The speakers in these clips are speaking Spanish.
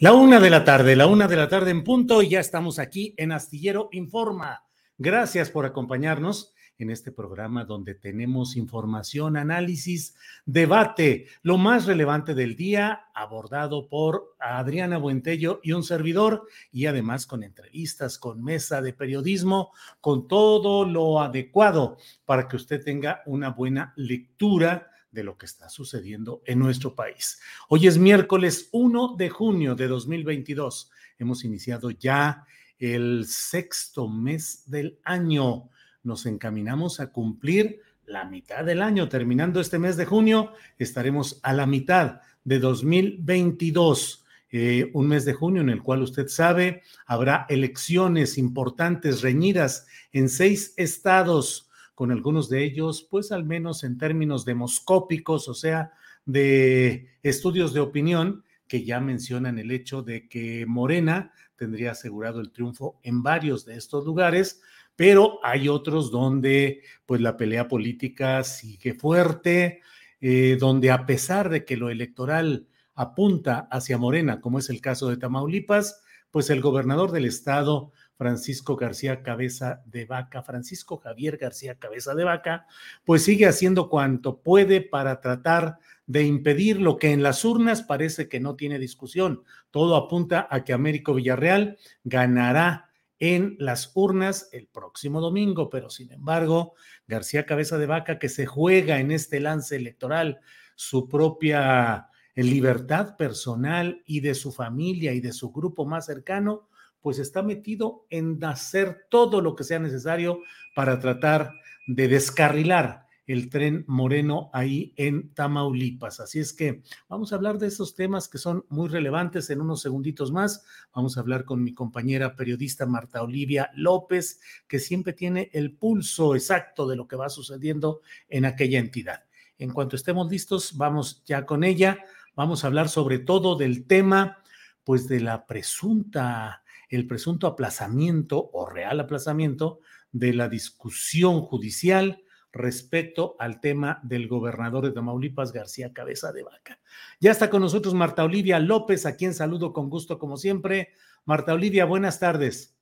La una de la tarde, la una de la tarde en punto, y ya estamos aquí en Astillero Informa. Gracias por acompañarnos en este programa donde tenemos información, análisis, debate, lo más relevante del día, abordado por Adriana Buentello y un servidor, y además con entrevistas, con mesa de periodismo, con todo lo adecuado para que usted tenga una buena lectura de lo que está sucediendo en nuestro país. Hoy es miércoles 1 de junio de 2022. Hemos iniciado ya el sexto mes del año. Nos encaminamos a cumplir la mitad del año. Terminando este mes de junio, estaremos a la mitad de 2022. Eh, un mes de junio en el cual usted sabe habrá elecciones importantes reñidas en seis estados con algunos de ellos, pues al menos en términos demoscópicos, o sea, de estudios de opinión que ya mencionan el hecho de que Morena tendría asegurado el triunfo en varios de estos lugares, pero hay otros donde pues la pelea política sigue fuerte, eh, donde a pesar de que lo electoral apunta hacia Morena, como es el caso de Tamaulipas, pues el gobernador del estado Francisco García Cabeza de Vaca, Francisco Javier García Cabeza de Vaca, pues sigue haciendo cuanto puede para tratar de impedir lo que en las urnas parece que no tiene discusión. Todo apunta a que Américo Villarreal ganará en las urnas el próximo domingo, pero sin embargo, García Cabeza de Vaca, que se juega en este lance electoral su propia libertad personal y de su familia y de su grupo más cercano, pues está metido en hacer todo lo que sea necesario para tratar de descarrilar el tren moreno ahí en Tamaulipas. Así es que vamos a hablar de esos temas que son muy relevantes en unos segunditos más. Vamos a hablar con mi compañera periodista Marta Olivia López, que siempre tiene el pulso exacto de lo que va sucediendo en aquella entidad. En cuanto estemos listos, vamos ya con ella. Vamos a hablar sobre todo del tema, pues de la presunta el presunto aplazamiento o real aplazamiento de la discusión judicial respecto al tema del gobernador de Tamaulipas, García Cabeza de Vaca. Ya está con nosotros Marta Olivia López, a quien saludo con gusto como siempre. Marta Olivia, buenas tardes.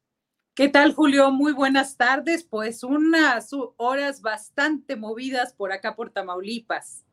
¿Qué tal, Julio? Muy buenas tardes. pues unas horas bastante movidas por acá por Tamaulipas.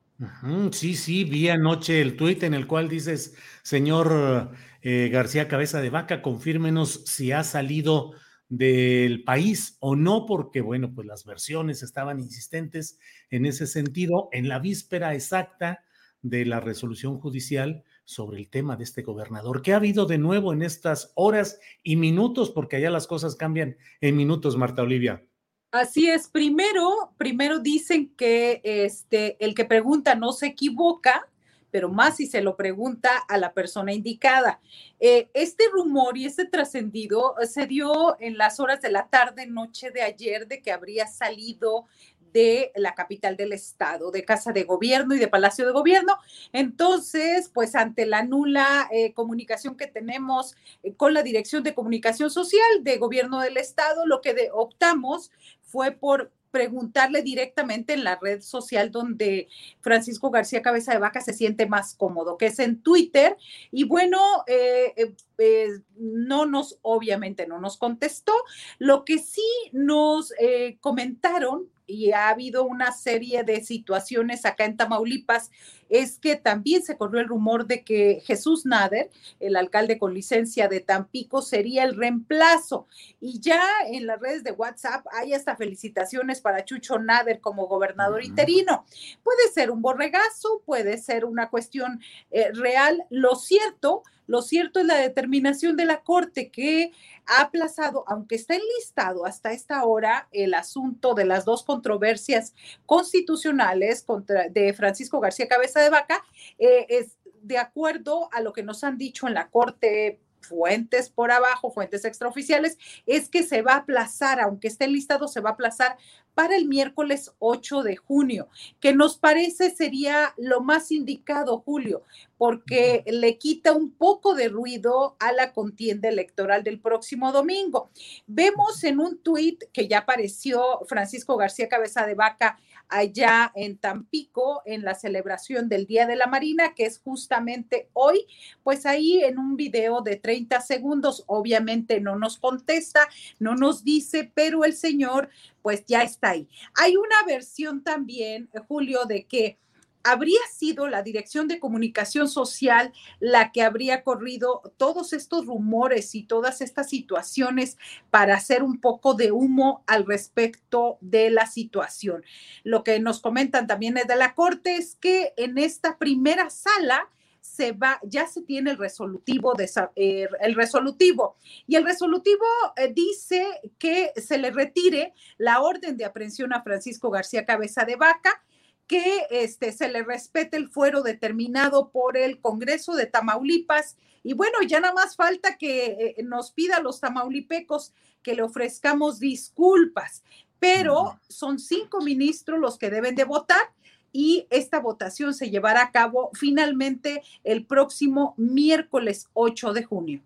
Sí, sí, vi anoche el tuit en el cual dices, señor eh, García Cabeza de Vaca, confírmenos si ha salido del país o no, porque bueno, pues las versiones estaban insistentes en ese sentido en la víspera exacta de la resolución judicial sobre el tema de este gobernador. ¿Qué ha habido de nuevo en estas horas y minutos? Porque allá las cosas cambian en minutos, Marta Olivia. Así es, primero, primero dicen que este, el que pregunta no se equivoca, pero más si se lo pregunta a la persona indicada. Eh, este rumor y este trascendido se dio en las horas de la tarde, noche de ayer, de que habría salido de la capital del estado, de Casa de Gobierno y de Palacio de Gobierno. Entonces, pues ante la nula eh, comunicación que tenemos eh, con la Dirección de Comunicación Social de Gobierno del Estado, lo que optamos fue por preguntarle directamente en la red social donde Francisco García Cabeza de Vaca se siente más cómodo, que es en Twitter. Y bueno, eh, eh, no nos, obviamente no nos contestó. Lo que sí nos eh, comentaron y ha habido una serie de situaciones acá en Tamaulipas, es que también se corrió el rumor de que Jesús Nader, el alcalde con licencia de Tampico, sería el reemplazo. Y ya en las redes de WhatsApp hay hasta felicitaciones para Chucho Nader como gobernador interino. Puede ser un borregazo, puede ser una cuestión eh, real. Lo cierto lo cierto es la determinación de la Corte que ha aplazado, aunque está enlistado hasta esta hora, el asunto de las dos controversias constitucionales contra, de Francisco García Cabeza de Vaca, eh, es de acuerdo a lo que nos han dicho en la Corte fuentes por abajo, fuentes extraoficiales, es que se va a aplazar, aunque esté listado, se va a aplazar para el miércoles 8 de junio, que nos parece sería lo más indicado, Julio, porque le quita un poco de ruido a la contienda electoral del próximo domingo. Vemos en un tuit que ya apareció Francisco García Cabeza de Vaca allá en Tampico en la celebración del Día de la Marina, que es justamente hoy, pues ahí en un video de 30 segundos, obviamente no nos contesta, no nos dice, pero el señor pues ya está ahí. Hay una versión también, Julio, de que habría sido la Dirección de Comunicación Social la que habría corrido todos estos rumores y todas estas situaciones para hacer un poco de humo al respecto de la situación. Lo que nos comentan también es de la Corte es que en esta primera sala se va, ya se tiene el resolutivo, de, eh, el resolutivo. Y el resolutivo eh, dice que se le retire la orden de aprehensión a Francisco García Cabeza de Vaca que este, se le respete el fuero determinado por el Congreso de Tamaulipas. Y bueno, ya nada más falta que eh, nos pida a los tamaulipecos que le ofrezcamos disculpas, pero son cinco ministros los que deben de votar y esta votación se llevará a cabo finalmente el próximo miércoles 8 de junio.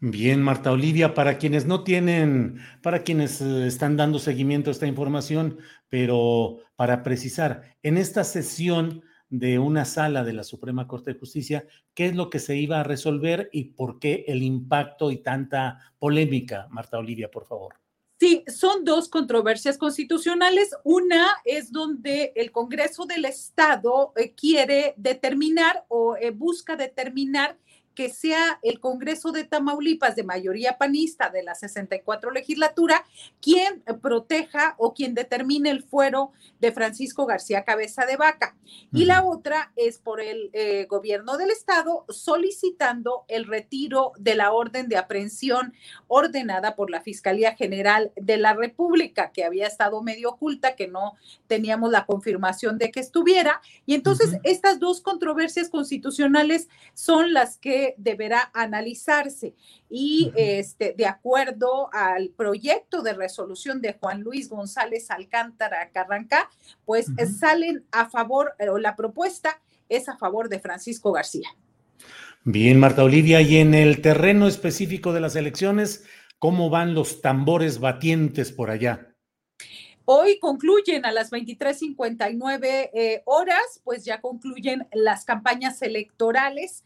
Bien, Marta Olivia, para quienes no tienen, para quienes eh, están dando seguimiento a esta información, pero para precisar, en esta sesión de una sala de la Suprema Corte de Justicia, ¿qué es lo que se iba a resolver y por qué el impacto y tanta polémica? Marta Olivia, por favor. Sí, son dos controversias constitucionales. Una es donde el Congreso del Estado eh, quiere determinar o eh, busca determinar que sea el Congreso de Tamaulipas de mayoría panista de la 64 legislatura quien proteja o quien determine el fuero de Francisco García Cabeza de Vaca. Y la otra es por el eh, gobierno del estado solicitando el retiro de la orden de aprehensión ordenada por la Fiscalía General de la República, que había estado medio oculta, que no teníamos la confirmación de que estuviera. Y entonces estas dos controversias constitucionales son las que deberá analizarse y este, de acuerdo al proyecto de resolución de Juan Luis González Alcántara Carranca, pues salen a favor, o la propuesta es a favor de Francisco García. Bien, Marta Olivia, y en el terreno específico de las elecciones, ¿cómo van los tambores batientes por allá? Hoy concluyen a las 23:59 eh, horas, pues ya concluyen las campañas electorales.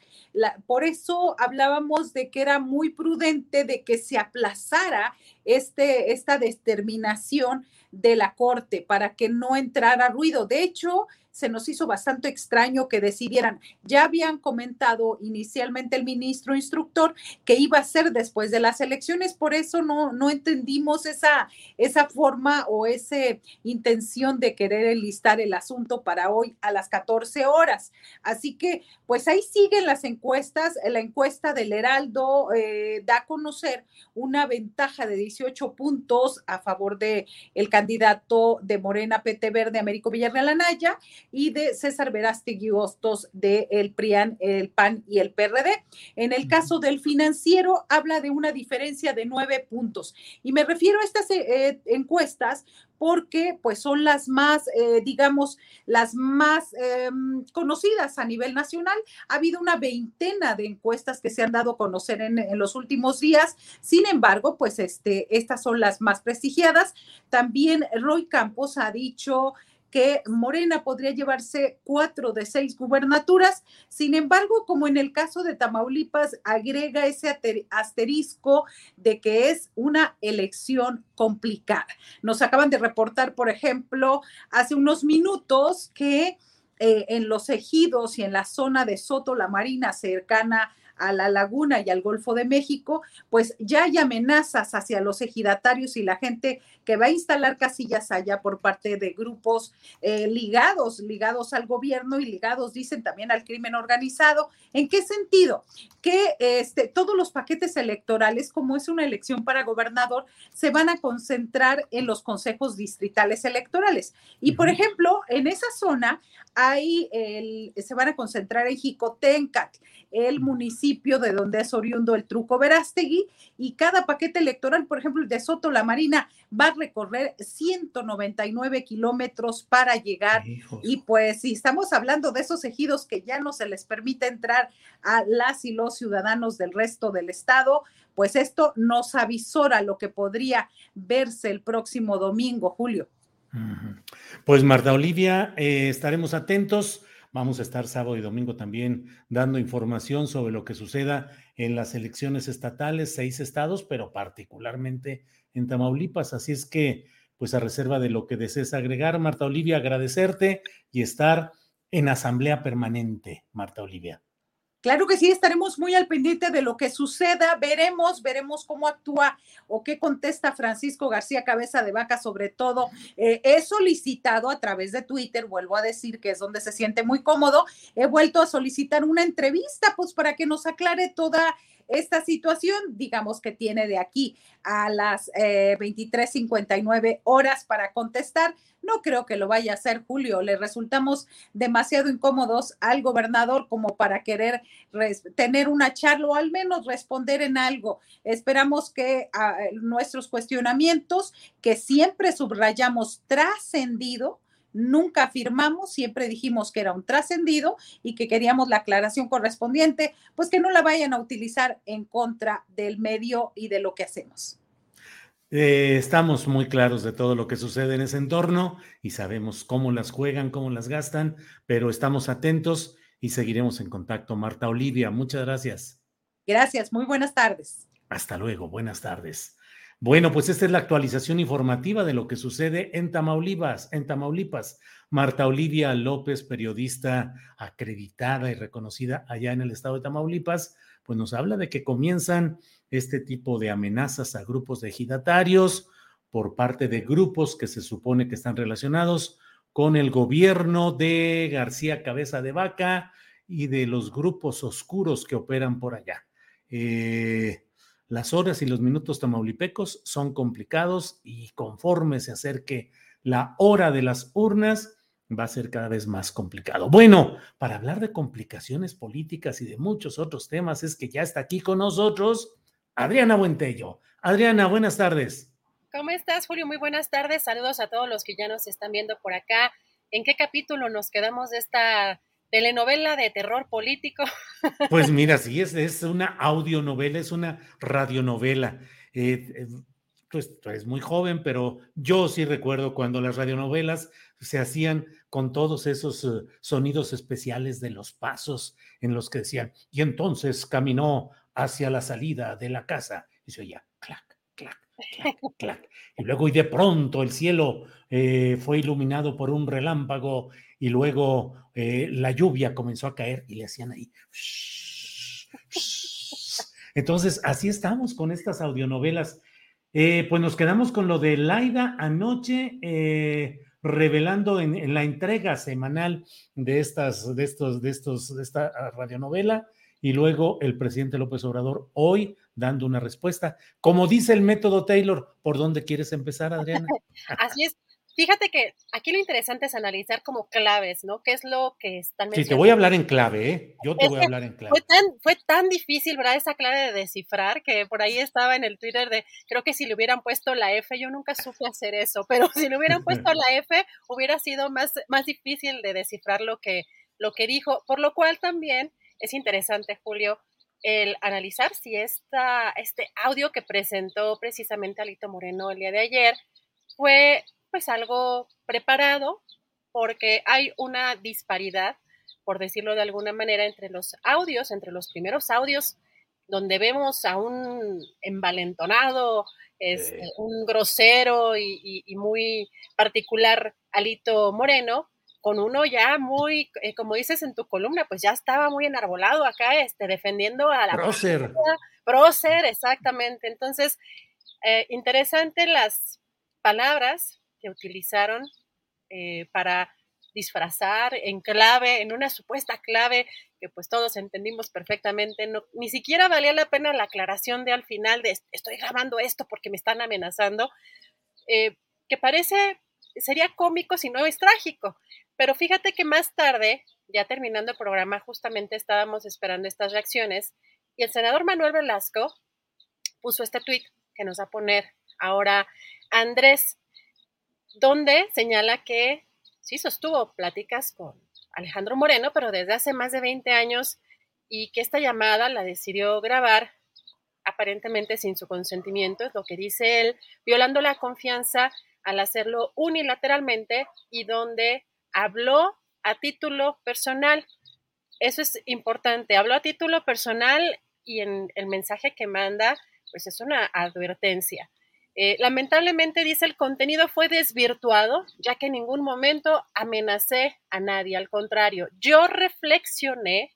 por eso hablábamos de que era muy prudente de que se aplazara este, esta determinación de la Corte para que no entrara ruido. De hecho, se nos hizo bastante extraño que decidieran. Ya habían comentado inicialmente el ministro instructor que iba a ser después de las elecciones, por eso no, no entendimos esa, esa forma o esa intención de querer enlistar el asunto para hoy a las 14 horas. Así que, pues ahí siguen las encuestas. La encuesta del Heraldo eh, da a conocer una ventaja de 18 puntos a favor de el candidato de Morena PT Verde, Américo Villarreal Anaya, y de César Verástegui Hostos de el PRIAN, el PAN y el PRD. En el caso del financiero, habla de una diferencia de nueve puntos. Y me refiero a estas eh, encuestas porque pues son las más, eh, digamos, las más em, conocidas a nivel nacional. Ha habido una veintena de encuestas que se han dado a conocer en, en, los últimos días. Sin embargo, pues este, estas son las más prestigiadas. También Roy Campos ha dicho que Morena podría llevarse cuatro de seis gubernaturas. Sin embargo, como en el caso de Tamaulipas, agrega ese asterisco de que es una elección complicada. Nos acaban de reportar, por ejemplo, hace unos minutos que eh, en los ejidos y en la zona de Soto, la Marina, cercana a la laguna y al Golfo de México, pues ya hay amenazas hacia los ejidatarios y la gente que va a instalar casillas allá por parte de grupos eh, ligados, ligados al gobierno y ligados, dicen, también al crimen organizado. ¿En qué sentido? Que este, todos los paquetes electorales, como es una elección para gobernador, se van a concentrar en los consejos distritales electorales. Y, por ejemplo, en esa zona hay el, se van a concentrar en Jicotencat, el municipio de donde es oriundo el Truco Verástegui, y cada paquete electoral, por ejemplo, el de Soto La Marina, va a recorrer 199 kilómetros para llegar. Y pues si estamos hablando de esos ejidos que ya no se les permite entrar a las y los ciudadanos del resto del estado, pues esto nos avisora lo que podría verse el próximo domingo, Julio. Pues Marta Olivia, eh, estaremos atentos. Vamos a estar sábado y domingo también dando información sobre lo que suceda en las elecciones estatales, seis estados, pero particularmente en Tamaulipas. Así es que, pues a reserva de lo que desees agregar, Marta Olivia, agradecerte y estar en asamblea permanente, Marta Olivia. Claro que sí, estaremos muy al pendiente de lo que suceda, veremos, veremos cómo actúa o qué contesta Francisco García Cabeza de Vaca sobre todo. Eh, he solicitado a través de Twitter, vuelvo a decir que es donde se siente muy cómodo, he vuelto a solicitar una entrevista, pues para que nos aclare toda esta situación, digamos que tiene de aquí a las eh, 23:59 horas para contestar. No creo que lo vaya a hacer Julio. Le resultamos demasiado incómodos al gobernador como para querer tener una charla o al menos responder en algo. Esperamos que ah, nuestros cuestionamientos, que siempre subrayamos trascendido, nunca afirmamos, siempre dijimos que era un trascendido y que queríamos la aclaración correspondiente, pues que no la vayan a utilizar en contra del medio y de lo que hacemos. Eh, estamos muy claros de todo lo que sucede en ese entorno y sabemos cómo las juegan, cómo las gastan, pero estamos atentos y seguiremos en contacto. Marta Olivia, muchas gracias. Gracias, muy buenas tardes. Hasta luego, buenas tardes. Bueno, pues esta es la actualización informativa de lo que sucede en Tamaulipas, en Tamaulipas. Marta Olivia López, periodista acreditada y reconocida allá en el estado de Tamaulipas, pues nos habla de que comienzan este tipo de amenazas a grupos de ejidatarios por parte de grupos que se supone que están relacionados con el gobierno de García Cabeza de Vaca y de los grupos oscuros que operan por allá. Eh, las horas y los minutos tamaulipecos son complicados y conforme se acerque la hora de las urnas, va a ser cada vez más complicado. Bueno, para hablar de complicaciones políticas y de muchos otros temas, es que ya está aquí con nosotros Adriana Buentello. Adriana, buenas tardes. ¿Cómo estás, Julio? Muy buenas tardes. Saludos a todos los que ya nos están viendo por acá. ¿En qué capítulo nos quedamos de esta telenovela de terror político. Pues mira, sí, es, es una audionovela, es una radionovela. Eh, eh, pues tú eres muy joven, pero yo sí recuerdo cuando las radionovelas se hacían con todos esos eh, sonidos especiales de los pasos en los que decían, y entonces caminó hacia la salida de la casa y se oía clac, clac, clac, clac. Y luego y de pronto el cielo fue iluminado por un relámpago y luego eh, la lluvia comenzó a caer y le hacían ahí. Entonces, así estamos con estas audionovelas. Eh, pues nos quedamos con lo de Laida anoche, eh, revelando en, la entrega semanal de estas, de estos, de estos, de esta radionovela, y luego el presidente López Obrador hoy dando una respuesta. Como dice el método Taylor, ¿por dónde quieres empezar, Adriana? Así es fíjate que aquí lo interesante es analizar como claves, ¿no? ¿Qué es lo que están Sí, te voy a hablar en clave, ¿eh? Yo te voy a hablar en clave. Fue tan, fue tan difícil, ¿verdad? Esa clave de descifrar que por ahí estaba en el Twitter de, creo que si le hubieran puesto la F, yo nunca supe hacer eso, pero si le hubieran puesto la F, hubiera sido más, más difícil de descifrar lo que, lo que dijo, por lo cual también es interesante, Julio, el analizar si esta, este audio que presentó precisamente Alito Moreno el día de ayer fue pues algo preparado porque hay una disparidad, por decirlo de alguna manera, entre los audios, entre los primeros audios donde vemos a un envalentonado, este, un grosero y, muy particular Alito Moreno, con uno ya muy, eh, como dices en tu columna, pues ya estaba muy enarbolado acá, este, defendiendo a la... Prócer. Prócer, exactamente. Entonces, eh, interesante las palabras que utilizaron eh, para disfrazar en clave, en una supuesta clave que pues todos entendimos perfectamente, no, ni siquiera valía la pena la aclaración de al final de estoy grabando esto porque me están amenazando, que parece, sería cómico si no es trágico, pero fíjate que más tarde, ya terminando el programa, justamente estábamos esperando estas reacciones y el senador Manuel Velasco puso este tuit que nos va a poner ahora Andrés, donde señala que sí sostuvo pláticas con Alejandro Moreno, pero desde hace más de 20 años y que esta llamada la decidió grabar aparentemente sin su consentimiento, es lo que dice él, violando la confianza al hacerlo unilateralmente y donde habló a título personal. Eso es importante. Habló a título personal y en el mensaje que manda, pues es una advertencia. Eh, lamentablemente dice el contenido fue desvirtuado, ya que en ningún momento amenacé a nadie. Al contrario, yo reflexioné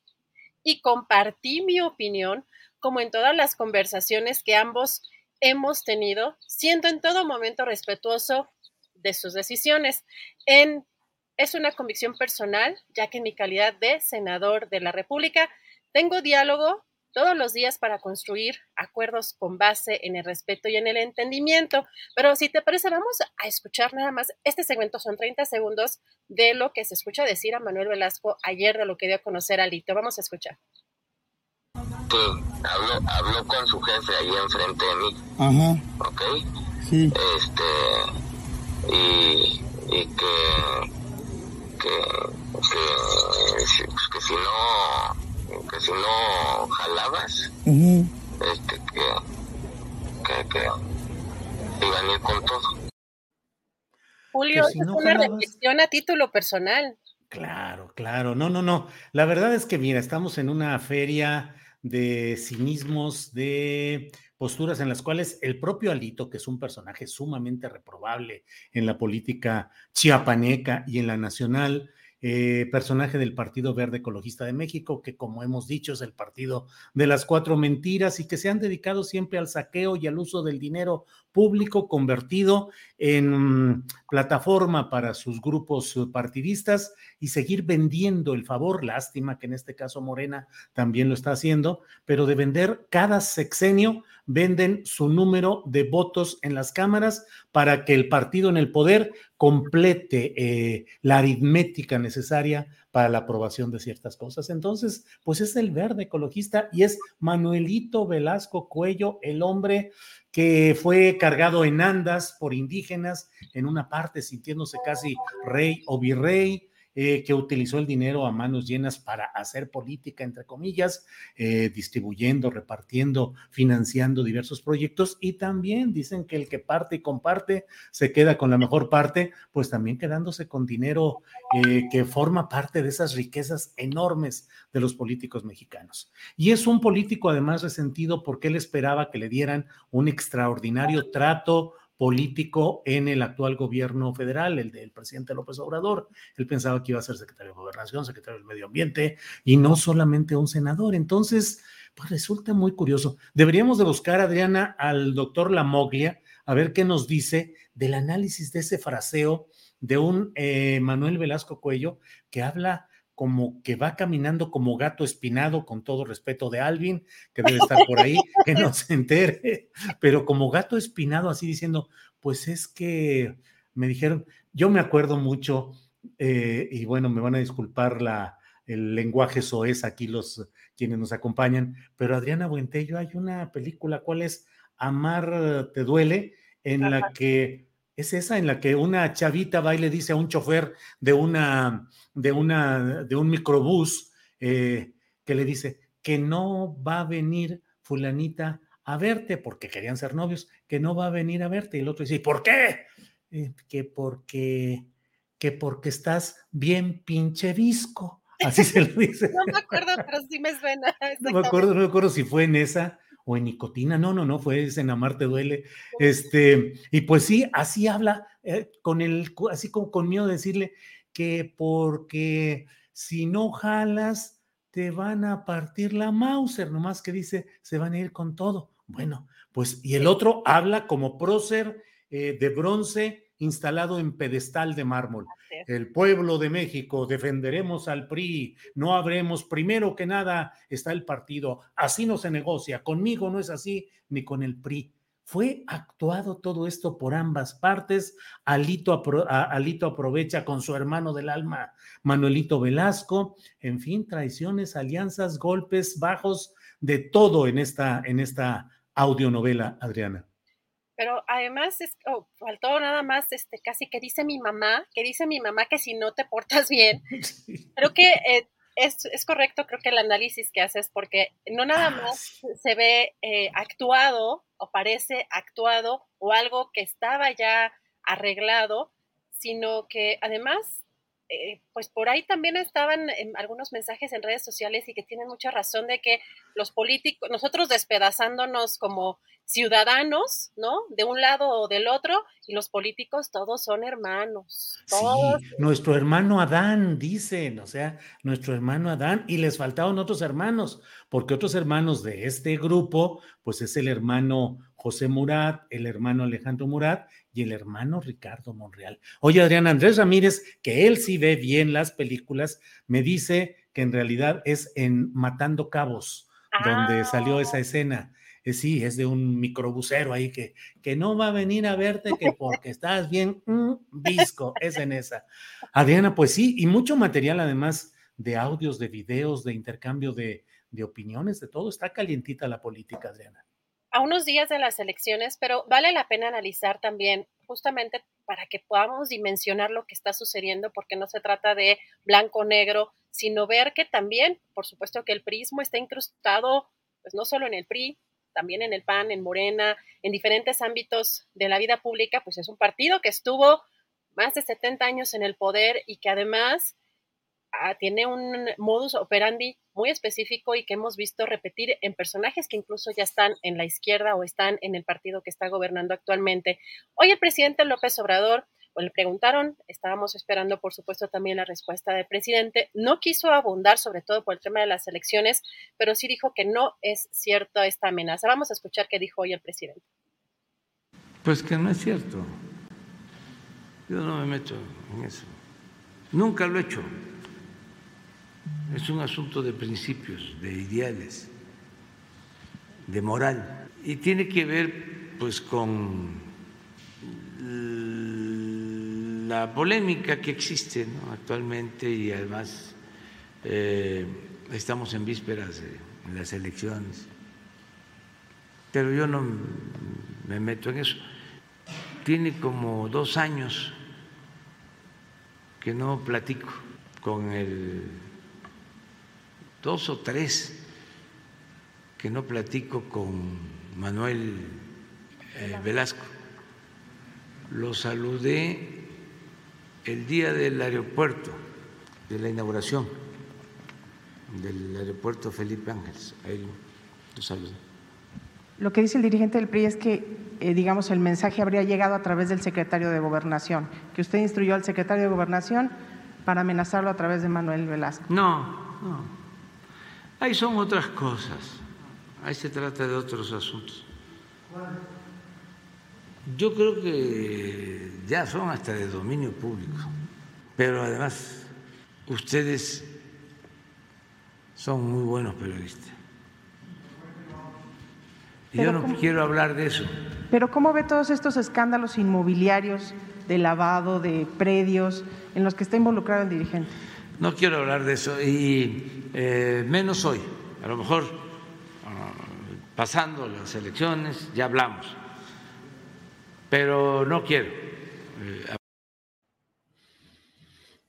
y compartí mi opinión, como en todas las conversaciones que ambos hemos tenido, siendo en todo momento respetuoso de sus decisiones. Es una convicción personal, ya que en mi calidad de senador de la República tengo diálogo todos los días para construir acuerdos con base en el respeto y en el entendimiento. Pero si te parece, vamos a escuchar nada más. Este segmento son 30 segundos de lo que se escucha decir a Manuel Velasco ayer de lo que dio a conocer a Lito. Vamos a escuchar. Pues habló, con su jefe ahí enfrente de mí. Ajá. ¿Ok? Sí. Este. Y, y que que, que, que si no que si no jalabas este que, que, que iban a ir con todo Julio, es una reflexión a título personal. Claro, claro. No, no, no. La verdad es que, mira, estamos en una feria de cinismos, de posturas en las cuales el propio Alito, que es un personaje sumamente reprobable en la política chiapaneca y en la nacional, eh, personaje del Partido Verde Ecologista de México, que como hemos dicho es el partido de las cuatro mentiras y que se han dedicado siempre al saqueo y al uso del dinero público convertido en plataforma para sus grupos partidistas y seguir vendiendo el favor, lástima que en este caso Morena también lo está haciendo, pero de vender cada sexenio, venden su número de votos en las cámaras para que el partido en el poder complete eh, la aritmética necesaria para la aprobación de ciertas cosas. Entonces, pues es el verde ecologista y es Manuelito Velasco Cuello, el hombre que fue cargado en andas por indígenas, en una parte sintiéndose casi rey o virrey, eh, que utilizó el dinero a manos llenas para hacer política, entre comillas, eh, distribuyendo, repartiendo, financiando diversos proyectos y también dicen que el que parte y comparte se queda con la mejor parte, pues también quedándose con dinero eh, que forma parte de esas riquezas enormes de los políticos mexicanos. Y es un político además resentido porque él esperaba que le dieran un extraordinario trato, político en el actual gobierno federal, el del presidente López Obrador. Él pensaba que iba a ser secretario de Gobernación, secretario del Medio Ambiente y no solamente un senador. Entonces, pues resulta muy curioso. Deberíamos de buscar, Adriana, al doctor Lamoglia, a ver qué nos dice del análisis de ese fraseo de un eh, Manuel Velasco Cuello que habla como que va caminando como gato espinado, con todo respeto de Alvin, que debe estar por ahí, que no se entere, pero como gato espinado, así diciendo, pues es que me dijeron, yo me acuerdo mucho, eh, y bueno, me van a disculpar la, el lenguaje soez aquí los quienes nos acompañan, pero Adriana Buentello, hay una película, ¿cuál es? Amar te duele, en la que es esa en la que una chavita va y le dice a un chofer de una de una de un microbús eh, que le dice que no va a venir fulanita a verte porque querían ser novios, que no va a venir a verte. Y el otro dice, ¿por qué? Eh, que porque que porque estás bien pinche visco. Así se lo dice. no me acuerdo, pero sí me suena. No me acuerdo, no me acuerdo si fue en esa o en nicotina. No, no, no, fue en Amarte Duele. Este, y pues sí, así habla, eh, con el, así como con miedo de decirle que porque si no jalas, te van a partir la Mauser, nomás que dice, se van a ir con todo. Bueno, pues, y el otro habla como prócer eh, de bronce instalado en pedestal de mármol. El pueblo de México, defenderemos al PRI, no habremos, primero que nada está el partido, así no se negocia, conmigo no es así, ni con el PRI. Fue actuado todo esto por ambas partes. Alito, Alito aprovecha con su hermano del alma, Manuelito Velasco. En fin, traiciones, alianzas, golpes bajos, de todo en esta, en esta audionovela, Adriana pero además es, oh, faltó nada más, este, casi que dice mi mamá, que dice mi mamá que si no te portas bien. Creo que eh, es, es, correcto, creo que el análisis que haces, porque no nada ah, más se ve eh, actuado o parece actuado o algo que estaba ya arreglado, sino que además eh, pues por ahí también estaban algunos mensajes en redes sociales y que tienen mucha razón de que los políticos, nosotros despedazándonos como ciudadanos, ¿no? De un lado o del otro, y los políticos todos son hermanos. Todos. Sí, nuestro hermano Adán, dicen, o sea, nuestro hermano Adán, y les faltaban otros hermanos, porque otros hermanos de este grupo, pues es el hermano José Murat, el hermano Alejandro Murat y el hermano Ricardo Monreal. Oye, Adrián Andrés Ramírez, que él sí ve bien las películas, me dice que en realidad es en Matando Cabos, donde salió esa ah. escena. Eh, sí, es de un microbusero ahí que, que no va a venir a verte que porque estás bien mm, visco, es en esa. Adriana, pues sí, y mucho material además de audios, de videos, de intercambio de, de opiniones, de todo. Está calientita la política, Adriana a unos días de las elecciones, pero vale la pena analizar también justamente para que podamos dimensionar lo que está sucediendo, porque no se trata de blanco-negro, sino ver que también, por supuesto, que el prismo está incrustado, pues no solo en el PRI, también en el PAN, en Morena, en diferentes ámbitos de la vida pública, pues es un partido que estuvo más de 70 años en el poder y que además ah, tiene un modus operandi muy específico y que hemos visto repetir en personajes que incluso ya están en la izquierda o están en el partido que está gobernando actualmente. Hoy el presidente López Obrador, o le preguntaron, estábamos esperando por supuesto también la respuesta del presidente, no quiso abundar sobre todo por el tema de las elecciones, pero sí dijo que no es cierta esta amenaza. Vamos a escuchar qué dijo hoy el presidente. Pues que no es cierto. Yo no me meto en eso. Nunca lo he hecho es un asunto de principios, de ideales, de moral. Y tiene que ver pues con la polémica que existe actualmente y además eh, estamos en vísperas de las elecciones. Pero yo no me meto en eso. Tiene como dos años que no platico con el dos o tres que no platico con Manuel eh, Velasco. Lo saludé el día del aeropuerto, de la inauguración del aeropuerto Felipe Ángeles. Ahí lo saludé. Lo que dice el dirigente del PRI es que, eh, digamos, el mensaje habría llegado a través del secretario de Gobernación, que usted instruyó al secretario de Gobernación para amenazarlo a través de Manuel Velasco. No, no. Ahí son otras cosas, ahí se trata de otros asuntos. Yo creo que ya son hasta de dominio público, pero además ustedes son muy buenos periodistas. Y yo no quiero hablar de eso. Pero ¿cómo ve todos estos escándalos inmobiliarios de lavado de predios en los que está involucrado el dirigente. No quiero hablar de eso y eh, menos hoy. A lo mejor ah, pasando las elecciones ya hablamos, pero no quiero.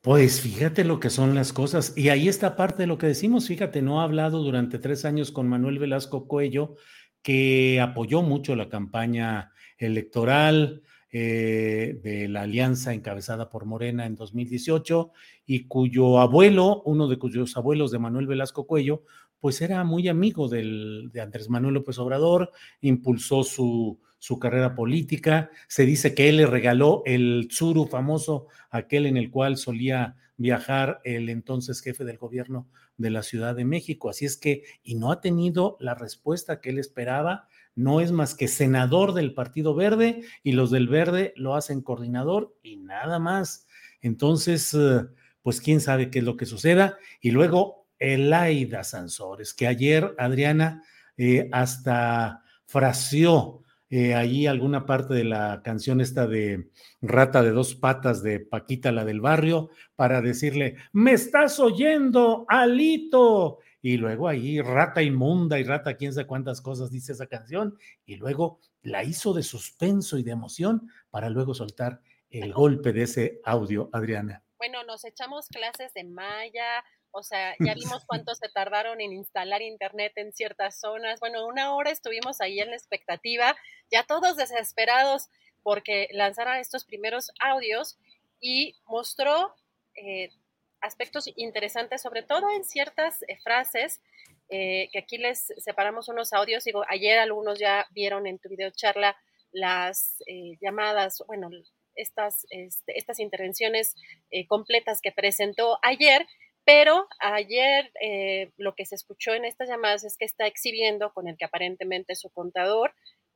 Pues fíjate lo que son las cosas. Y ahí está parte de lo que decimos. Fíjate, no ha hablado durante tres años con Manuel Velasco Cuello, que apoyó mucho la campaña electoral eh, de la alianza encabezada por Morena en 2018 y cuyo abuelo, uno de cuyos abuelos de Manuel Velasco Cuello, pues era muy amigo del, de Andrés Manuel López Obrador, impulsó su, su carrera política. Se dice que él le regaló el Tsuru famoso, aquel en el cual solía viajar el entonces jefe del gobierno de la Ciudad de México. Así es que, y no ha tenido la respuesta que él esperaba, no es más que senador del Partido Verde y los del Verde lo hacen coordinador y nada más. Entonces, eh, pues quién sabe qué es lo que suceda. Y luego, Elaida Sansores, que ayer Adriana eh, hasta fraseó eh, ahí alguna parte de la canción esta de Rata de dos patas de Paquita, la del barrio, para decirle, me estás oyendo, Alito. Y luego ahí, rata inmunda y rata quién sabe cuántas cosas dice esa canción. Y luego la hizo de suspenso y de emoción para luego soltar el golpe de ese audio, Adriana. Bueno, nos echamos clases de maya, o sea, ya vimos cuánto se tardaron en instalar internet en ciertas zonas. Bueno, una hora estuvimos ahí en la expectativa, ya todos desesperados porque lanzara estos primeros audios y mostró eh, aspectos interesantes, sobre todo en ciertas eh, frases, eh, que aquí les separamos unos audios. Digo, ayer algunos ya vieron en tu video charla las llamadas, bueno, estas, este, estas intervenciones completas que presentó ayer, pero ayer eh, lo que se escuchó en estas llamadas es que está exhibiendo con el que aparentemente es su contador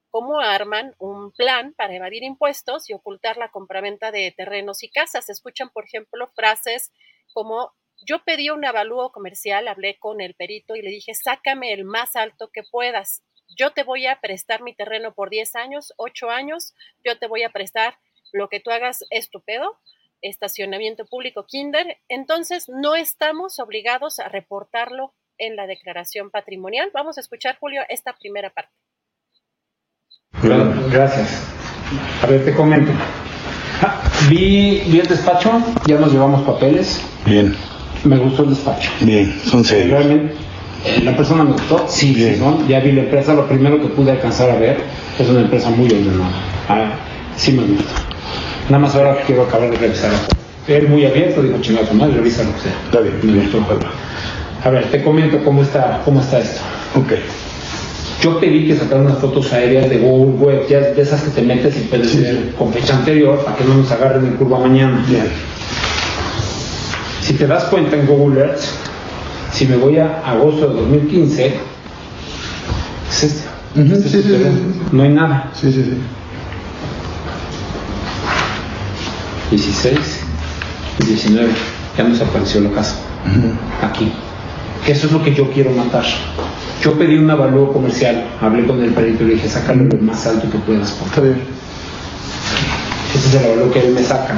cómo arman un plan para evadir impuestos y ocultar la compraventa de terrenos y casas. Se escuchan, por ejemplo, frases como yo pedí un avalúo comercial, hablé con el perito y le dije, sácame el más alto que puedas. Yo te voy a prestar mi terreno por 10 años, 8 años, yo te voy a prestar lo que tú hagas estupendo estacionamiento público kinder, entonces no estamos obligados a reportarlo en la declaración patrimonial. Vamos a escuchar, Julio, esta primera parte. Gracias. A ver, te comento. Ah, vi, vi el despacho, ya nos llevamos papeles. Bien. Me gustó el despacho. Bien, son serios. Realmente, la persona me gustó. Sí, sí Ya vi la empresa, lo primero que pude alcanzar a ver es una empresa muy ordenada. Ah, sí me gusta. Nada más ahora quiero acabar de revisar. Él muy abierto, dijo chingado, madre, revisa lo que sea. Está bien, me gustó. A ver, te comento cómo está, cómo está esto. Ok. Yo pedí que sacaran unas fotos aéreas de Google Web, ya de esas que te metes y puedes ver con fecha anterior para que no nos agarren en curva mañana. Bien. Si te das cuenta en Google Earth, si me voy a agosto de 2015, es este. este sí, sí, no hay nada. Sí, sí, sí. 16, 19, ya nos apareció la casa. Aquí. Que eso es lo que yo quiero matar. Yo pedí un avalúo comercial, hablé con el perito y le dije, sácalo lo más alto que puedas. Por bien. Ese es el avalúo que él me saca.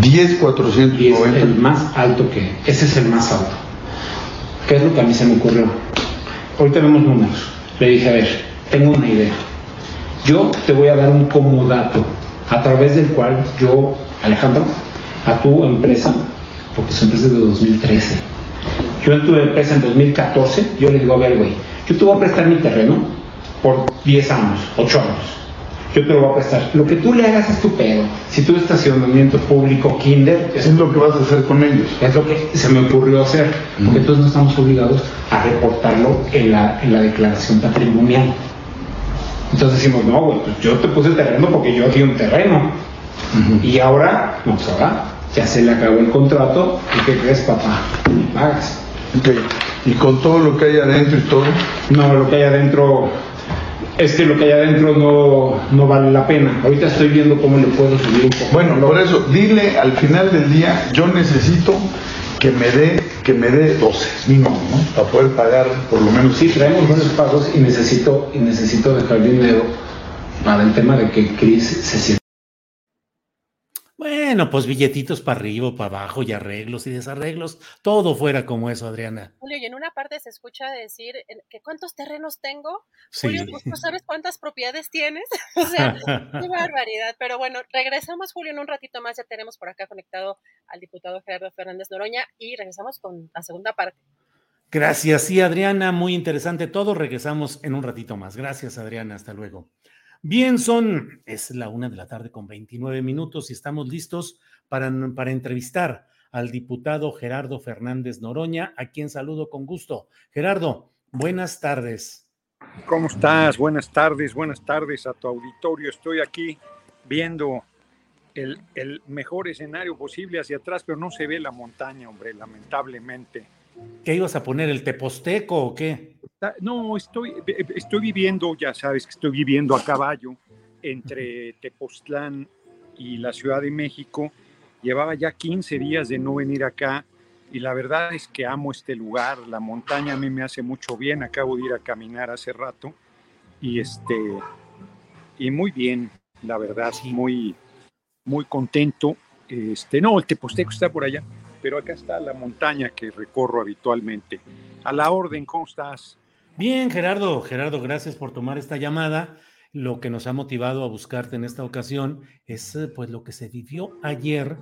10, 490. es el más alto que, ese es el más alto. ¿Qué es lo que a mí se me ocurrió? Hoy tenemos números. Le dije, a ver, tengo una idea. Yo te voy a dar un comodato a través del cual yo, Alejandro, a tu empresa, porque su empresa es de 2013, yo en tu empresa en 2014, yo le digo, a ver, güey, yo te voy a prestar mi terreno por 10 años, 8 años. Yo te lo voy a prestar. Lo que tú le hagas es tu pedo. Si tu estacionamiento público, kinder... Es, lo que vas a hacer con ellos. Es lo que se me ocurrió hacer. Porque entonces no estamos obligados a reportarlo en la, en la declaración patrimonial. Entonces decimos, no, güey, pues yo te puse el terreno porque yo di un terreno. Y ahora, no, pues ahora ya se le acabó el contrato y ¿qué crees, papá? Me pagas. ¿Y con todo lo que hay adentro y todo? No, lo que hay adentro, es que lo que hay adentro no, no vale la pena. Ahorita estoy viendo cómo le puedo subir un poco. Bueno, por eso, dile al final del día, yo necesito que me dé que me dé 12 mínimo, ¿no? Para poder pagar por lo menos. Sí, traemos buenos pagos y necesito y necesito dejar dinero para el tema de que Cris se sienta. Bueno, pues billetitos para arriba, para abajo y arreglos y desarreglos, todo fuera como eso, Adriana. Julio, y en una parte se escucha decir que cuántos terrenos tengo. Julio, pues tú sabes cuántas propiedades tienes. o sea, qué barbaridad. Pero bueno, regresamos, Julio, en un ratito más. Ya tenemos por acá conectado al diputado Gerardo Fernández Noroña y regresamos con la segunda parte. Gracias, sí, Adriana, muy interesante todo. Regresamos en un ratito más. Gracias, Adriana, hasta luego. Bien, son, es la una de la tarde con 29 minutos y estamos listos para, para entrevistar al diputado Gerardo Fernández Noroña, a quien saludo con gusto. Gerardo, buenas tardes. ¿Cómo estás? Buenas tardes, buenas tardes a tu auditorio. Estoy aquí viendo el, el mejor escenario posible hacia atrás, pero no se ve la montaña, hombre, lamentablemente. ¿Qué ibas a poner? ¿El Teposteco o qué? No, estoy, estoy viviendo, ya sabes que estoy viviendo a caballo entre Tepoztlán y la Ciudad de México. Llevaba ya 15 días de no venir acá y la verdad es que amo este lugar. La montaña a mí me hace mucho bien. Acabo de ir a caminar hace rato y este y muy bien, la verdad, muy muy contento. Este, no, el Teposteco está por allá pero acá está la montaña que recorro habitualmente. A la orden, ¿cómo estás? Bien, Gerardo. Gerardo, gracias por tomar esta llamada. Lo que nos ha motivado a buscarte en esta ocasión es eh, pues lo que se vivió ayer.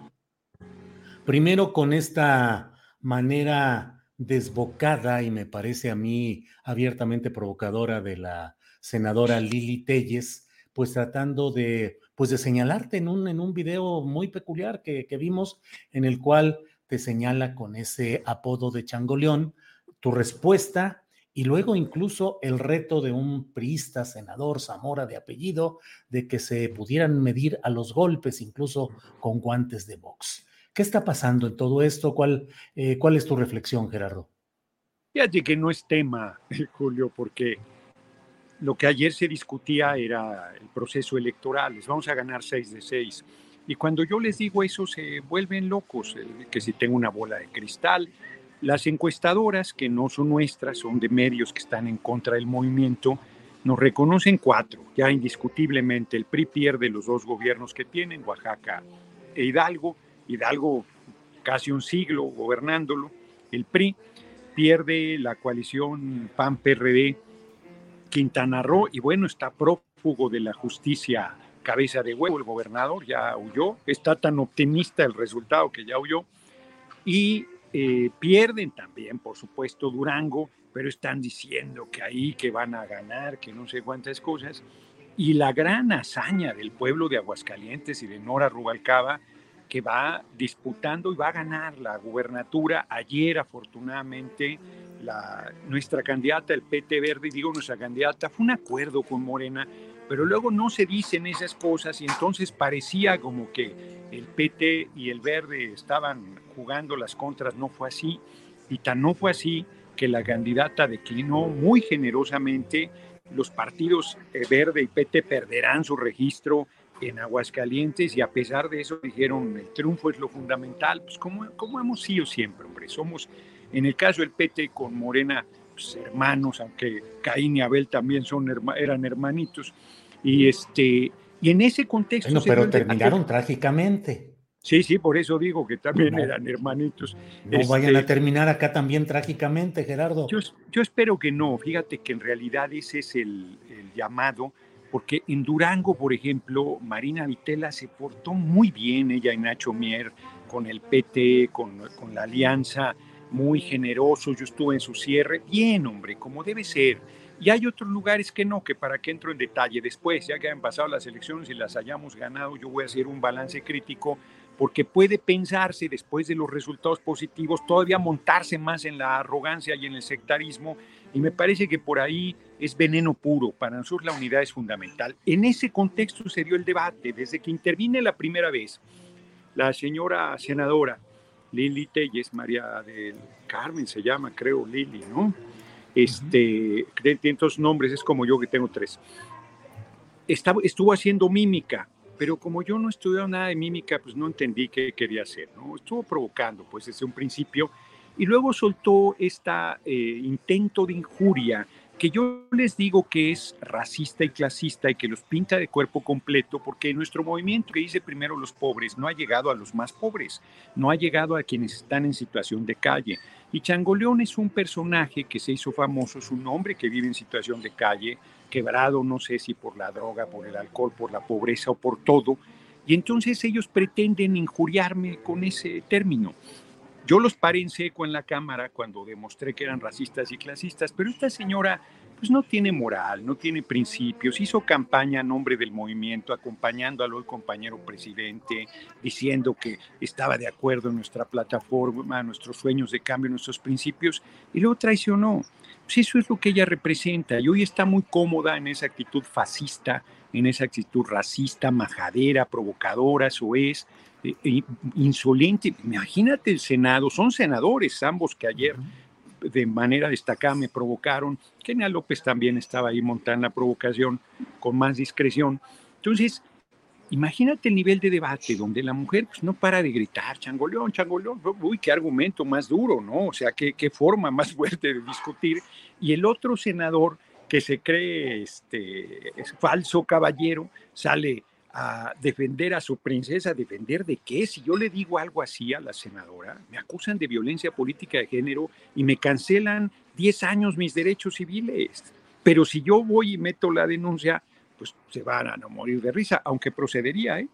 Primero con esta manera desbocada y me parece a mí abiertamente provocadora de la senadora Lili Telles, pues tratando de pues de señalarte en un, en un video muy peculiar que, que vimos en el cual señala con ese apodo de changoleón, tu respuesta y luego incluso el reto de un priista, senador Zamora de apellido, de que se pudieran medir a los golpes, incluso con guantes de box. ¿Qué está pasando en todo esto? ¿Cuál, eh, cuál es tu reflexión, Gerardo? Fíjate que no es tema, Julio, porque lo que ayer se discutía era el proceso electoral. Les vamos a ganar seis de seis. Y cuando yo les digo eso, se vuelven locos, que si tengo una bola de cristal. Las encuestadoras, que no son nuestras, son de medios que están en contra del movimiento, nos reconocen cuatro, ya indiscutiblemente. El PRI pierde los dos gobiernos que tienen, Oaxaca e Hidalgo. Hidalgo casi un siglo gobernándolo. El PRI pierde la coalición PAN-PRD, Quintana Roo, y bueno, está prófugo de la justicia cabeza de huevo, el gobernador ya huyó, está tan optimista el resultado que ya huyó, y eh, pierden también, por supuesto, Durango, pero están diciendo que ahí que van a ganar, que no sé cuántas cosas, y la gran hazaña del pueblo de Aguascalientes y de Nora Rubalcaba, que va disputando y va a ganar la gubernatura. Ayer, afortunadamente, la, nuestra candidata, el PT Verde, digo nuestra candidata, fue un acuerdo con Morena pero luego no se dicen esas cosas y entonces parecía como que el PT y el Verde estaban jugando las contras, no fue así, y tan no fue así que la candidata declinó muy generosamente, los partidos eh, Verde y PT perderán su registro en Aguascalientes y a pesar de eso dijeron el triunfo es lo fundamental, pues como, como hemos sido siempre, hombre, somos en el caso del PT con Morena pues, hermanos, aunque Caín y Abel también son, eran hermanitos. Y, este, y en ese contexto... Bueno, pero terminaron trágicamente. Sí, sí, por eso digo que también eran hermanitos. No vayan a este, terminar acá también trágicamente, Gerardo. Yo, yo, espero que no. Fíjate que en realidad ese es el, llamado, porque en Durango, por ejemplo, Marina Vitela se portó muy bien, ella y Nacho Mier, con el PT, con, con la alianza muy generoso, yo estuve en su cierre, bien hombre, como debe ser. Y hay otros lugares que no, que para que entro en detalle después, ya que han pasado las elecciones y las hayamos ganado, yo voy a hacer un balance crítico porque puede pensarse después de los resultados positivos todavía montarse más en la arrogancia y en el sectarismo y me parece que por ahí es veneno puro. Para nosotros la unidad es fundamental. En ese contexto se dio el debate. Desde que intervine la primera vez, la señora senadora Lili Telles, María del Carmen se llama, creo, Lili, ¿no? Este, tiene estos nombres, es como yo que tengo tres. Estaba, estuvo haciendo mímica, pero como yo no estudiado nada de mímica, pues no entendí qué quería hacer, ¿no? Estuvo provocando, pues desde un principio, y luego soltó este intento de injuria que yo les digo que es racista y clasista y que los pinta de cuerpo completo porque nuestro movimiento que dice primero los pobres no ha llegado a los más pobres, no ha llegado a quienes están en situación de calle. Y Changoleón es un personaje que se hizo famoso, es un hombre que vive en situación de calle, quebrado, no sé si por la droga, por el alcohol, por la pobreza o por todo. Y entonces ellos pretenden injuriarme con ese término. Yo los paré en seco en la Cámara cuando demostré que eran racistas y clasistas, pero esta señora pues no tiene moral, no tiene principios, hizo campaña a nombre del movimiento, acompañándolo al compañero presidente, diciendo que estaba de acuerdo en nuestra plataforma, nuestros sueños de cambio, nuestros principios, y luego traicionó. Pues eso es lo que ella representa, y hoy está muy cómoda en esa actitud fascista, en esa actitud racista, majadera, provocadora, eso es, eh, insolente. Imagínate el Senado, son senadores ambos que ayer de manera destacada me provocaron. Kenia López también estaba ahí montando la provocación con más discreción. Entonces, imagínate el nivel de debate donde la mujer pues, no para de gritar, changoleón, changoleón, uy, qué argumento más duro, ¿no? O sea, qué, forma más fuerte de discutir. Y el otro senador que se cree este, es falso caballero sale a defender a su princesa, defender de qué? Si yo le digo algo así a la senadora, me acusan de violencia política de género y me cancelan 10 años mis derechos civiles. Pero si yo voy y meto la denuncia, pues se van a no morir de risa, aunque procedería, ¿eh?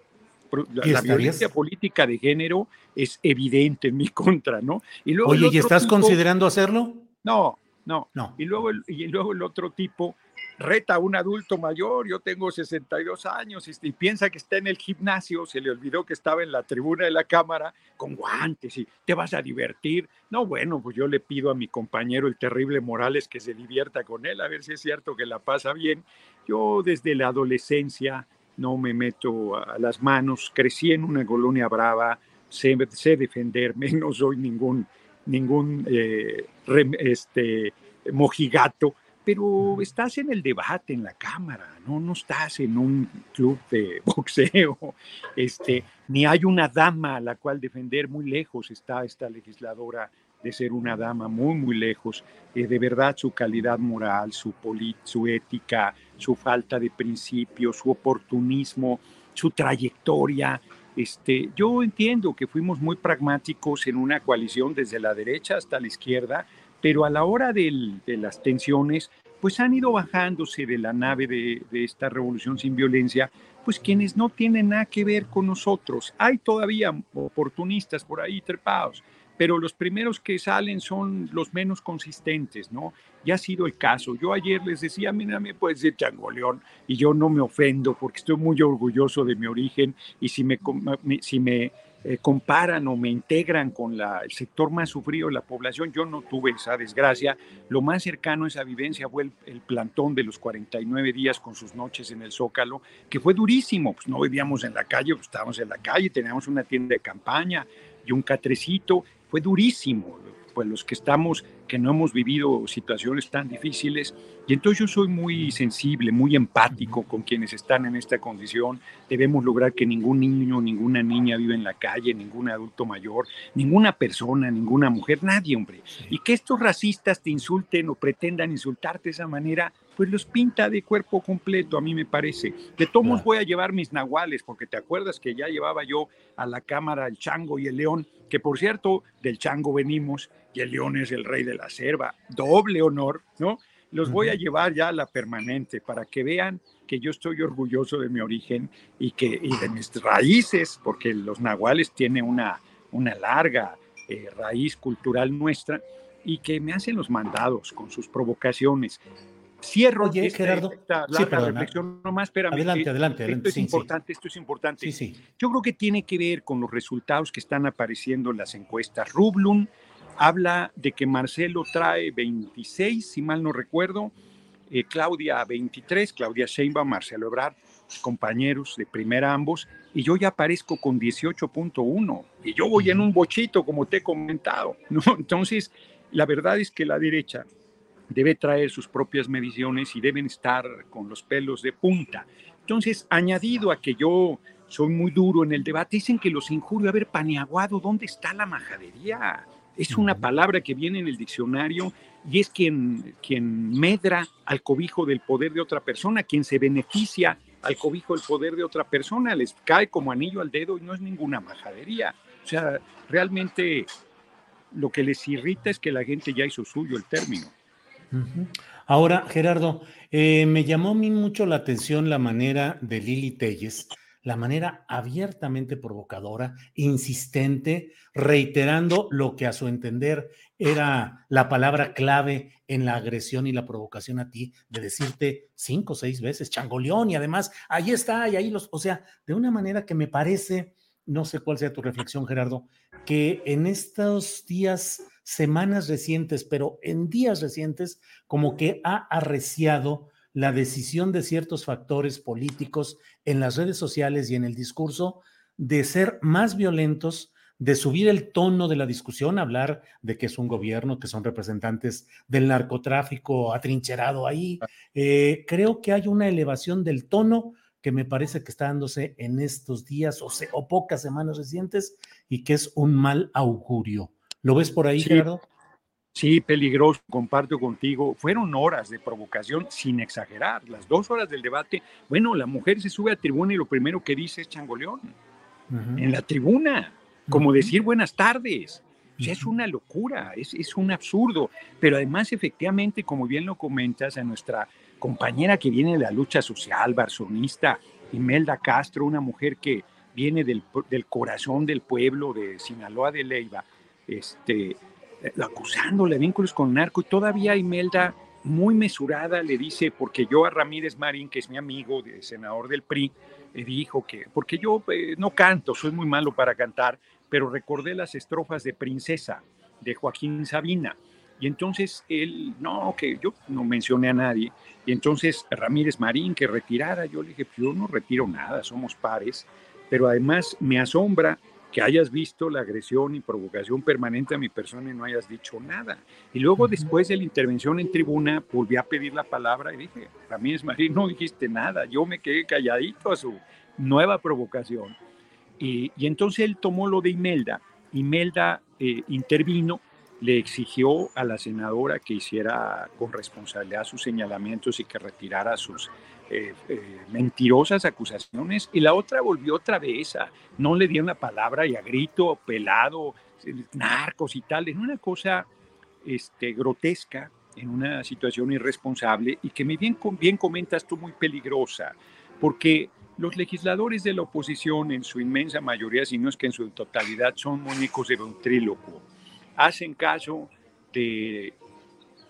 La, violencia política de género es evidente en mi contra, ¿no? Y luego Oye, ¿y estás considerando hacerlo? No, no, no. Y luego, y luego el otro tipo reta a un adulto mayor, yo tengo 62 años y, piensa que está en el gimnasio, se le olvidó que estaba en la tribuna de la cámara con guantes y te vas a divertir. No, bueno, pues yo le pido a mi compañero el terrible Morales que se divierta con él, a ver si es cierto que la pasa bien. Yo desde la adolescencia no me meto a las manos, crecí en una colonia brava, sé, defenderme, no soy ningún, ningún eh, este, mojigato pero estás en el debate en la Cámara, no, no estás en un club de boxeo, este, ni hay una dama a la cual defender. Muy lejos está esta legisladora de ser una dama muy, muy lejos, eh, de verdad su calidad moral, su, su ética, su falta de principios, su oportunismo, su trayectoria. Este, yo entiendo que fuimos muy pragmáticos en una coalición desde la derecha hasta la izquierda, pero a la hora de las tensiones, pues han ido bajándose de la nave de, esta revolución sin violencia, pues quienes no tienen nada que ver con nosotros. Hay todavía oportunistas por ahí trepados, pero los primeros que salen son los menos consistentes, ¿no? Ya ha sido el caso. Yo ayer les decía, mira, me puedes decir changoleón, y yo no me ofendo porque estoy muy orgulloso de mi origen, y si me eh, comparan o me integran con el sector más sufrido de la población. Yo no tuve esa desgracia. Lo más cercano a esa vivencia fue el, plantón de los 49 días con sus noches en el Zócalo, que fue durísimo. Pues no vivíamos en la calle, pues estábamos en la calle, teníamos una tienda de campaña y un catrecito. Fue durísimo pues los que estamos, que no hemos vivido situaciones tan difíciles. Y entonces yo soy muy sensible, muy empático con quienes están en esta condición. Debemos lograr que ningún niño, ninguna niña viva en la calle, ningún adulto mayor, ninguna persona, ninguna mujer, nadie, hombre. Y que estos racistas te insulten o pretendan insultarte de esa manera, pues los pinta de cuerpo completo, a mí me parece. De todos voy a llevar mis nahuales, porque te acuerdas que ya llevaba yo a la cámara el chango y el león, que por cierto, del chango venimos y el león es el rey de la selva, doble honor, ¿no? Los voy a llevar ya a la permanente para que vean que yo estoy orgulloso de mi origen y, que, y de mis raíces, porque los nahuales tienen una, una larga eh, raíz cultural nuestra y que me hacen los mandados con sus provocaciones. Cierro Oye, Gerardo, sí, reflexión nomás, espérame. Adelante, adelante. Esto es importante, esto es importante. Sí, Yo creo que tiene que ver con los resultados que están apareciendo en las encuestas. Rublun habla de que Marcelo trae 26, si mal no recuerdo, eh, Claudia 23, Claudia Sheinbaum, Marcelo Ebrard, compañeros de primera ambos, y yo ya aparezco con 18.1, y yo voy en un bochito, como te he comentado, ¿no? Entonces, la verdad es que la derecha debe traer sus propias mediciones y deben estar con los pelos de punta. Entonces, añadido a que yo soy muy duro en el debate, dicen que los injurio. A ver, paneaguado, ¿dónde está la majadería? Es una palabra que viene en el diccionario y es quien, quien medra al cobijo del poder de otra persona, quien se beneficia al cobijo del poder de otra persona, les cae como anillo al dedo y no es ninguna majadería. O sea, realmente lo que les irrita es que la gente ya hizo suyo el término. Ahora, Gerardo, eh, me llamó a mí mucho la atención la manera de Lili Telles, la manera abiertamente provocadora, insistente, reiterando lo que a su entender era la palabra clave en la agresión y la provocación a ti, de decirte cinco o seis veces changoleón y además ahí está y ahí los, o sea, de una manera que me parece, no sé cuál sea tu reflexión, Gerardo, que en estos días, semanas recientes, pero en días recientes, como que ha arreciado la decisión de ciertos factores políticos en las redes sociales y en el discurso de ser más violentos, de subir el tono de la discusión, hablar de que es un gobierno, que son representantes del narcotráfico atrincherado ahí. Eh, creo que hay una elevación del tono que me parece que está dándose en estos días o, o pocas semanas recientes y que es un mal augurio. ¿Lo ves por ahí, Gerardo? Sí, peligroso, comparto contigo. Fueron horas de provocación, sin exagerar. Las dos horas del debate. Bueno, la mujer se sube a tribuna y lo primero que dice es changoleón. En la tribuna, como decir buenas tardes. O sea, es una locura, es, es un absurdo. Pero además, efectivamente, como bien lo comentas, a nuestra compañera que viene de la lucha social, barzonista, Imelda Castro, una mujer que viene del, del corazón del pueblo de Sinaloa de Leiva, este, eh, acusándole vínculos con narco y todavía Imelda muy mesurada le dice, porque yo a Ramírez Marín, que es mi amigo, de senador del PRI, le dijo que, porque yo eh, no canto, soy muy malo para cantar, pero recordé las estrofas de Princesa de Joaquín Sabina. Y entonces él, no, que yo no mencioné a nadie. Y entonces Ramírez Marín, que retirara, yo le dije, yo no retiro nada, somos pares. Pero además me asombra que hayas visto la agresión y provocación permanente a mi persona y no hayas dicho nada. Y luego después de la intervención en tribuna volví a pedir la palabra y dije, Ramírez Marín, no dijiste nada, yo me quedé calladito a su nueva provocación. Y, entonces él tomó lo de Imelda, Imelda eh, intervino, le exigió a la senadora que hiciera con responsabilidad sus señalamientos y que retirara sus eh, eh, mentirosas acusaciones. Y la otra volvió otra vez a no le dieron la palabra y a grito pelado, narcos y tal, en una cosa este, grotesca, en una situación irresponsable y que me bien, bien comentas tú muy peligrosa, porque los legisladores de la oposición en su inmensa mayoría, si no es que en su totalidad, son muñecos de ventríloco, hacen caso de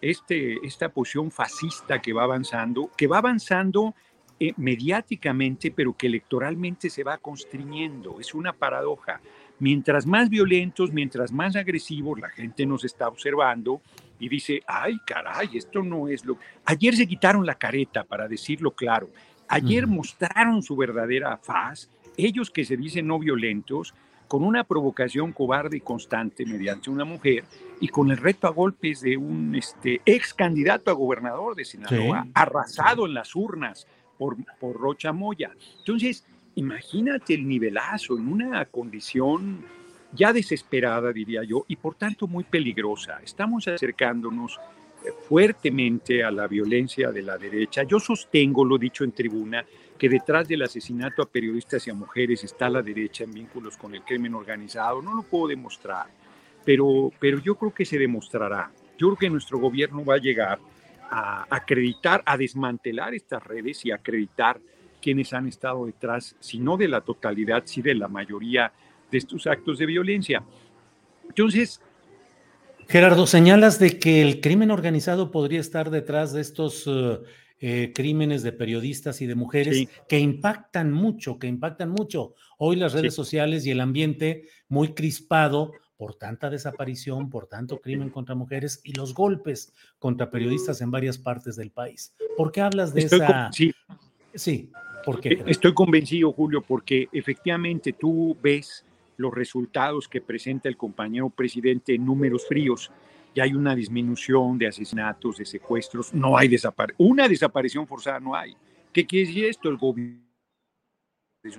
este, esta posición fascista que va avanzando, que va avanzando eh, mediáticamente, pero que electoralmente se va constriñendo. Es una paradoja. Mientras más violentos, mientras más agresivos, la gente nos está observando y dice, ay, caray, esto no es lo... Ayer se quitaron la careta, para decirlo claro. Ayer mostraron su verdadera faz. Ellos que se dicen no violentos, con una provocación cobarde y constante mediante una mujer y con el reto a golpes de un este, ex candidato a gobernador de Sinaloa, arrasado en las urnas por, por Rocha Moya. Entonces, imagínate el nivelazo en una condición ya desesperada, diría yo, y por tanto muy peligrosa. Estamos acercándonos eh, fuertemente a la violencia de la derecha. Yo sostengo, lo dicho en tribuna, que detrás del asesinato a periodistas y a mujeres está la derecha en vínculos con el crimen organizado. No lo puedo demostrar, pero, pero yo creo que se demostrará. Yo creo que nuestro gobierno va a llegar a acreditar, a desmantelar estas redes y acreditar quienes han estado detrás, si no de la totalidad, si de la mayoría de estos actos de violencia. Entonces... Gerardo, señalas de que el crimen organizado podría estar detrás de estos eh, eh, crímenes de periodistas y de mujeres que impactan mucho, que impactan mucho. Hoy las redes sociales y el ambiente muy crispado por tanta desaparición, por tanto crimen contra mujeres y los golpes contra periodistas en varias partes del país. ¿Por qué hablas de esa? Sí. sí, ¿por qué? Estoy convencido, Julio, porque efectivamente tú ves los resultados que presenta el compañero presidente en números fríos y hay una disminución de asesinatos, de secuestros, no hay desaparición, una desaparición forzada no hay. ¿Qué quiere decir esto? El gobierno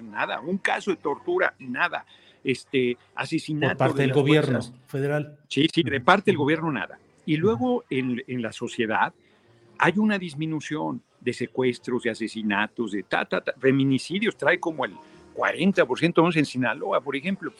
nada, un caso de tortura, nada, este asesinato. Por parte del gobierno federal. Sí, sí, de parte del gobierno nada. Y luego en, en la sociedad hay una disminución de secuestros, de asesinatos, de ta, feminicidios, trae como el 40% en Sinaloa, por ejemplo,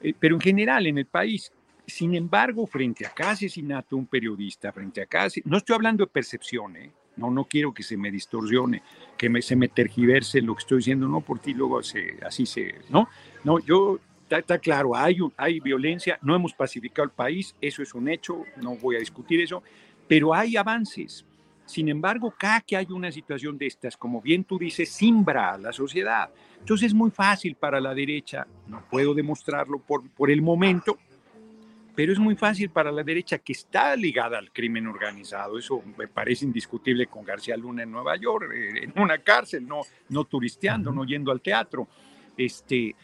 eh, pero en general en el país. Sin embargo, frente a cada asesinato un periodista, frente a cada... No estoy hablando de percepción, ¿eh? no, no quiero que se me distorsione, que me, se me tergiverse lo que estoy diciendo, no por ti luego así se... No, no, yo Está, claro, hay, hay violencia, no hemos pacificado el país, eso es un hecho, no voy a discutir eso, pero hay avances. Sin embargo, cada que hay una situación de estas, como bien tú dices, simbra a la sociedad. Entonces es muy fácil para la derecha, no puedo demostrarlo por, por el momento, pero es muy fácil para la derecha que está ligada al crimen organizado. Eso me parece indiscutible con García Luna en Nueva York, eh, en una cárcel, no, no turisteando, no yendo al teatro. Este,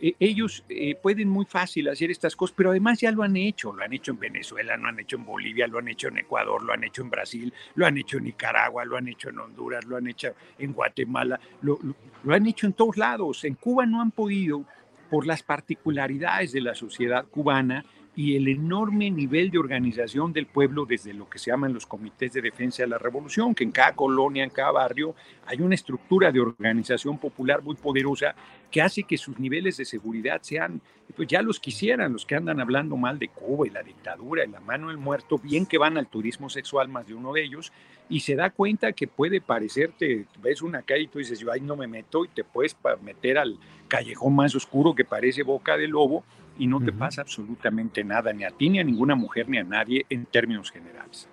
eh, ellos eh, pueden muy fácil hacer estas cosas, pero además ya lo han hecho, lo han hecho en Venezuela, lo han hecho en Bolivia, lo han hecho en Ecuador, lo han hecho en Brasil, lo han hecho en Nicaragua, lo han hecho en Honduras, lo han hecho en Guatemala, lo, lo han hecho en todos lados. En Cuba no han podido, por las particularidades de la sociedad cubana, y el enorme nivel de organización del pueblo desde lo que se llaman los comités de defensa de la revolución, que en cada colonia, en cada barrio, hay una estructura de organización popular muy poderosa que hace que sus niveles de seguridad sean, pues ya los quisieran, los que andan hablando mal de Cuba y la dictadura y la mano del muerto, bien que van al turismo sexual más de uno de ellos, y se da cuenta que puede parecerte, ves una calle y tú dices, yo ahí no me meto y te puedes meter al callejón más oscuro que parece boca de lobo, y no te pasa absolutamente nada, ni a ti, ni a ninguna mujer, ni a nadie en términos generales.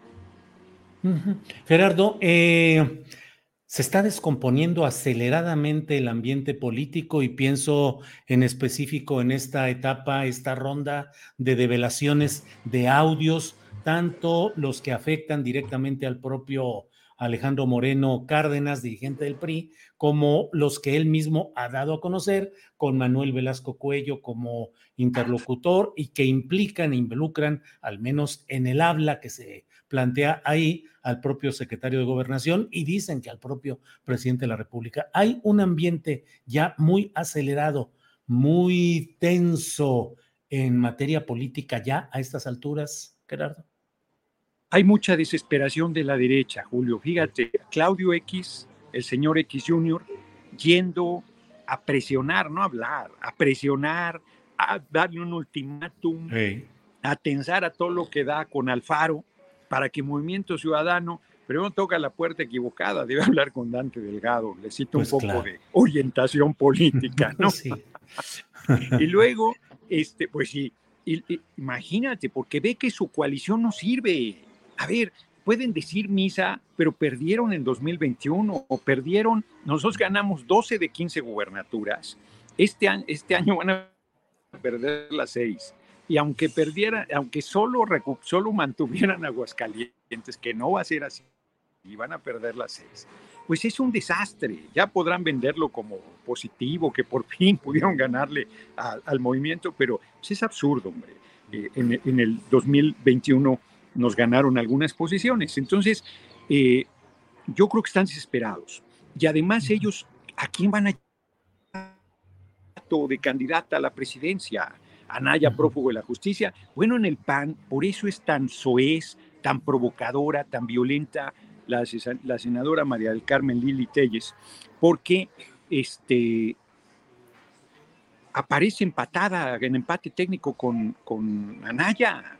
Gerardo, eh, se está descomponiendo aceleradamente el ambiente político y pienso en específico en esta etapa, esta ronda de develaciones de audios, tanto los que afectan directamente al propio Alejandro Moreno Cárdenas, dirigente del PRI, como los que él mismo ha dado a conocer con Manuel Velasco Cuello como interlocutor y que implican e involucran, al menos en el habla que se plantea ahí, al propio secretario de Gobernación y dicen que al propio presidente de la República. Hay un ambiente ya muy acelerado, muy tenso en materia política ya a estas alturas, Gerardo hay mucha desesperación de la derecha, Julio. Fíjate, Claudio X, el señor X Jr., yendo a presionar, no a hablar, a presionar, a darle un ultimátum, a tensar a todo lo que da con Alfaro para que Movimiento Ciudadano, pero no toca la puerta equivocada, debe hablar con Dante Delgado, le cito un pues poco de orientación política, ¿no? y luego, este, pues sí, imagínate, porque ve que su coalición no sirve, a ver, pueden decir misa, pero perdieron en 2021 o perdieron, nosotros ganamos 12 de 15 gubernaturas, este año, este año van a perder las 6. Y aunque perdieran, aunque solo, solo mantuvieran Aguascalientes, que no va a ser así, y van a perder las 6, pues es un desastre. Ya podrán venderlo como positivo, que por fin pudieron ganarle al movimiento, pero pues es absurdo, hombre. Eh, en, en el 2021 nos ganaron algunas posiciones. Entonces, eh, yo creo que están desesperados. Y además ellos, ¿a quién van a de candidata a la presidencia? Anaya, prófugo de la justicia. Bueno, en el PAN, por eso es tan soez, tan provocadora, tan violenta la, la senadora María del Carmen Lili Telles, porque este, aparece empatada en empate técnico con, con Anaya.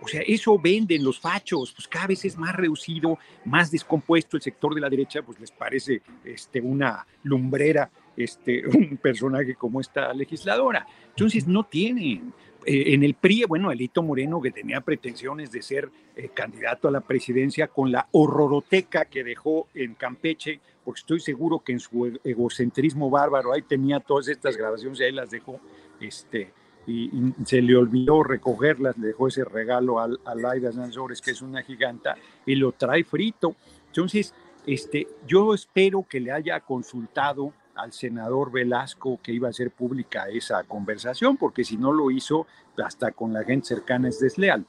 O sea, eso venden los fachos, pues cada vez es más reducido, más descompuesto el sector de la derecha, pues les parece este, una lumbrera, este, un personaje como esta legisladora. Entonces no tienen. Eh, en el PRI, bueno, Elito Moreno, que tenía pretensiones de ser eh, candidato a la presidencia con la horroroteca que dejó en Campeche, porque estoy seguro que en su e-, egocentrismo bárbaro ahí tenía todas estas grabaciones y ahí las dejó. Este, y, se le olvidó recogerlas, le dejó ese regalo a, a Laida Sanzores, que es una giganta, y lo trae frito. Entonces, este, yo espero que le haya consultado al senador Velasco que iba a hacer pública esa conversación, porque si no lo hizo, hasta con la gente cercana es desleal.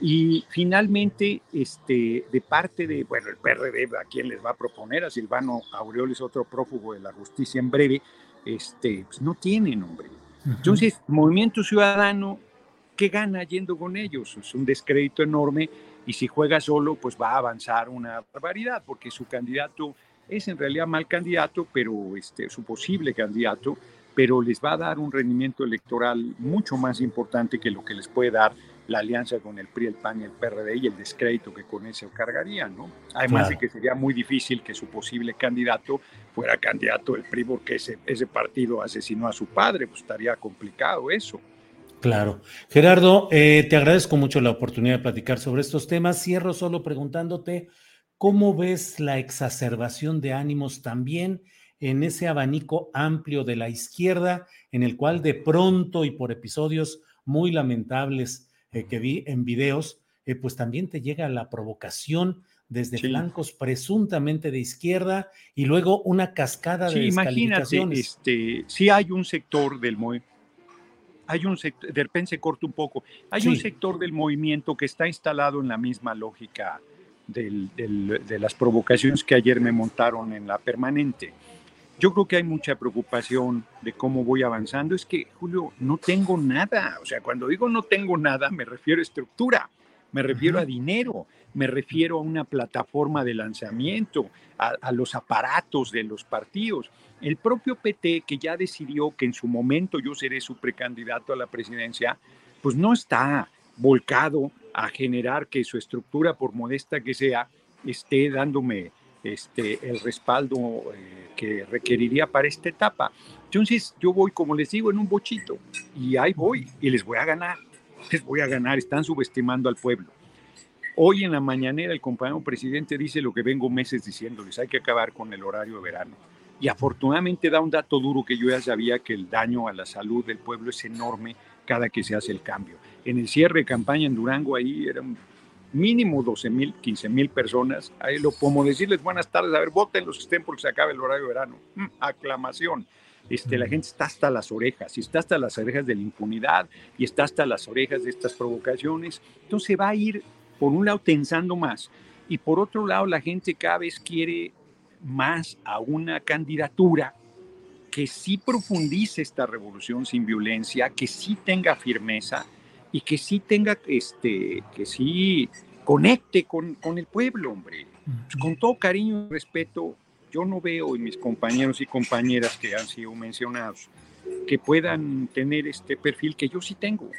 Y finalmente, este, de parte de, bueno, el PRD, ¿a quién les va a proponer? A Silvano Aureoles, otro prófugo de la justicia en breve, este, pues no tienen, hombre. Entonces, Movimiento Ciudadano ¿qué gana yendo con ellos? Es un descrédito enorme y si juega solo, pues va a avanzar una barbaridad, porque su candidato es en realidad mal candidato, pero este, su posible candidato, pero les va a dar un rendimiento electoral mucho más importante que lo que les puede dar la alianza con el PRI, el PAN y el PRD y el descrédito que con eso cargarían, ¿no? Además de que sería muy difícil que su posible candidato fuera candidato del PRI porque ese, ese partido asesinó a su padre, pues estaría complicado eso. Claro. Gerardo, eh, te agradezco mucho la oportunidad de platicar sobre estos temas. Cierro solo preguntándote, ¿cómo ves la exacerbación de ánimos también en ese abanico amplio de la izquierda, en el cual de pronto y por episodios muy lamentables eh, que vi en videos, eh, pues también te llega la provocación desde flancos presuntamente de izquierda y luego una cascada de sí, Imagínate, este, si hay un sector del movimiento hay un sector, de repente se corta un poco, hay un sector del movimiento que está instalado en la misma lógica de las provocaciones que ayer me montaron en la permanente. Yo creo que hay mucha preocupación de cómo voy avanzando. Es que, Julio, no tengo nada. O sea, cuando digo no tengo nada, me refiero a estructura, me refiero a dinero, me refiero a una plataforma de lanzamiento, a los aparatos de los partidos. El propio PT, que ya decidió que en su momento yo seré su precandidato a la presidencia, pues no está volcado a generar que su estructura, por modesta que sea, esté dándome este, el respaldo eh, que requeriría para esta etapa. Entonces yo voy, como les digo, en un bochito y ahí voy y les voy a ganar, les voy a ganar, están subestimando al pueblo. Hoy en la mañanera el compañero presidente dice lo que vengo meses diciéndoles, hay que acabar con el horario de verano. Y afortunadamente da un dato duro que yo ya sabía que el daño a la salud del pueblo es enorme cada que se hace el cambio. En el cierre de campaña en Durango ahí eran mínimo 12 mil, 15 mil personas. Ahí lo podemos decirles buenas tardes, a ver, voten los que estén porque se acaba el horario de verano. Mm, aclamación. Este, la gente está hasta las orejas, y está hasta las orejas de la impunidad, y está hasta las orejas de estas provocaciones. Entonces va a ir, por un lado, tensando más, y por otro lado, la gente cada vez quiere más a una candidatura que sí profundice esta revolución sin violencia, que sí tenga firmeza y que sí tenga, este, que sí conecte con, con el pueblo, hombre. Pues, con todo cariño y respeto, yo no veo en mis compañeros y compañeras que han sido mencionados que puedan tener este perfil que yo sí tengo.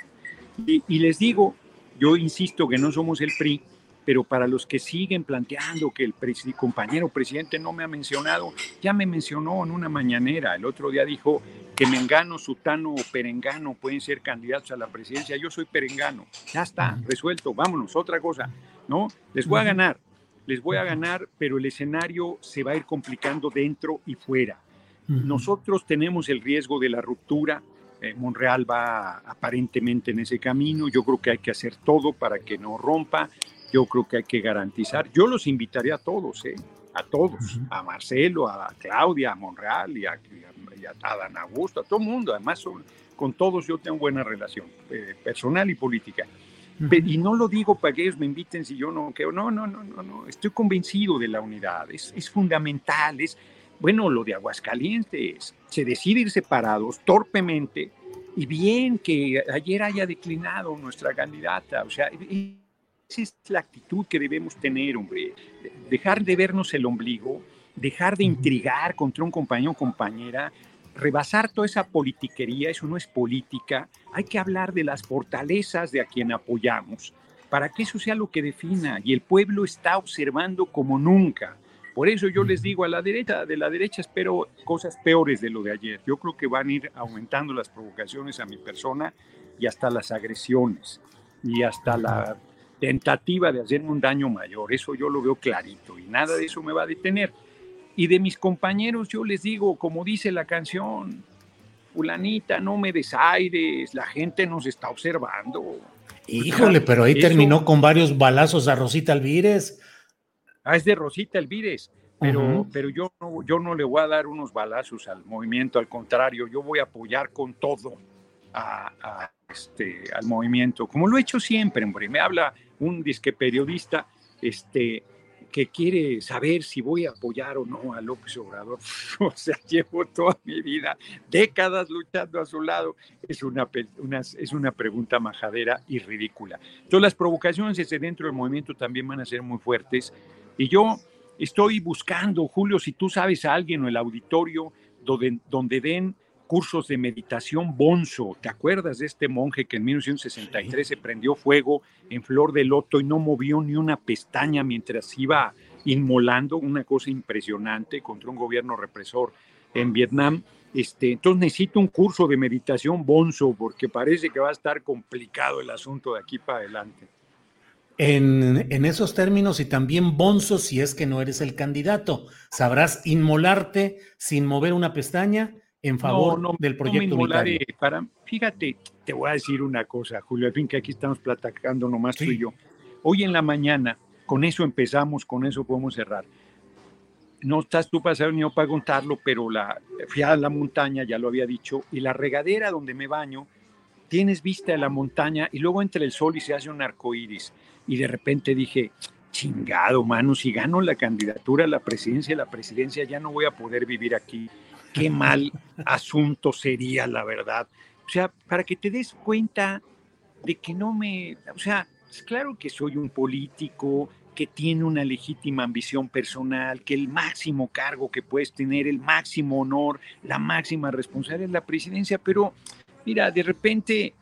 Y, y les digo, yo insisto que no somos el PRI, pero para los que siguen planteando que el compañero presidente no me ha mencionado, ya me mencionó en una mañanera, el otro día dijo que Mengano, Sutano o Perengano pueden ser candidatos a la presidencia, yo soy Perengano, ya está, resuelto, vámonos, otra cosa, ¿no? Les voy a ganar, les voy a ganar, pero el escenario se va a ir complicando dentro y fuera. Nosotros tenemos el riesgo de la ruptura, eh, Monreal va aparentemente en ese camino. Yo creo que hay que hacer todo para que no rompa yo creo que hay que garantizar. Yo los invitaría a todos, ¿eh? a todos, a Marcelo, a Claudia, a Monreal y a, a, Dan Augusto, a todo el mundo. Además, con todos yo tengo buena relación eh, personal y política. Y no lo digo para que ellos me inviten si yo no creo. No, no, no, no, no. Estoy convencido de la unidad. Es, es fundamental. Es, bueno, lo de Aguascalientes. Se decide ir separados torpemente y bien que ayer haya declinado nuestra candidata. O sea, es la actitud que debemos tener, hombre. Dejar de vernos el ombligo, dejar de intrigar contra un compañero o compañera, rebasar toda esa politiquería, eso no es política. Hay que hablar de las fortalezas de a quien apoyamos para que eso sea lo que defina. Y el pueblo está observando como nunca. Por eso yo les digo a la derecha, de la derecha espero cosas peores de lo de ayer. Yo creo que van a ir aumentando las provocaciones a mi persona y hasta las agresiones y hasta la tentativa de hacerme un daño mayor. Eso yo lo veo clarito y nada de eso me va a detener. Y de mis compañeros yo les digo, como dice la canción, fulanita, no me desaires, la gente nos está observando. Híjole, pero ahí terminó con varios balazos a Rosita Alvírez. Ah, es de Rosita Alvírez, pero, pero yo, no, yo no le voy a dar unos balazos al movimiento, al contrario, yo voy a apoyar con todo a, este, al movimiento, como lo he hecho siempre, hombre. Me habla un disque periodista este, que quiere saber si voy a apoyar o no a López Obrador. O sea, llevo toda mi vida, décadas luchando a su lado. Es una, es una pregunta majadera y ridícula. Entonces, las provocaciones desde dentro del movimiento también van a ser muy fuertes. Y yo estoy buscando, Julio, si tú sabes a alguien o el auditorio donde, donde den cursos de meditación bonzo. ¿Te acuerdas de este monje que en 1963 se prendió fuego en Flor de Loto y no movió ni una pestaña mientras iba inmolando? Una cosa impresionante contra un gobierno represor en Vietnam. Este, entonces necesito un curso de meditación bonzo porque parece que va a estar complicado el asunto de aquí para adelante. En, en, esos términos y también bonzo si es que no eres el candidato. Sabrás inmolarte sin mover una pestaña en favor del proyecto no para, fíjate, te voy a decir una cosa, Julio, al fin que aquí estamos platicando nomás tú y yo. Hoy en la mañana, con eso empezamos, con eso podemos cerrar. No estás tú para saber ni yo para contarlo, pero la, fui a la montaña, ya lo había dicho, y la regadera donde me baño, tienes vista de la montaña y luego entra el sol y se hace un arco iris. Y de repente dije, chingado, mano, si gano la candidatura a la presidencia, la presidencia ya no voy a poder vivir aquí qué mal asunto sería, la verdad. O sea, para que te des cuenta de que no me, o sea, es claro que soy un político que tiene una legítima ambición personal, que el máximo cargo que puedes tener, el máximo honor, la máxima responsabilidad es la presidencia, pero mira, de repente,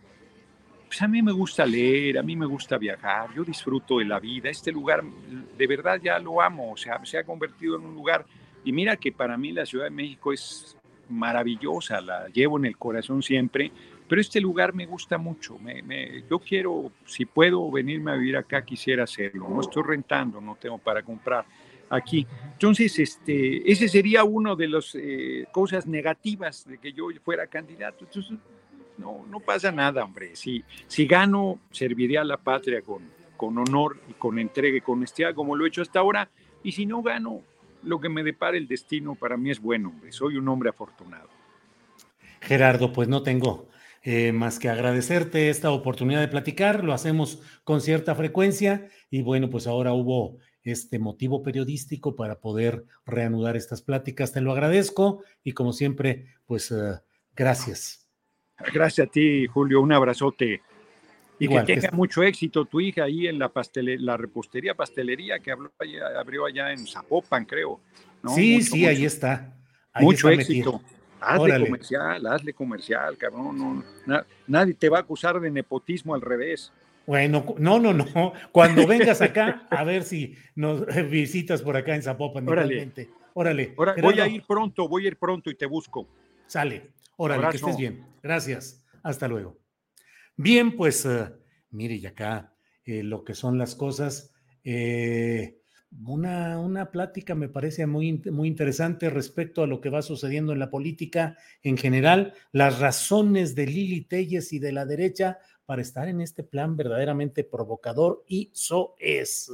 pues a mí me gusta leer, a mí me gusta viajar, yo disfruto de la vida, este lugar de verdad ya lo amo, o sea, se ha convertido en un lugar y mira que para mí la Ciudad de México es maravillosa, la llevo en el corazón siempre, pero este lugar me gusta mucho. Me, yo quiero, si puedo venirme a vivir acá, quisiera hacerlo. No estoy rentando, no tengo para comprar aquí. Entonces, este, ese sería uno de las eh, cosas negativas de que yo fuera candidato. Entonces, no, no pasa nada, hombre. Si, si gano, serviría a la patria con, con honor y con entrega y con honestidad, como lo he hecho hasta ahora. Y si no gano, lo que me depara el destino para mí es bueno, soy un hombre afortunado. Gerardo, pues no tengo eh, más que agradecerte esta oportunidad de platicar, lo hacemos con cierta frecuencia y bueno, pues ahora hubo este motivo periodístico para poder reanudar estas pláticas, te lo agradezco y como siempre, pues uh, gracias. Gracias a ti, Julio, un abrazote. Y que tenga mucho éxito tu hija ahí en la, la repostería, pastelería que abrió allá en Zapopan, creo. Sí, sí, ahí está. mucho éxito. Hazle comercial, hazle comercial, cabrón. nadie te va a acusar de nepotismo al revés. Bueno, no, no, no. Cuando vengas acá, a ver si nos visitas por acá en Zapopan. Órale. Órale. voy a ir pronto, voy a ir pronto y te busco. Sale. Órale, que estés bien. Gracias. Hasta luego. Bien, pues uh, mire, y acá eh, lo que son las cosas. Eh, una, una, plática me parece muy, muy interesante respecto a lo que va sucediendo en la política en general, las razones de Lili Telles y de la derecha para estar en este plan verdaderamente provocador y soez.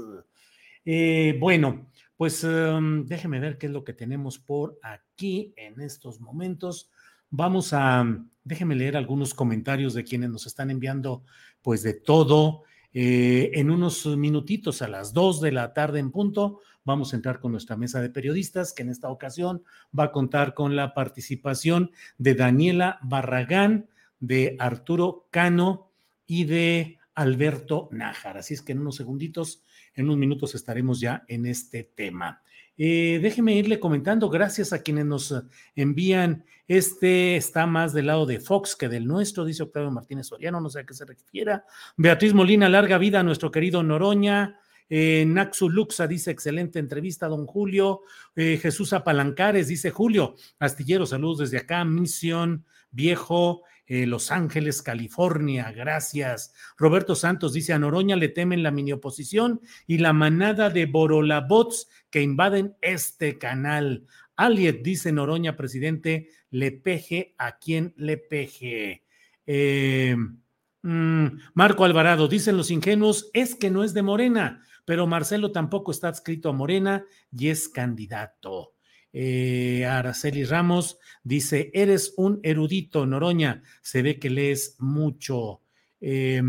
Eh, bueno, pues um, déjeme ver qué es lo que tenemos por aquí en estos momentos. Vamos a, déjenme leer algunos comentarios de quienes nos están enviando, pues de todo. Eh, en unos minutitos, a las dos de la tarde en punto, vamos a entrar con nuestra mesa de periodistas, que en esta ocasión va a contar con la participación de Daniela Barragán, de Arturo Cano y de Alberto Nájar. Así es que en unos segunditos, en unos minutos estaremos ya en este tema. Eh, déjeme irle comentando, gracias a quienes nos envían. Este está más del lado de Fox que del nuestro, dice Octavio Martínez Soriano, no sé a qué se refiera. Beatriz Molina, larga vida a nuestro querido Noroña. Eh, Naxu Luxa dice: excelente entrevista, don Julio. Eh, Jesús Apalancares dice: Julio, Astillero, saludos desde acá. Misión Viejo, eh, Los Ángeles, California, gracias. Roberto Santos dice: a Noroña le temen la mini oposición y la manada de Borolabots que invaden este canal. Aliet, dice Noroña, presidente, le peje a quien le peje. Eh, mm, Marco Alvarado, dicen los ingenuos, es que no es de Morena, pero Marcelo tampoco está adscrito a Morena y es candidato. Eh, Araceli Ramos dice, eres un erudito, Noroña, se ve que lees mucho. Eh,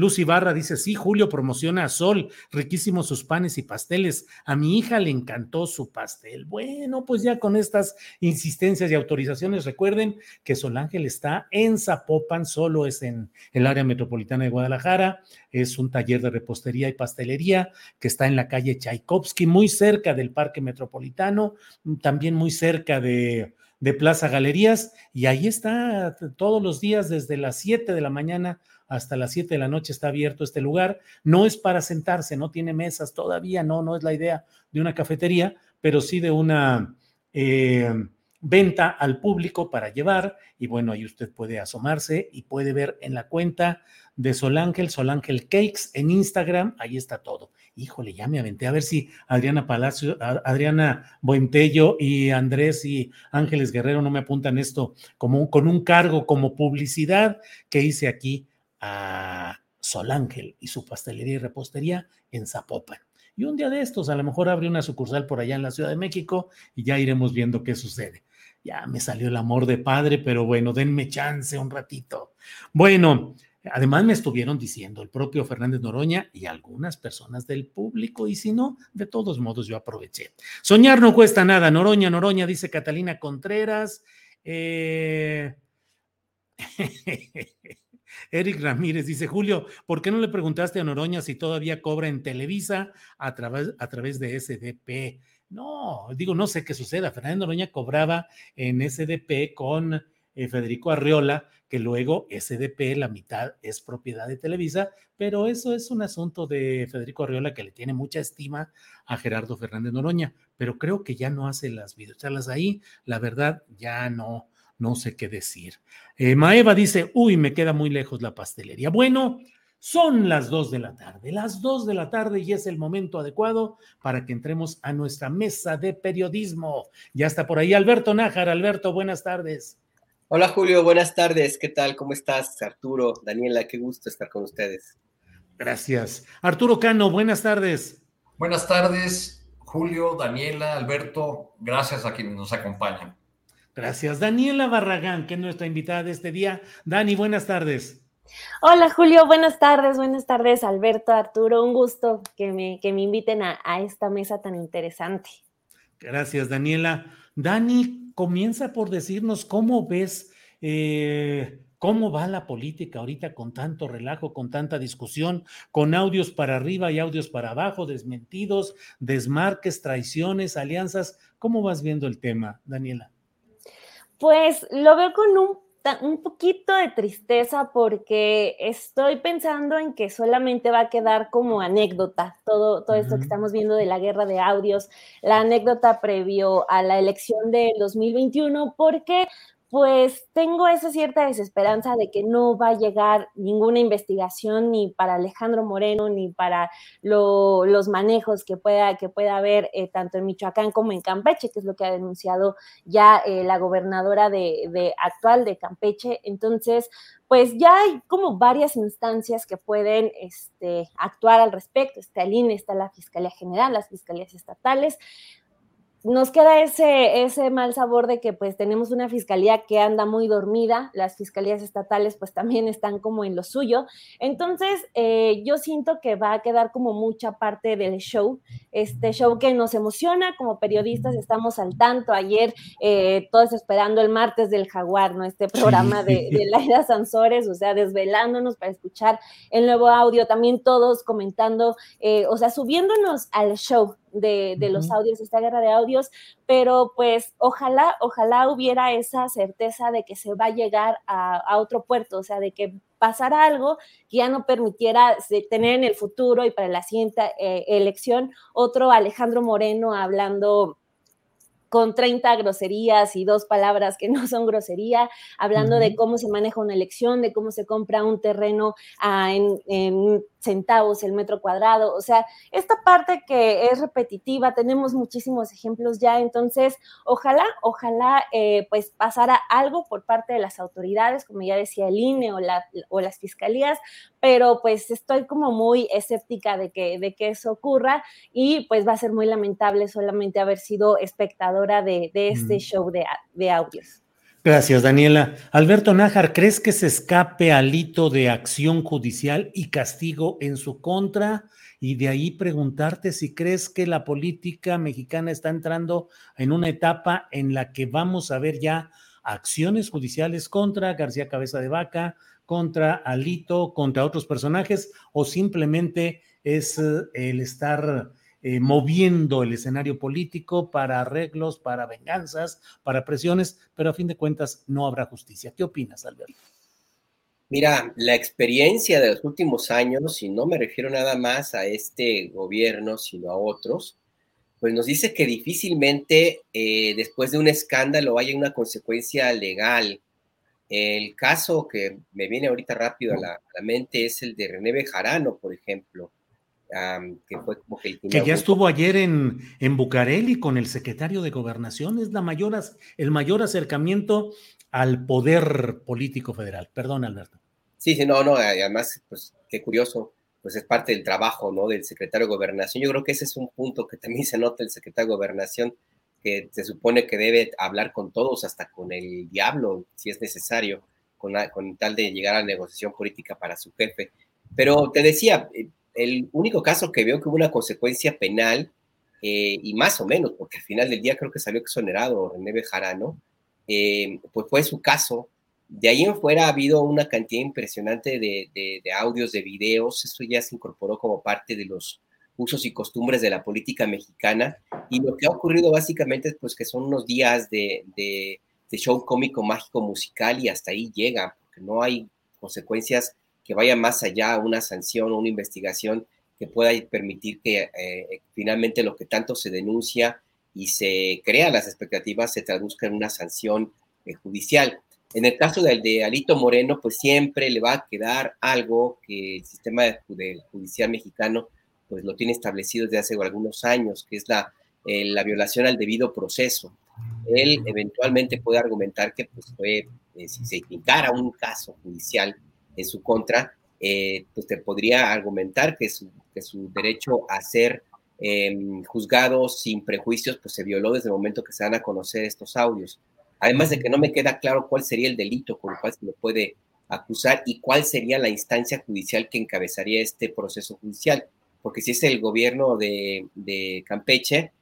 Lucy Barra dice, sí, Julio promociona a Sol, riquísimos sus panes y pasteles. A mi hija le encantó su pastel. Bueno, pues ya con estas insistencias y autorizaciones, recuerden que Sol Ángel está en Zapopan, solo es en el área metropolitana de Guadalajara. Es un taller de repostería y pastelería que está en la calle Tchaikovsky, muy cerca del Parque Metropolitano, también muy cerca de de Plaza Galerías y ahí está todos los días desde las 7 de la mañana hasta las 7 de la noche está abierto este lugar. No es para sentarse, no tiene mesas todavía, no, no es la idea de una cafetería, pero sí de una eh, venta al público para llevar. Y bueno, ahí usted puede asomarse y puede ver en la cuenta de Solángel, Solángel Cakes en Instagram, ahí está todo híjole, ya me aventé a ver si Adriana Palacio, Adriana Buentello y Andrés y Ángeles Guerrero no me apuntan esto como con un cargo como publicidad que hice aquí a Sol Ángel y su pastelería y repostería en Zapopan. Y un día de estos, a lo mejor abre una sucursal por allá en la Ciudad de México y ya iremos viendo qué sucede. Ya me salió el amor de padre, pero bueno, denme chance un ratito. Bueno, Además, me estuvieron diciendo el propio Fernández Noroña y algunas personas del público, y si no, de todos modos yo aproveché. Soñar no cuesta nada. Noroña, Noroña, dice Catalina Contreras. Eh, Eric Ramírez dice, Julio, ¿por qué no le preguntaste a Noroña si todavía cobra en Televisa a través, a través de SDP? No, digo, no sé qué suceda. Fernández Noroña cobraba en SDP con eh, Federico Arriola, que luego SDP, la mitad es propiedad de Televisa, pero eso es un asunto de Federico Arriola que le tiene mucha estima a Gerardo Fernández Noroña, pero creo que ya no hace las videocharlas ahí, la verdad ya no, no sé qué decir. Eh, Maeva dice, uy, me queda muy lejos la pastelería. Bueno, son las dos de la tarde, las dos de la tarde y es el momento adecuado para que entremos a nuestra mesa de periodismo. Ya está por ahí Alberto Nájar. Alberto, buenas tardes. Hola Julio, buenas tardes. ¿Qué tal? ¿Cómo estás? Arturo, Daniela, qué gusto estar con ustedes. Gracias. Arturo Cano, buenas tardes. Buenas tardes, Julio, Daniela, Alberto. Gracias a quienes nos acompañan. Gracias. Daniela Barragán, que es nuestra invitada de este día. Dani, buenas tardes. Hola Julio, buenas tardes, buenas tardes Alberto, Arturo, un gusto que me, que me inviten a, a esta mesa tan interesante. Gracias Daniela. Dani, comienza por decirnos cómo ves, eh, cómo va la política ahorita con tanto relajo, con tanta discusión, con audios para arriba y audios para abajo, desmentidos, desmarques, traiciones, alianzas. ¿Cómo vas viendo el tema, Daniela? Pues lo veo con un un poquito de tristeza porque estoy pensando en que solamente va a quedar como anécdota todo, todo esto que estamos viendo de la guerra de audios, la anécdota previo a la elección del 2021, porque pues tengo esa cierta desesperanza de que no va a llegar ninguna investigación ni para Alejandro Moreno ni para los manejos que pueda, que pueda haber eh, tanto en Michoacán como en Campeche, que es lo que ha denunciado ya eh, la gobernadora de, actual de Campeche. Entonces, pues ya hay como varias instancias que pueden este, actuar al respecto. Está el INE, está la Fiscalía General, las fiscalías estatales nos queda ese, ese mal sabor de que pues tenemos una fiscalía que anda muy dormida, las fiscalías estatales pues también están como en lo suyo, entonces eh, yo siento que va a quedar como mucha parte del show, este show que nos emociona como periodistas, estamos al tanto, ayer eh, todos esperando el martes del jaguar, ¿no? Este programa de, de Laida Sansores, o sea, desvelándonos para escuchar el nuevo audio, también todos comentando, eh, o sea, subiéndonos al show, de, los audios, esta guerra de audios, pero pues ojalá, ojalá hubiera esa certeza de que se va a llegar a, otro puerto, o sea, de que pasara algo que ya no permitiera tener en el futuro y para la siguiente eh, elección otro Alejandro Moreno hablando con 30 groserías y dos palabras que no son grosería, hablando de cómo se maneja una elección, de cómo se compra un terreno ah, en, centavos el metro cuadrado. O sea, esta parte que es repetitiva, tenemos muchísimos ejemplos ya, entonces ojalá, ojalá eh, pues pasara algo por parte de las autoridades, como ya decía el INE o, o las fiscalías, pero pues estoy como muy escéptica de que, de que eso ocurra y pues va a ser muy lamentable solamente haber sido espectadora de, este show de, de audios. Gracias, Daniela. Alberto Nájar, ¿crees que se escape al hito de acción judicial y castigo en su contra? Y de ahí preguntarte si crees que la política mexicana está entrando en una etapa en la que vamos a ver ya acciones judiciales contra García Cabeza de Vaca, contra Alito, contra otros personajes, o simplemente es eh, el estar eh, moviendo el escenario político para arreglos, para venganzas, para presiones, pero a fin de cuentas no habrá justicia. ¿Qué opinas, Alberto? Mira, la experiencia de los últimos años, y no me refiero nada más a este gobierno, sino a otros, pues nos dice que difícilmente eh, después de un escándalo haya una consecuencia legal. El caso que me viene ahorita rápido a la, a la mente es el de René Bejarano, por ejemplo que fue como que, que ya estuvo ayer en, en Bucareli con el secretario de Gobernación, es la mayor, el mayor acercamiento al poder político federal. Perdón, Alberto. Sí, sí, no, no, además, pues qué curioso, pues es parte del trabajo, ¿no? Del secretario de Gobernación. Yo creo que ese es un punto que también se nota el secretario de Gobernación, que se supone que debe hablar con todos, hasta con el diablo, si es necesario, con, con tal de llegar a la negociación política para su jefe. Pero te decía, eh, el único caso que veo que hubo una consecuencia penal, eh, y más o menos, porque al final del día creo que salió exonerado René Bejarano, eh, pues fue su caso. De ahí en fuera ha habido una cantidad impresionante de, audios, de videos, eso ya se incorporó como parte de los usos y costumbres de la política mexicana, y lo que ha ocurrido básicamente es pues que son unos días de, de show cómico, mágico, musical, y hasta ahí llega, porque no hay consecuencias que vaya más allá una sanción o una investigación que pueda permitir que eh, finalmente lo que tanto se denuncia y se crea las expectativas se traduzca en una sanción eh, judicial. En el caso del de Alito Moreno, pues siempre le va a quedar algo que el sistema judicial mexicano pues lo tiene establecido desde hace algunos años, que es la, eh, la violación al debido proceso. Él eventualmente puede argumentar que pues fue, si se implicara un caso judicial, en su contra, eh, pues te podría argumentar que su, que su derecho a ser em, juzgado sin prejuicios, pues se violó desde el momento que se dan a conocer estos audios. Además de que no me queda claro cuál sería el delito con el cual se le puede acusar y cuál sería la instancia judicial que encabezaría este proceso judicial. Porque si es el gobierno de, de Campeche,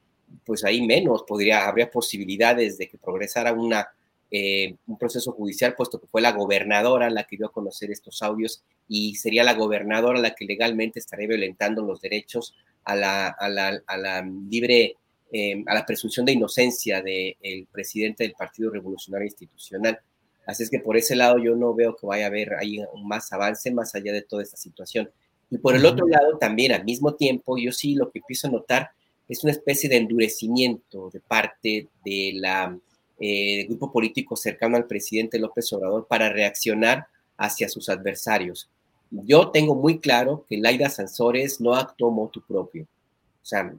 pues ahí menos podría, habría posibilidades de que progresara una eh, un proceso judicial, puesto que fue la gobernadora la que dio a conocer estos audios y sería la gobernadora la que legalmente estaría violentando los derechos a la, a la, a la libre, eh, a la presunción de inocencia del presidente del Partido Revolucionario Institucional. Así es que por ese lado yo no veo que vaya a haber ahí más avance más allá de toda esta situación. Y por el otro lado, también al mismo tiempo, yo sí lo que empiezo a notar es una especie de endurecimiento de parte de la eh, grupo político cercano al presidente López Obrador para reaccionar hacia sus adversarios. Yo tengo muy claro que Laida Sansores no actuó motu propio. O sea,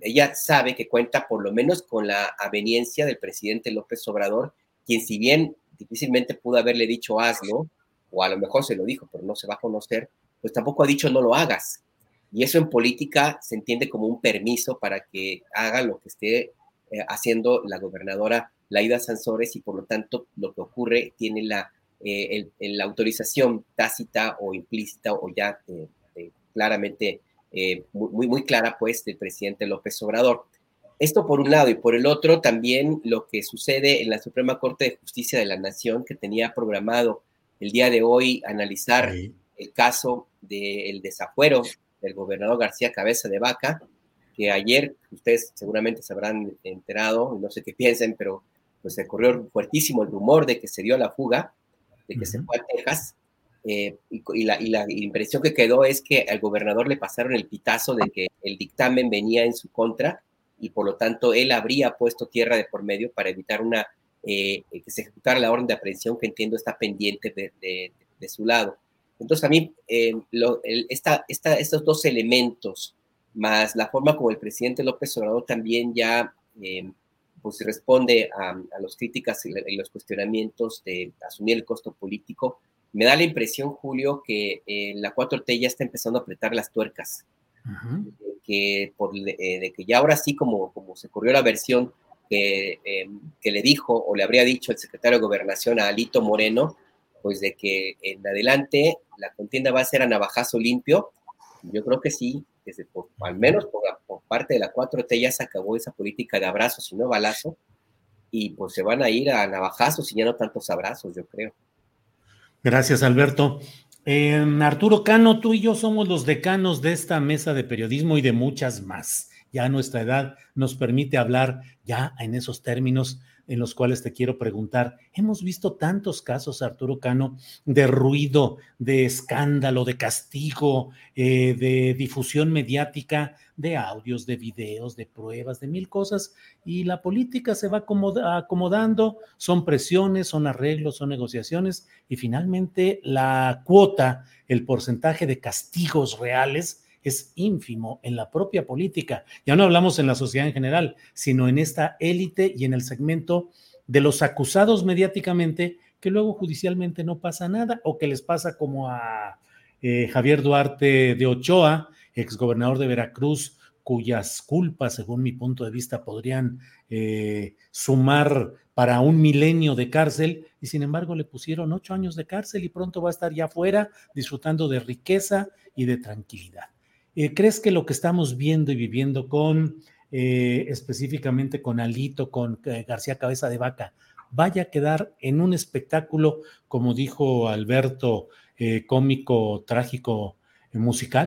ella sabe que cuenta por lo menos con la aveniencia del presidente López Obrador, quien si bien difícilmente pudo haberle dicho hazlo, o a lo mejor se lo dijo, pero no se va a conocer, pues tampoco ha dicho no lo hagas. Y eso en política se entiende como un permiso para que haga lo que esté eh, haciendo la gobernadora Laida Sansores y por lo tanto lo que ocurre tiene la, eh, la autorización tácita o implícita o ya eh, eh, claramente muy, muy clara pues del presidente López Obrador. Esto por un lado y por el otro también lo que sucede en la Suprema Corte de Justicia de la Nación que tenía programado el día de hoy analizar el caso del desafuero del gobernador García Cabeza de Vaca, que ayer ustedes seguramente se habrán enterado, no sé qué piensen, pero pues se corrió fuertísimo el rumor de que se dio la fuga, de que se fue a Texas, eh, y, la, impresión que quedó es que al gobernador le pasaron el pitazo de que el dictamen venía en su contra y por lo tanto él habría puesto tierra de por medio para evitar una eh, que se ejecutara la orden de aprehensión que entiendo está pendiente de, su lado. Entonces a mí eh, estos dos elementos, más la forma como el presidente López Obrador también ya pues responde a, las críticas y, los cuestionamientos de asumir el costo político. Me da la impresión, Julio, que eh, la 4T ya está empezando a apretar las tuercas. que por, eh, de que ya ahora sí, como, como se corrió la versión, que, em, que le dijo o le habría dicho el secretario de Gobernación a Alito Moreno, pues de que en adelante la contienda va a ser a navajazo limpio. Yo creo que sí, desde, al menos por, por, parte de la 4T ya se acabó esa política de abrazos y no balazo, y pues se van a ir a navajazos y ya no tantos abrazos, yo creo. Gracias, Alberto. Arturo Cano, tú y yo somos los decanos de esta mesa de periodismo y de muchas más. Ya nuestra edad nos permite hablar ya en esos términos en los cuales te quiero preguntar. Hemos visto tantos casos, Arturo Cano, de ruido, de escándalo, de castigo, eh, de difusión mediática, de audios, de videos, de pruebas, de mil cosas, y la política se va acomodando, son presiones, son arreglos, son negociaciones, y finalmente la cuota, el porcentaje de castigos reales, es ínfimo en la propia política. Ya no hablamos en la sociedad en general, sino en esta élite y en el segmento de los acusados mediáticamente, que luego judicialmente no pasa nada, o que les pasa como a eh, Javier Duarte de Ochoa, exgobernador de Veracruz, cuyas culpas, según mi punto de vista, podrían eh, sumar para un milenio de cárcel, y sin embargo le pusieron ocho años de cárcel y pronto va a estar ya fuera disfrutando de riqueza y de tranquilidad. Eh, ¿Crees que lo que estamos viendo y viviendo con, eh, específicamente con Alito, con eh, García Cabeza de Vaca, vaya a quedar en un espectáculo, como dijo Alberto, cómico, trágico, musical?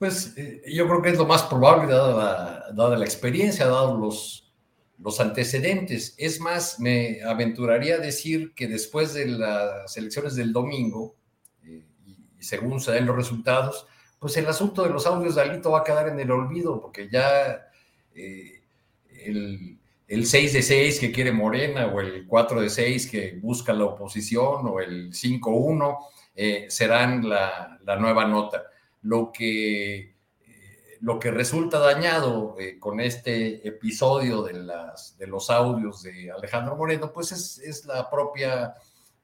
Pues eh, yo creo que es lo más probable dada la, dada la experiencia, dados los, los antecedentes. Es más, me aventuraría a decir que después de las elecciones del domingo, y según se den los resultados, pues el asunto de los audios de Alito va a quedar en el olvido, porque ya eh, el, el, 6 de 6 que quiere Morena, o el 4 de 6 que busca la oposición, o el 5-1, eh, serán la, la, nueva nota. Lo que, eh, lo que resulta dañado con este episodio de, las, de los audios de Alejandro Moreno, pues es, es la propia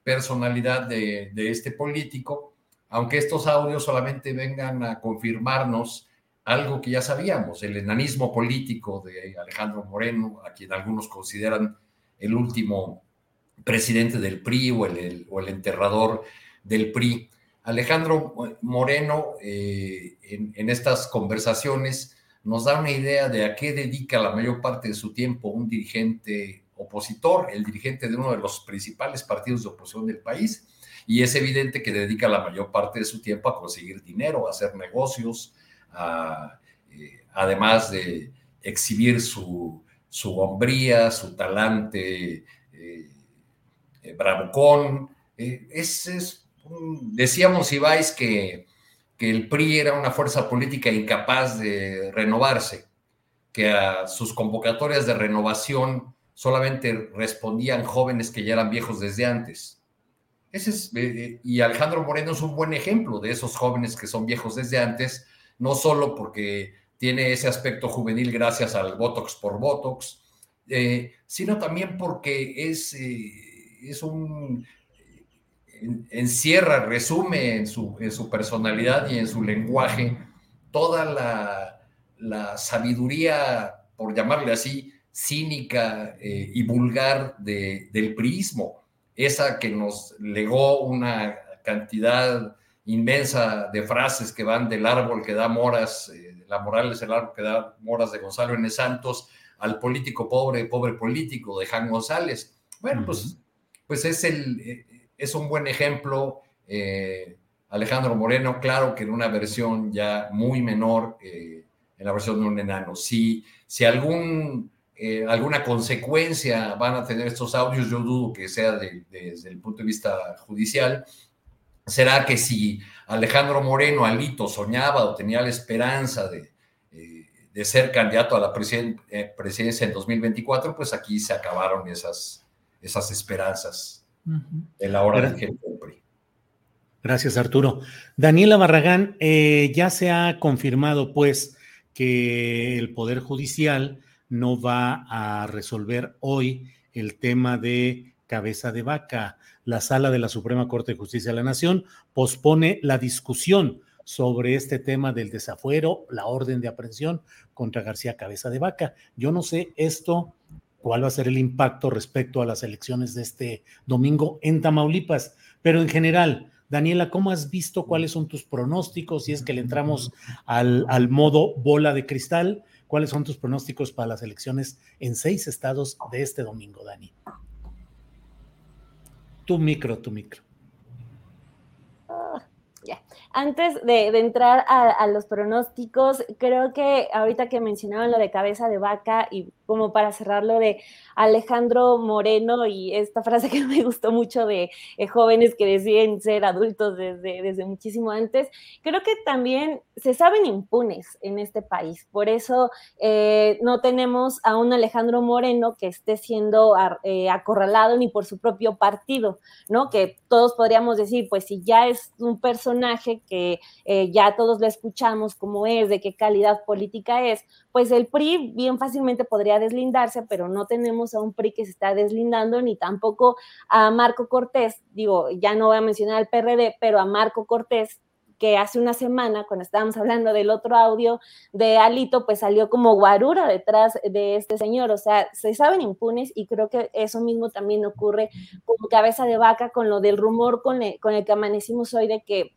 personalidad de, de este político aunque estos audios solamente vengan a confirmarnos algo que ya sabíamos, el enanismo político de Alejandro Moreno, a quien algunos consideran el último presidente del PRI o el, o el enterrador del PRI. Alejandro Moreno eh, en, estas conversaciones nos da una idea de a qué dedica la mayor parte de su tiempo un dirigente opositor, el dirigente de uno de los principales partidos de oposición del país, y es evidente que dedica la mayor parte de su tiempo a conseguir dinero, a hacer negocios, eh, además de exhibir su, su, hombría, su talante eh, eh bravucón. Eh, es, decíamos, Ibáis, que, que el PRI era una fuerza política incapaz de renovarse, que a sus convocatorias de renovación solamente respondían jóvenes que ya eran viejos desde antes. Es, eh, eh, y Alejandro Moreno es un buen ejemplo de esos jóvenes que son viejos desde antes, no solo porque tiene ese aspecto juvenil gracias al Botox por Botox, eh, sino también porque es, es un encierra, resume en su, en su, personalidad y en su lenguaje toda la, la sabiduría, por llamarle así, cínica y vulgar de, del priismo esa que nos legó una cantidad inmensa de frases que van del árbol que da moras, eh, la moral es el árbol que da moras de Gonzalo N. Santos, al político pobre, pobre político de Jan González. Bueno, pues, pues es, el, eh, es un buen ejemplo eh, Alejandro Moreno, claro que en una versión ya muy menor, eh, en la versión de un enano. Si, si eh, alguna consecuencia van a tener estos audios, yo dudo que sea desde el punto de vista judicial, será que si Alejandro Moreno, Alito, soñaba o tenía la esperanza de, de ser candidato a la presidencia en 2024, pues aquí se acabaron esas, esas esperanzas en la hora del PRI. Gracias, Arturo. Daniela Barragán, eh, ya se ha confirmado, pues, que el Poder Judicial no va a resolver hoy el tema de cabeza de vaca. La sala de la Suprema Corte de Justicia de la Nación pospone la discusión sobre este tema del desafuero, la orden de aprehensión contra García Cabeza de Vaca. Yo no sé esto, cuál va a ser el impacto respecto a las elecciones de este domingo en Tamaulipas, pero en general, Daniela, ¿cómo has visto cuáles son tus pronósticos? Si es que le entramos al, al, modo bola de cristal, ¿cuáles son tus pronósticos para las elecciones en seis estados de este domingo, Dani? Tu micro, tu micro. Ah, ya. Antes de, de entrar a, a, los pronósticos, creo que ahorita que mencionaban lo de cabeza de vaca y como para cerrarlo de Alejandro Moreno y esta frase que me gustó mucho de eh, jóvenes que deciden ser adultos desde, desde muchísimo antes, creo que también se saben impunes en este país. Por eso eh, no tenemos a un Alejandro Moreno que esté siendo eh, acorralado ni por su propio partido, ¿no? Que todos podríamos decir, pues si ya es un personaje que eh, ya todos lo escuchamos cómo es, de qué calidad política es, pues el PRI bien fácilmente podría deslindarse, pero no tenemos a un PRI que se está deslindando, ni tampoco a Marco Cortés, digo, ya no voy a mencionar al PRD, pero a Marco Cortés, que hace una semana, cuando estábamos hablando del otro audio de Alito, pues salió como guarura detrás de este señor. O sea, se saben impunes y creo que eso mismo también ocurre con cabeza de vaca, con lo del rumor con el, con el que amanecimos hoy de que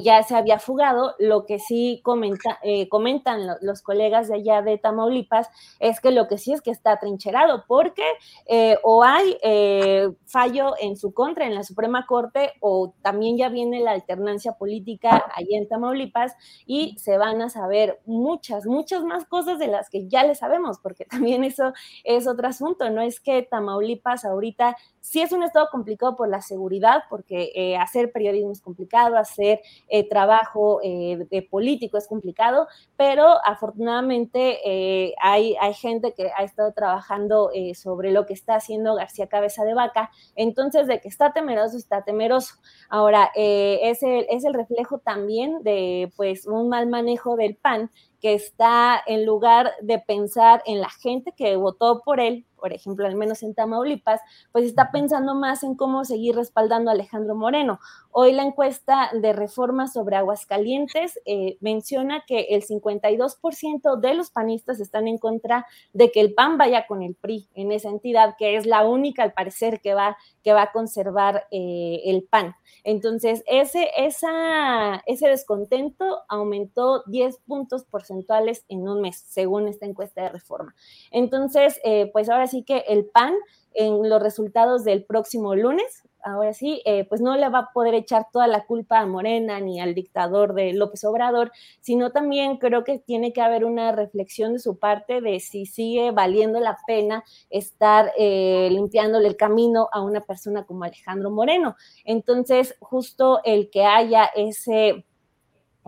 ya se había fugado. Lo que sí comenta, eh, comentan los, colegas de allá de Tamaulipas es que lo que sí es que está trincherado, porque eh, o hay eh, fallo en su contra en la Suprema Corte o también ya viene la alternancia política allá en Tamaulipas y se van a saber muchas, muchas más cosas de las que ya le sabemos, porque también eso es otro asunto, no es que Tamaulipas ahorita sí es un estado complicado por la seguridad, porque hacer periodismo es complicado, hacer eh, trabajo eh, de político es complicado, pero afortunadamente eh, hay, hay gente que ha estado trabajando eh, sobre lo que está haciendo García Cabeza de Vaca, entonces de que está temeroso, está temeroso. Ahora, es el, es el reflejo también de pues un mal manejo del PAN que está en lugar de pensar en la gente que votó por él, por ejemplo, al menos en Tamaulipas, pues está pensando más en cómo seguir respaldando a Alejandro Moreno. Hoy la encuesta de reforma sobre Aguascalientes eh, menciona que el 52% de los panistas están en contra de que el PAN vaya con el PRI en esa entidad, que es la única al parecer que va, que va a conservar eh, el PAN. Entonces, ese, esa, ese descontento aumentó 10 puntos porcentuales en un mes, según esta encuesta de reforma. Entonces, eh, pues ahora sí que el PAN en los resultados del próximo lunes, ahora sí, eh, pues no le va a poder echar toda la culpa a Morena ni al dictador de López Obrador, sino también creo que tiene que haber una reflexión de su parte de si sigue valiendo la pena estar eh, limpiándole el camino a una persona como Alejandro Moreno. Entonces, justo el que haya ese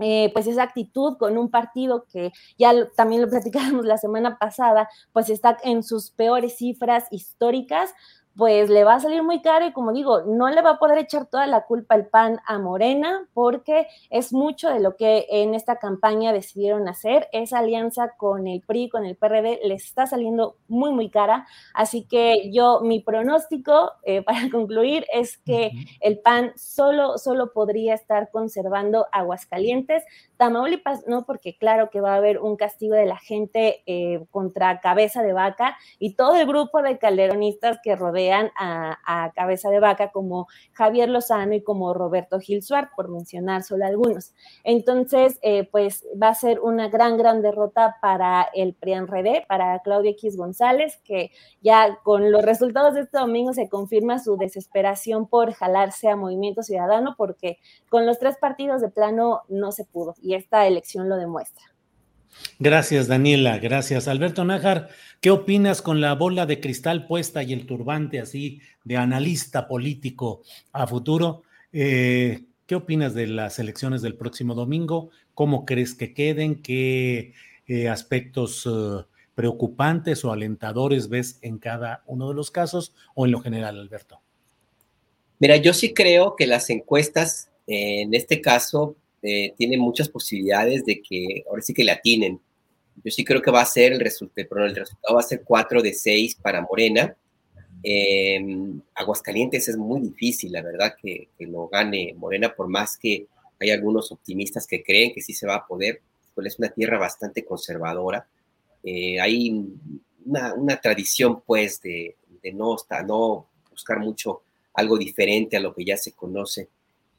eh, pues esa actitud con un partido que ya también lo platicábamos la semana pasada, pues está en sus peores cifras históricas, pues le va a salir muy caro y como digo, no le va a poder echar toda la culpa el PAN a Morena porque es mucho de lo que en esta campaña decidieron hacer. Esa alianza con el PRI, con el PRD, les está saliendo muy, muy cara. Así que yo, mi pronóstico eh, para concluir es que el PAN solo, solo podría estar conservando Aguascalientes. Tamaulipas no, porque claro que va a haber un castigo de la gente eh, contra cabeza de vaca y todo el grupo de calderonistas que rodea a, cabeza de vaca como Javier Lozano y como Roberto Gil Suárez, por mencionar solo algunos. Entonces, eh, pues va a ser una gran, gran derrota para el PRIAN-RD, para Claudia X González, que ya con los resultados de este domingo se confirma su desesperación por jalarse a Movimiento Ciudadano, porque con los tres partidos de plano no se pudo y esta elección lo demuestra. Gracias, Daniela. Gracias. Alberto Nájar, ¿qué opinas con la bola de cristal puesta y el turbante así de analista político a futuro? Eh, ¿Qué opinas de las elecciones del próximo domingo? ¿Cómo crees que queden? ¿Qué eh, aspectos eh, preocupantes o alentadores ves en cada uno de los casos o en lo general, Alberto? Mira, yo sí creo que las encuestas en este caso eh, tiene muchas posibilidades de que ahora sí que la tienen. Yo sí creo que va a ser el resultado, pero el resultado va a ser 4 de 6 para Morena. Em, Aguascalientes es muy difícil, la verdad, que, que, lo gane Morena, por más que hay algunos optimistas que creen que sí se va a poder, pues es una tierra bastante conservadora. Eh, hay una, tradición, pues, de, no buscar mucho algo diferente a lo que ya se conoce.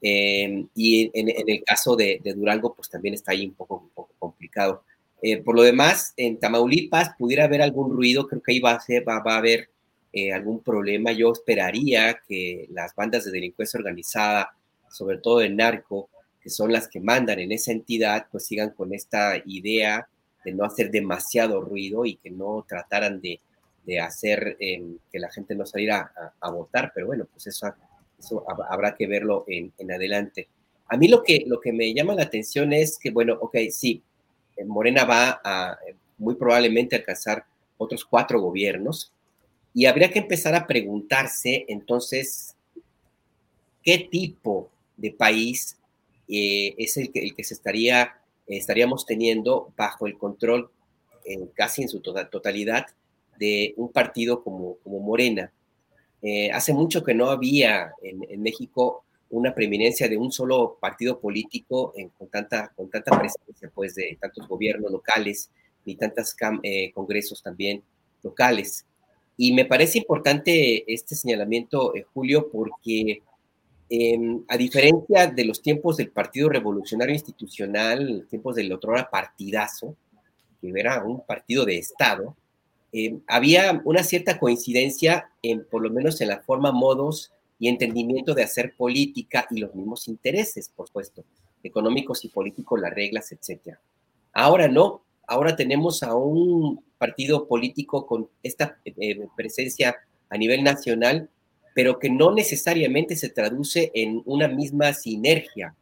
Em, y en, el caso de, Durango, pues también está ahí un poco, poco complicado. Eh, por lo demás, en Tamaulipas pudiera haber algún ruido, creo que ahí va a, ser, va, a haber eh, algún problema. Yo esperaría que las bandas de delincuencia organizada, sobre todo el narco, que son las que mandan en esa entidad, pues sigan con esta idea de no hacer demasiado ruido y que no trataran de, de hacer em, que la gente no saliera a, a, votar, pero bueno, pues eso eso habrá que verlo en, adelante. A mí lo que, lo que me llama la atención es que, bueno, ok, sí, eh, Morena va a eh, muy probablemente alcanzar otros cuatro gobiernos y habría que empezar a preguntarse entonces qué tipo de país eh, es el que, el que se estaría, estaríamos teniendo bajo el control casi en su tota-, totalidad de un partido como, como Morena. Eh, hace mucho que no había en, México una preeminencia de un solo partido político con, tanta, con tanta presencia, pues, de tantos gobiernos locales ni tantos eh, congresos también locales. Y me parece importante este señalamiento, eh, Julio, porque em, a diferencia de los tiempos del Partido Revolucionario Institucional, tiempos del otro partidazo, que era un partido de Estado, eh, había una cierta coincidencia, en, por lo menos en la forma, modos y entendimiento de hacer política y los mismos intereses, por supuesto, económicos y políticos, las reglas, etc. Ahora no, ahora tenemos a un partido político con esta eh, presencia a nivel nacional, pero que no necesariamente se traduce en una misma sinergia.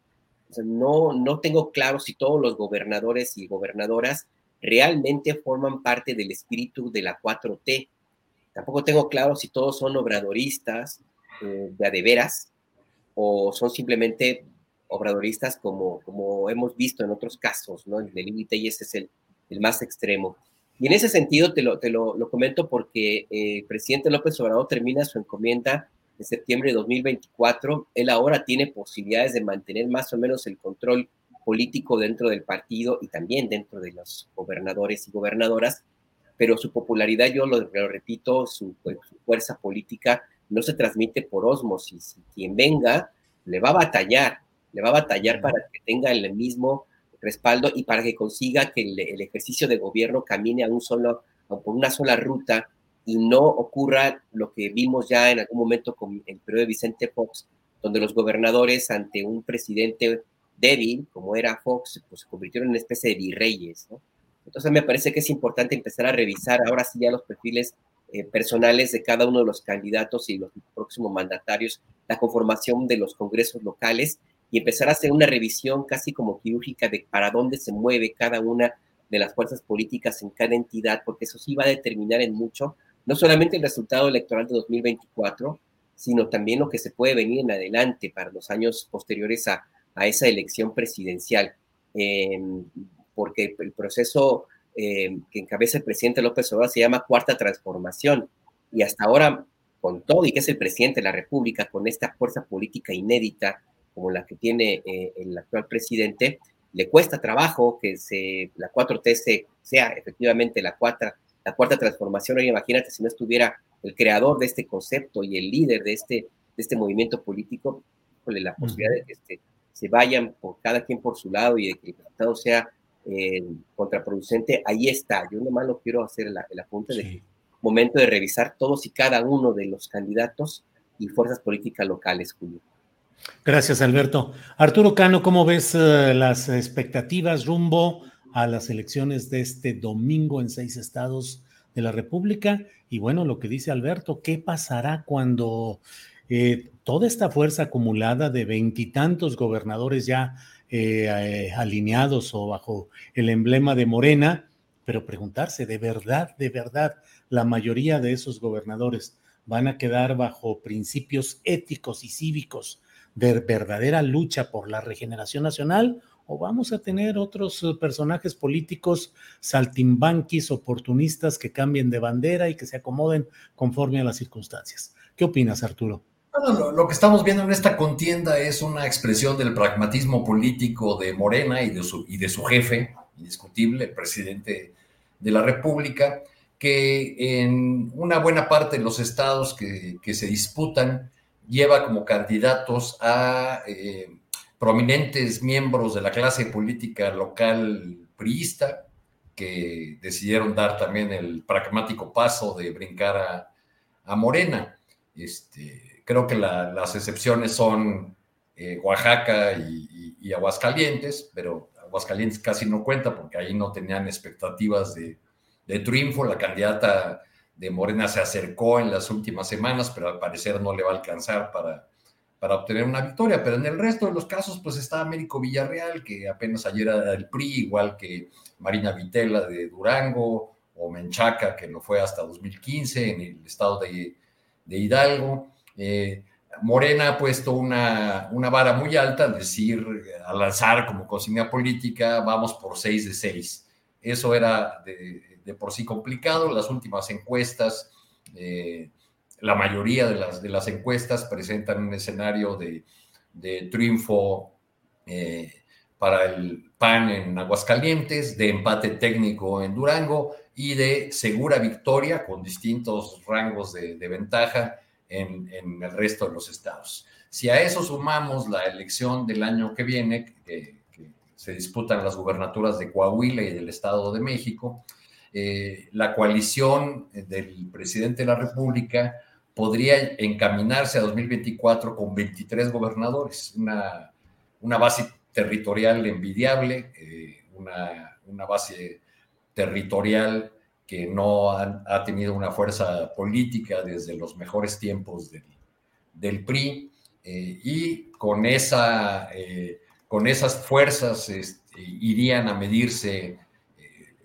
no, no tengo claro si todos los gobernadores y gobernadoras realmente forman parte del espíritu de la 4T. Tampoco tengo claro si todos son obradoristas eh, de adeveras o son simplemente obradoristas como, como hemos visto en otros casos, ¿no? El del y ese es el, el, más extremo. Y en ese sentido te lo, te lo, lo comento porque eh, el presidente López Obrador termina su encomienda en septiembre de 2024. Él ahora tiene posibilidades de mantener más o menos el control político dentro del partido y también dentro de los gobernadores y gobernadoras, pero su popularidad, yo lo, repito, su, fuerza política no se transmite por osmosis. Quien venga le va a batallar, le va a batallar para que tenga el mismo respaldo y para que consiga que el, ejercicio de gobierno camine a un solo, por una sola ruta y no ocurra lo que vimos ya en algún momento con el periodo de Vicente Fox, donde los gobernadores ante un presidente débil, como era Fox, pues se convirtieron en una especie de virreyes, ¿no? Entonces me parece que es importante empezar a revisar ahora sí ya los perfiles eh, personales de cada uno de los candidatos y los próximos mandatarios, la conformación de los congresos locales y empezar a hacer una revisión casi como quirúrgica de para dónde se mueve cada una de las fuerzas políticas en cada entidad, porque eso sí va a determinar en mucho, no solamente el resultado electoral de 2024, sino también lo que se puede venir en adelante para los años posteriores a, a esa elección presidencial, em, porque el proceso em, que encabeza el presidente López Obrador se llama Cuarta Transformación, y hasta ahora, con todo, y que es el presidente de la República, con esta fuerza política inédita como la que tiene eh, el actual presidente, le cuesta trabajo que se, la 4T sea efectivamente la cuarta, la cuarta transformación. Oye, imagínate si no estuviera el creador de este concepto y el líder de este, de este movimiento político, la posibilidad de que este, se vayan por cada quien por su lado y de que el resultado sea eh, contraproducente, ahí está. Yo nomás lo quiero hacer el, el apunte de momento de revisar todos y cada uno de los candidatos y fuerzas políticas locales, Julio. Gracias, Alberto. Arturo Cano, ¿cómo ves uh, las expectativas rumbo a las elecciones de este domingo en seis estados de la República? Y bueno, lo que dice Alberto, ¿qué pasará cuando eh, toda esta fuerza acumulada de veintitantos gobernadores ya eh, eh, alineados o bajo el emblema de Morena, pero preguntarse, ¿de verdad, de verdad, la mayoría de esos gobernadores van a quedar bajo principios éticos y cívicos de verdadera lucha por la regeneración nacional? ¿O vamos a tener otros eh, personajes políticos saltimbanquis, oportunistas que cambien de bandera y que se acomoden conforme a las circunstancias? ¿Qué opinas, Arturo? Bueno, lo, que estamos viendo en esta contienda es una expresión del pragmatismo político de Morena y de su, y de su jefe, indiscutible, presidente de la República, que en una buena parte de los estados que, se disputan lleva como candidatos a eh, prominentes miembros de la clase política local priista, que decidieron dar también el pragmático paso de brincar a Morena. Este, creo que las excepciones son eh, Oaxaca y, Aguascalientes, pero Aguascalientes casi no cuenta porque ahí no tenían expectativas de, triunfo. La candidata de Morena se acercó en las últimas semanas, pero al parecer no le va a alcanzar para, para obtener una victoria. Pero en el resto de los casos, pues está Américo Villarreal, que apenas ayer era del PRI, igual que Marina Vitela de Durango, o Menchaca, que lo fue hasta 2015 en el estado de, de Hidalgo. Eh, Morena ha puesto una, una, vara muy alta, al decir, al lanzar como consigna política, vamos por seis de seis. Eso era de, por sí complicado. Las últimas encuestas, eh, la mayoría de las, de las encuestas presentan un escenario de, triunfo eh, para el PAN en Aguascalientes, de empate técnico en Durango y de segura victoria con distintos rangos de, de ventaja en, el resto de los estados. Si a eso sumamos la elección del año que viene, que, se disputan las gubernaturas de Coahuila y del Estado de México, eh, la coalición del presidente de la República podría encaminarse a 2024 con 23 gobernadores, una, una base territorial envidiable, eh, una, una, base territorial que no ha, tenido una fuerza política desde los mejores tiempos del, PRI, eh, y con, esa, eh, con esas fuerzas este, irían a medirse eh,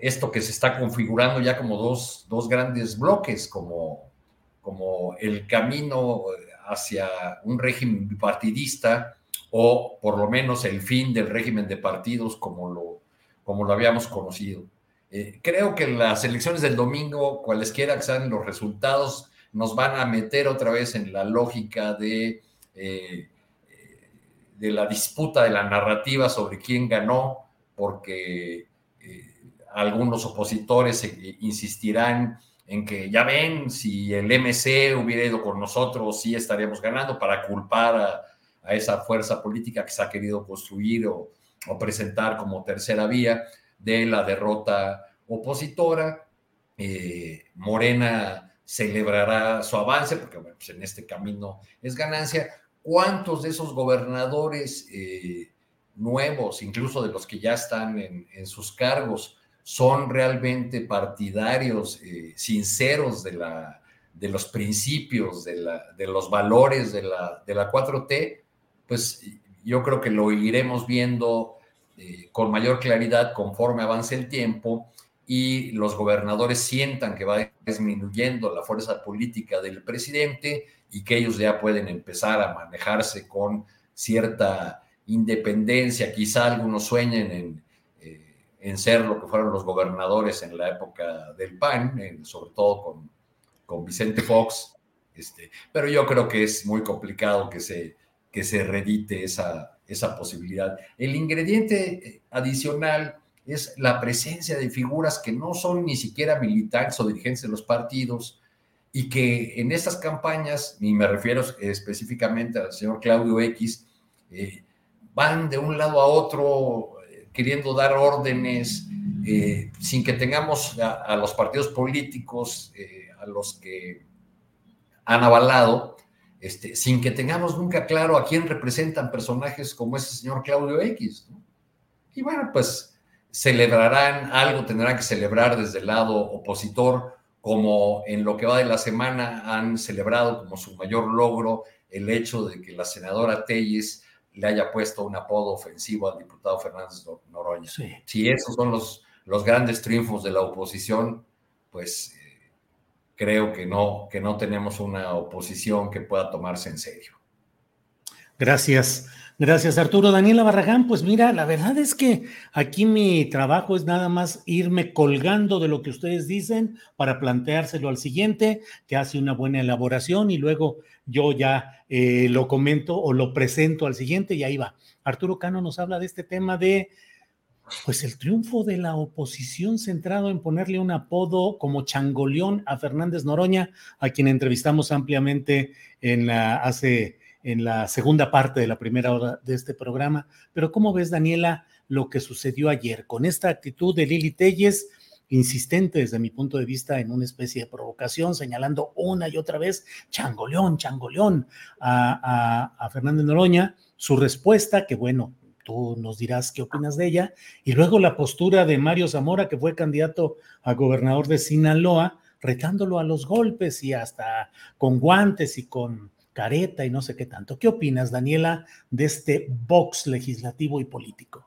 esto que se está configurando ya como dos, dos grandes bloques, como, como el camino hacia un régimen bipartidista o por lo menos el fin del régimen de partidos como lo, como lo habíamos conocido. Eh, creo que las elecciones del domingo, cualesquiera que sean los resultados, nos van a meter otra vez en la lógica de, eh, de la disputa de la narrativa sobre quién ganó, porque eh, algunos opositores insistirán en que ya ven, si el MC hubiera ido con nosotros, sí estaríamos ganando para culpar a, esa fuerza política que se ha querido construir o presentar como tercera vía de la derrota opositora. Eh, Morena celebrará su avance, porque pues, en este camino es ganancia. ¿Cuántos de esos gobernadores eh, nuevos, incluso de los que ya están en, sus cargos, son realmente partidarios eh, sinceros de, la, de los principios, de, la, de los valores de la, de la 4T? Pues yo creo que lo iremos viendo eh, con mayor claridad conforme avance el tiempo y los gobernadores sientan que va disminuyendo la fuerza política del presidente y que ellos ya pueden empezar a manejarse con cierta independencia. Quizá algunos sueñen en, eh, ser lo que fueron los gobernadores en la época del PAN, sobre todo con, con Vicente Fox, este, pero yo creo que es muy complicado que se, que se redite esa, esa posibilidad. El ingrediente eh, adicional es la presencia de figuras que no son ni siquiera militantes o dirigentes de los partidos y que en estas campañas, y me refiero específicamente al señor Claudio X, eh, van de un lado a otro eh, queriendo dar órdenes eh, sin que tengamos a, los partidos políticos a los que han avalado, este, sin que tengamos nunca claro a quién representan personajes como ese señor Claudio X. Y bueno, pues celebrarán algo, tendrán que celebrar desde el lado opositor, como en lo que va de la semana han celebrado como su mayor logro el hecho de que la senadora Telles le haya puesto un apodo ofensivo al diputado Fernández Noroña. Si esos son los, los grandes triunfos de la oposición, pues creo que no, que no tenemos una oposición que pueda tomarse en serio. Gracias. Gracias, Arturo. Daniela Barragán, pues mira, la verdad es que aquí mi trabajo es nada más irme colgando de lo que ustedes dicen para planteárselo al siguiente, que hace una buena elaboración y luego yo ya eh, lo comento o lo presento al siguiente y ahí va. Arturo Cano nos habla de este tema de, pues el triunfo de la oposición centrado en ponerle un apodo como changoleón a Fernández Noroña, a quien entrevistamos ampliamente en la, hace en la segunda parte de la primera hora de este programa. Pero ¿cómo ves, Daniela, lo que sucedió ayer con esta actitud de Lili Telles? insistente desde mi punto de vista en una especie de provocación, señalando una y otra vez, changoleón, changoleón, a, a, a Fernández Noroña, su respuesta, que bueno, tú nos dirás qué opinas de ella, y luego la postura de Mario Zamora, que fue candidato a gobernador de Sinaloa, retándolo a los golpes y hasta con guantes y con careta y no sé qué tanto. ¿Qué opinas, Daniela, de este box legislativo y político?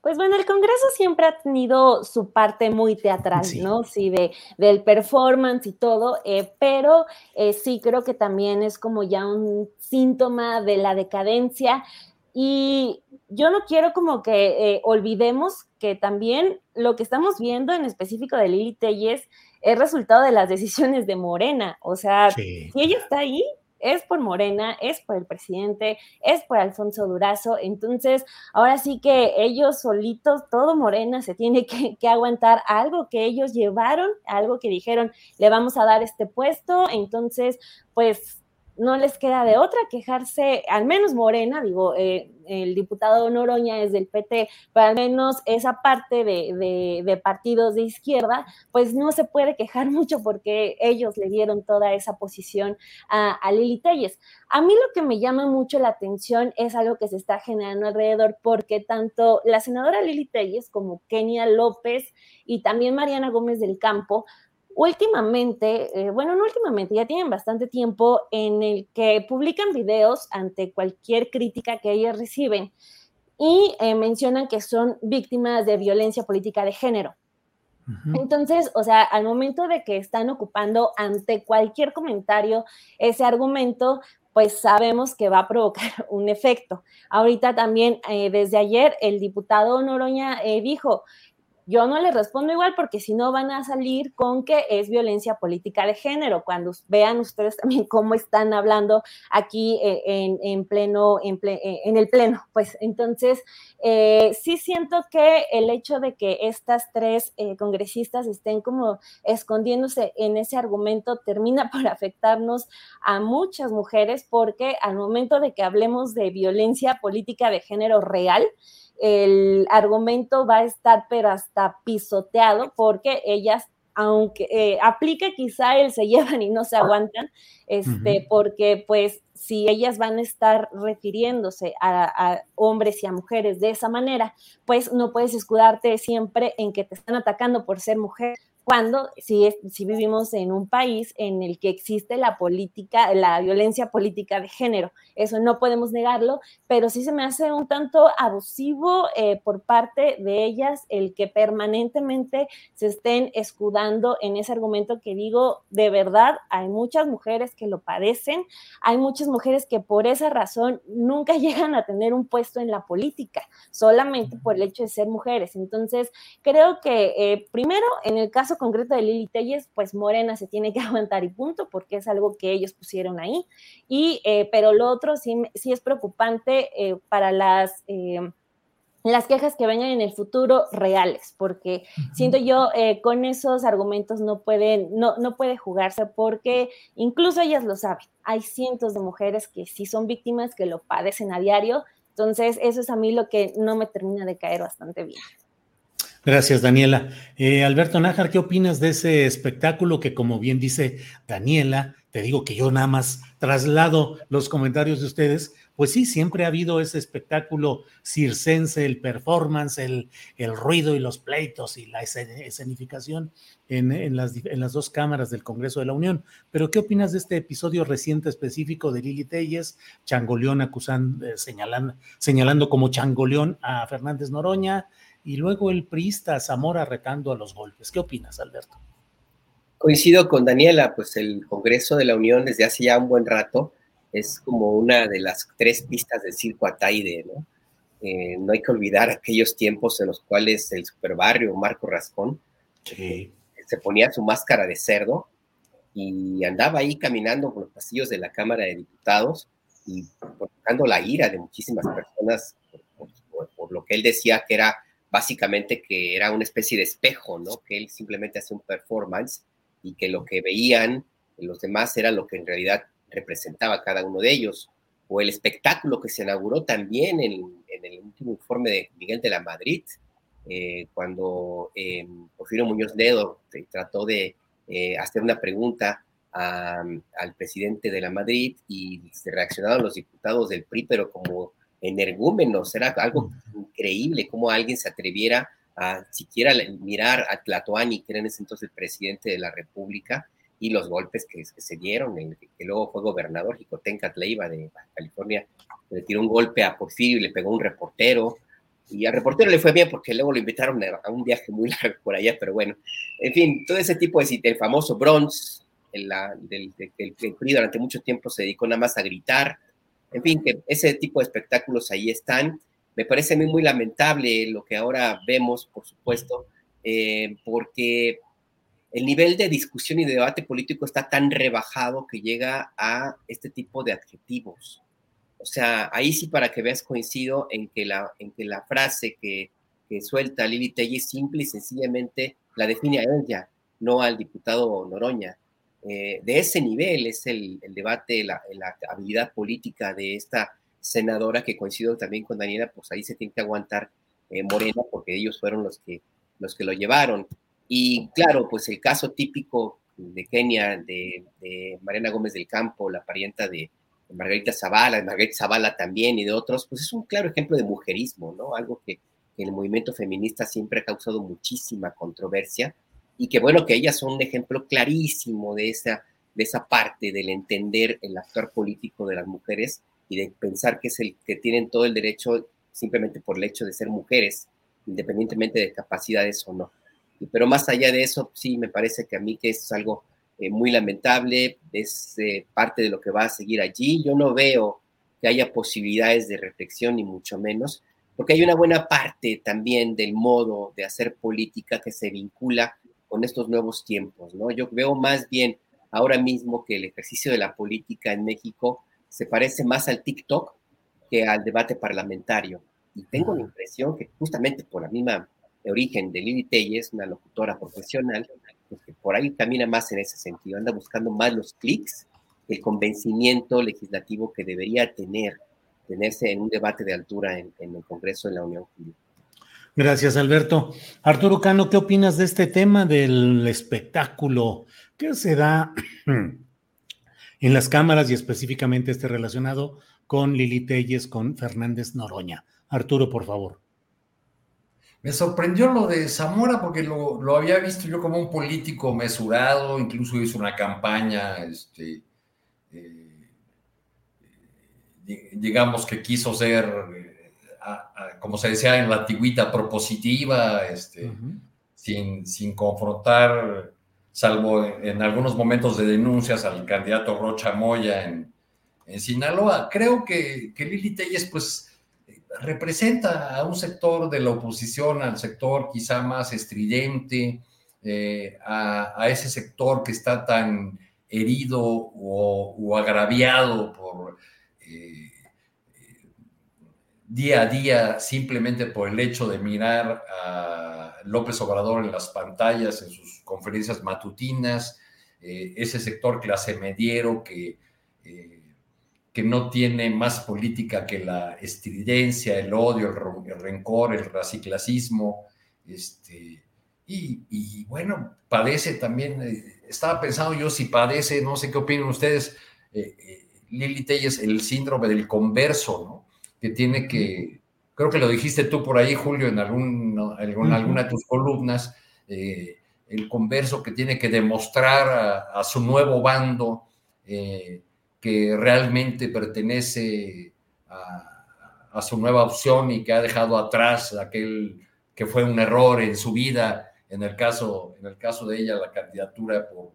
Pues bueno, el Congreso siempre ha tenido su parte muy teatral, ¿no? Sí, de, del performance y todo, eh, pero eh, sí creo que también es como ya un síntoma de la decadencia. Y yo no quiero como que eh, olvidemos que también lo que estamos viendo en específico de Lili Telles es resultado de las decisiones de Morena. O sea, si ella está ahí, es por Morena, es por el presidente, es por Alfonso Durazo. Entonces, ahora sí que ellos solitos, todo Morena se tiene que, aguantar algo que ellos llevaron, algo que dijeron, le vamos a dar este puesto. Entonces, pues no les queda de otra quejarse, al menos Morena, digo, eh, el diputado Noroña es del PT, pero al menos esa parte de, partidos de izquierda, pues no se puede quejar mucho porque ellos le dieron toda esa posición a, a Lili Telles. A mí lo que me llama mucho la atención es algo que se está generando alrededor, porque tanto la senadora Lili Telles como Kenia López y también Mariana Gómez del Campo, últimamente, eh, bueno, no últimamente, ya tienen bastante tiempo en el que publican videos ante cualquier crítica que ellas reciben y eh, mencionan que son víctimas de violencia política de género. Entonces, o sea, al momento de que están ocupando ante cualquier comentario ese argumento, pues sabemos que va a provocar un efecto. Ahorita también, eh, desde ayer, el diputado Noroña dijo, yo no les respondo igual porque si no van a salir con que es violencia política de género. Cuando vean ustedes también cómo están hablando aquí eh, en, pleno, eh, en, el pleno, pues entonces eh, sí siento que el hecho de que estas tres congresistas estén como escondiéndose en ese argumento termina por afectarnos a muchas mujeres porque al momento de que hablemos de violencia política de género real, el argumento va a estar pero hasta pisoteado porque ellas aunque eh, aplica quizá el se llevan y no se aguantan, este, porque pues si ellas van a estar refiriéndose a, a, hombres y a mujeres de esa manera, pues no puedes escudarte siempre en que te están atacando por ser mujer, cuando si, si vivimos en un país en el que existe la política, la violencia política de género. Eso no podemos negarlo, pero sí se me hace un tanto abusivo eh, por parte de ellas el que permanentemente se estén escudando en ese argumento que digo, de verdad, hay muchas mujeres que lo padecen, hay muchas mujeres que por esa razón nunca llegan a tener un puesto en la política, solamente por el hecho de ser mujeres. Entonces, creo que eh, primero, en el caso concreto de Lili Telles, pues Morena se tiene que aguantar y punto, porque es algo que ellos pusieron ahí. Y, eh, pero lo otro sí, sí es preocupante eh, para las... Eh, las quejas que vengan en el futuro reales, porque siento yo eh, con esos argumentos no pueden, no, no puede jugarse porque incluso ellas lo saben. Hay cientos de mujeres que sí son víctimas, que lo padecen a diario. Entonces, eso es a mí lo que no me termina de caer bastante bien. Gracias, Daniela. Eh, Alberto Nájar, ¿qué opinas de ese espectáculo que, como bien dice Daniela, te digo que yo nada más traslado los comentarios de ustedes, pues sí, siempre ha habido ese espectáculo circense, el performance, el, el ruido y los pleitos y la escenificación en, las, en, las, dos cámaras del Congreso de la Unión. Pero, ¿qué opinas de este episodio reciente específico de Lili Telles, Changoleón acusando, eh, señalando, señalando como Changoleón a Fernández Noroña? Y luego el priista Zamora retando a los golpes. ¿Qué opinas, Alberto? Coincido con Daniela, pues el Congreso de la Unión desde hace ya un buen rato es como una de las tres pistas del circo Ataide, ¿no? Eh, no hay que olvidar aquellos tiempos en los cuales el superbarrio Marco Rascón eh, se ponía su máscara de cerdo y andaba ahí caminando por los pasillos de la Cámara de Diputados y provocando la ira de muchísimas personas por lo que él decía que era básicamente que era una especie de espejo, ¿no? Que él simplemente hacía un performance y que lo que veían los demás era lo que en realidad representaba cada uno de ellos. O el espectáculo que se inauguró también en, el último informe de Miguel de la Madrid, eh, cuando eh, Porfirio Muñoz Ledo trató de eh, hacer una pregunta al presidente de la Madrid y se reaccionaron los diputados del PRI, pero como energúmenos, era algo increíble cómo alguien se atreviera a siquiera mirar a Tlatoani, que era en ese entonces el presidente de la República, y los golpes que, se dieron, el, que luego fue gobernador, Jicotenca Tleiva de California, le tiró un golpe a Porfirio y le pegó un reportero, y al reportero le fue bien porque luego lo invitaron a un viaje muy largo por allá, pero bueno, en fin, todo ese tipo de, el famoso Bronx, el, del, PRI durante mucho tiempo se dedicó nada más a gritar, en fin, que ese tipo de espectáculos ahí están. Me parece a mí muy lamentable lo que ahora vemos, por supuesto, eh, porque el nivel de discusión y de debate político está tan rebajado que llega a este tipo de adjetivos. O sea, ahí sí para que veas coincido en que la, en que la frase que, que suelta Lili Telly simple y sencillamente la define a ella, no al diputado Noroña. Eh, de ese nivel es el, debate, la, la, habilidad política de esta senadora que coincido también con Daniela, pues ahí se tiene que aguantar eh, Morena porque ellos fueron los que, los que lo llevaron. Y claro, pues el caso típico de Kenia, de, de Mariana Gómez del Campo, la parienta de, Margarita Zavala, de Margarita Zavala también y de otros, pues es un claro ejemplo de mujerismo, ¿no? Algo que, que en el movimiento feminista siempre ha causado muchísima controversia y que bueno, que ellas son un ejemplo clarísimo de esa, de esa parte del entender el actuar político de las mujeres y de pensar que es el que tienen todo el derecho simplemente por el hecho de ser mujeres, independientemente de capacidades o no. Pero más allá de eso, sí, me parece que a mí que es algo eh, muy lamentable, es eh, parte de lo que va a seguir allí. Yo no veo que haya posibilidades de reflexión, ni mucho menos, porque hay una buena parte también del modo de hacer política que se vincula con estos nuevos tiempos, ¿no? Yo veo más bien ahora mismo que el ejercicio de la política en México se parece más al TikTok que al debate parlamentario. Y tengo la impresión que justamente por la misma origen de Lili Telles, una locutora profesional, pues que por ahí camina más en ese sentido, anda buscando más los clics, el convencimiento legislativo que debería tener, tenerse en un debate de altura en, en el Congreso de la Unión. Gracias, Alberto. Arturo Cano, ¿qué opinas de este tema del espectáculo que se da en las cámaras y específicamente este relacionado con Lili Telles, con Fernández Noroña? Arturo, por favor. Me sorprendió lo de Zamora porque lo, había visto yo como un político mesurado, incluso hizo una campaña, este, eh, digamos que quiso ser como se decía en la antigüita, propositiva, este, sin, sin confrontar, salvo en, algunos momentos de denuncias al candidato Rocha Moya en, en Sinaloa. Creo que, que Lili Telles, pues, representa a un sector de la oposición, al sector quizá más estridente, eh, a, ese sector que está tan herido o, agraviado por... Eh, día a día simplemente por el hecho de mirar a López Obrador en las pantallas, en sus conferencias matutinas, eh, ese sector clase mediero que, eh, que no tiene más política que la estridencia, el odio, el, rencor, el raciclasismo, este, y, bueno, padece también, eh, estaba pensando yo si padece, no sé qué opinan ustedes, Lili Telles, el síndrome del converso, ¿no? Que tiene que, creo que lo dijiste tú por ahí, Julio, en, algún, alguna de tus columnas, el converso que tiene que demostrar a, su nuevo bando eh, que realmente pertenece a, su nueva opción y que ha dejado atrás aquel que fue un error en su vida, en el caso, en el caso de ella, la candidatura por,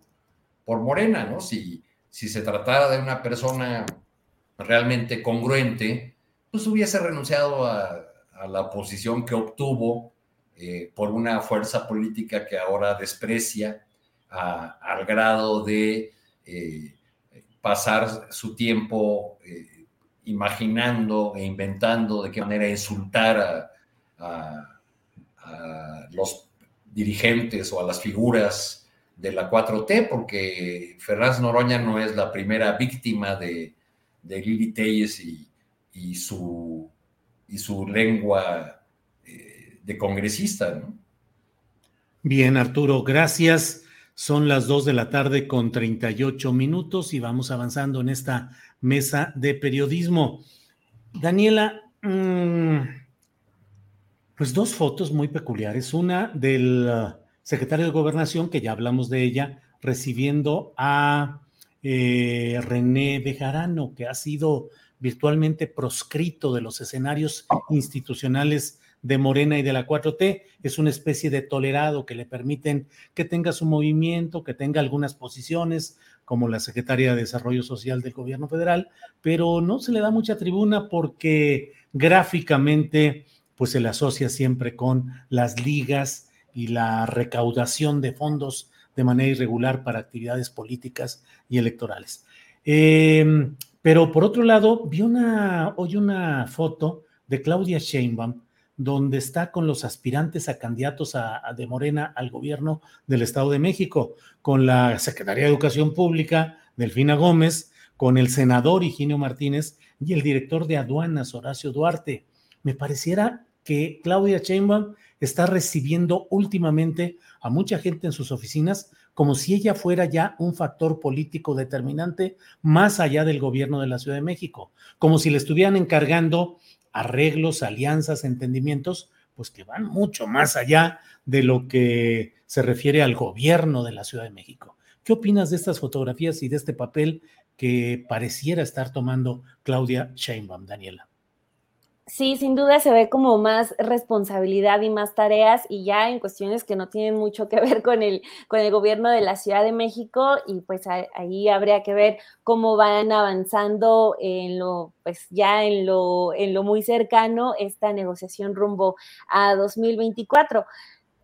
por Morena, ¿no? Si, si se tratara de una persona realmente congruente, pues hubiese renunciado a, la posición que obtuvo eh, por una fuerza política que ahora desprecia al grado de eh, pasar su tiempo eh, imaginando e inventando de qué manera insultar a, los dirigentes o a las figuras de la 4T, porque Ferraz Noroña no es la primera víctima de, de Telles y, su, y su lengua de congresista. ¿no? Bien, Arturo, gracias. Son las 2 de la tarde con 38 minutos y vamos avanzando en esta mesa de periodismo. Daniela, mm, pues dos fotos muy peculiares. Una del uh, secretario de Gobernación, que ya hablamos de ella, recibiendo a eh, René Bejarano, que ha sido virtualmente proscrito de los escenarios institucionales de Morena y de la 4T, es una especie de tolerado que le permiten que tenga su movimiento, que tenga algunas posiciones, como la secretaria de Desarrollo Social del gobierno federal, pero no se le da mucha tribuna porque gráficamente pues se le asocia siempre con las ligas y la recaudación de fondos de manera irregular para actividades políticas y electorales. Em, pero por otro lado, vi una, hoy una foto de Claudia Sheinbaum donde está con los aspirantes a candidatos a, de Morena al gobierno del Estado de México, con la Secretaría de Educación Pública, Delfina Gómez, con el senador Higinio Martínez y el director de aduanas, Horacio Duarte. Me pareciera que Claudia Sheinbaum está recibiendo últimamente a mucha gente en sus oficinas como si ella fuera ya un factor político determinante más allá del gobierno de la Ciudad de México, como si le estuvieran encargando arreglos, alianzas, entendimientos, pues que van mucho más allá de lo que se refiere al gobierno de la Ciudad de México. ¿Qué opinas de estas fotografías y de este papel que pareciera estar tomando Claudia Sheinbaum, Daniela? Sí, sin duda se ve como más responsabilidad y más tareas y ya en cuestiones que no tienen mucho que ver con el, con el gobierno de la Ciudad de México y pues ahí habría que ver cómo van avanzando en lo, pues ya en lo, en lo muy cercano esta negociación rumbo a 2024.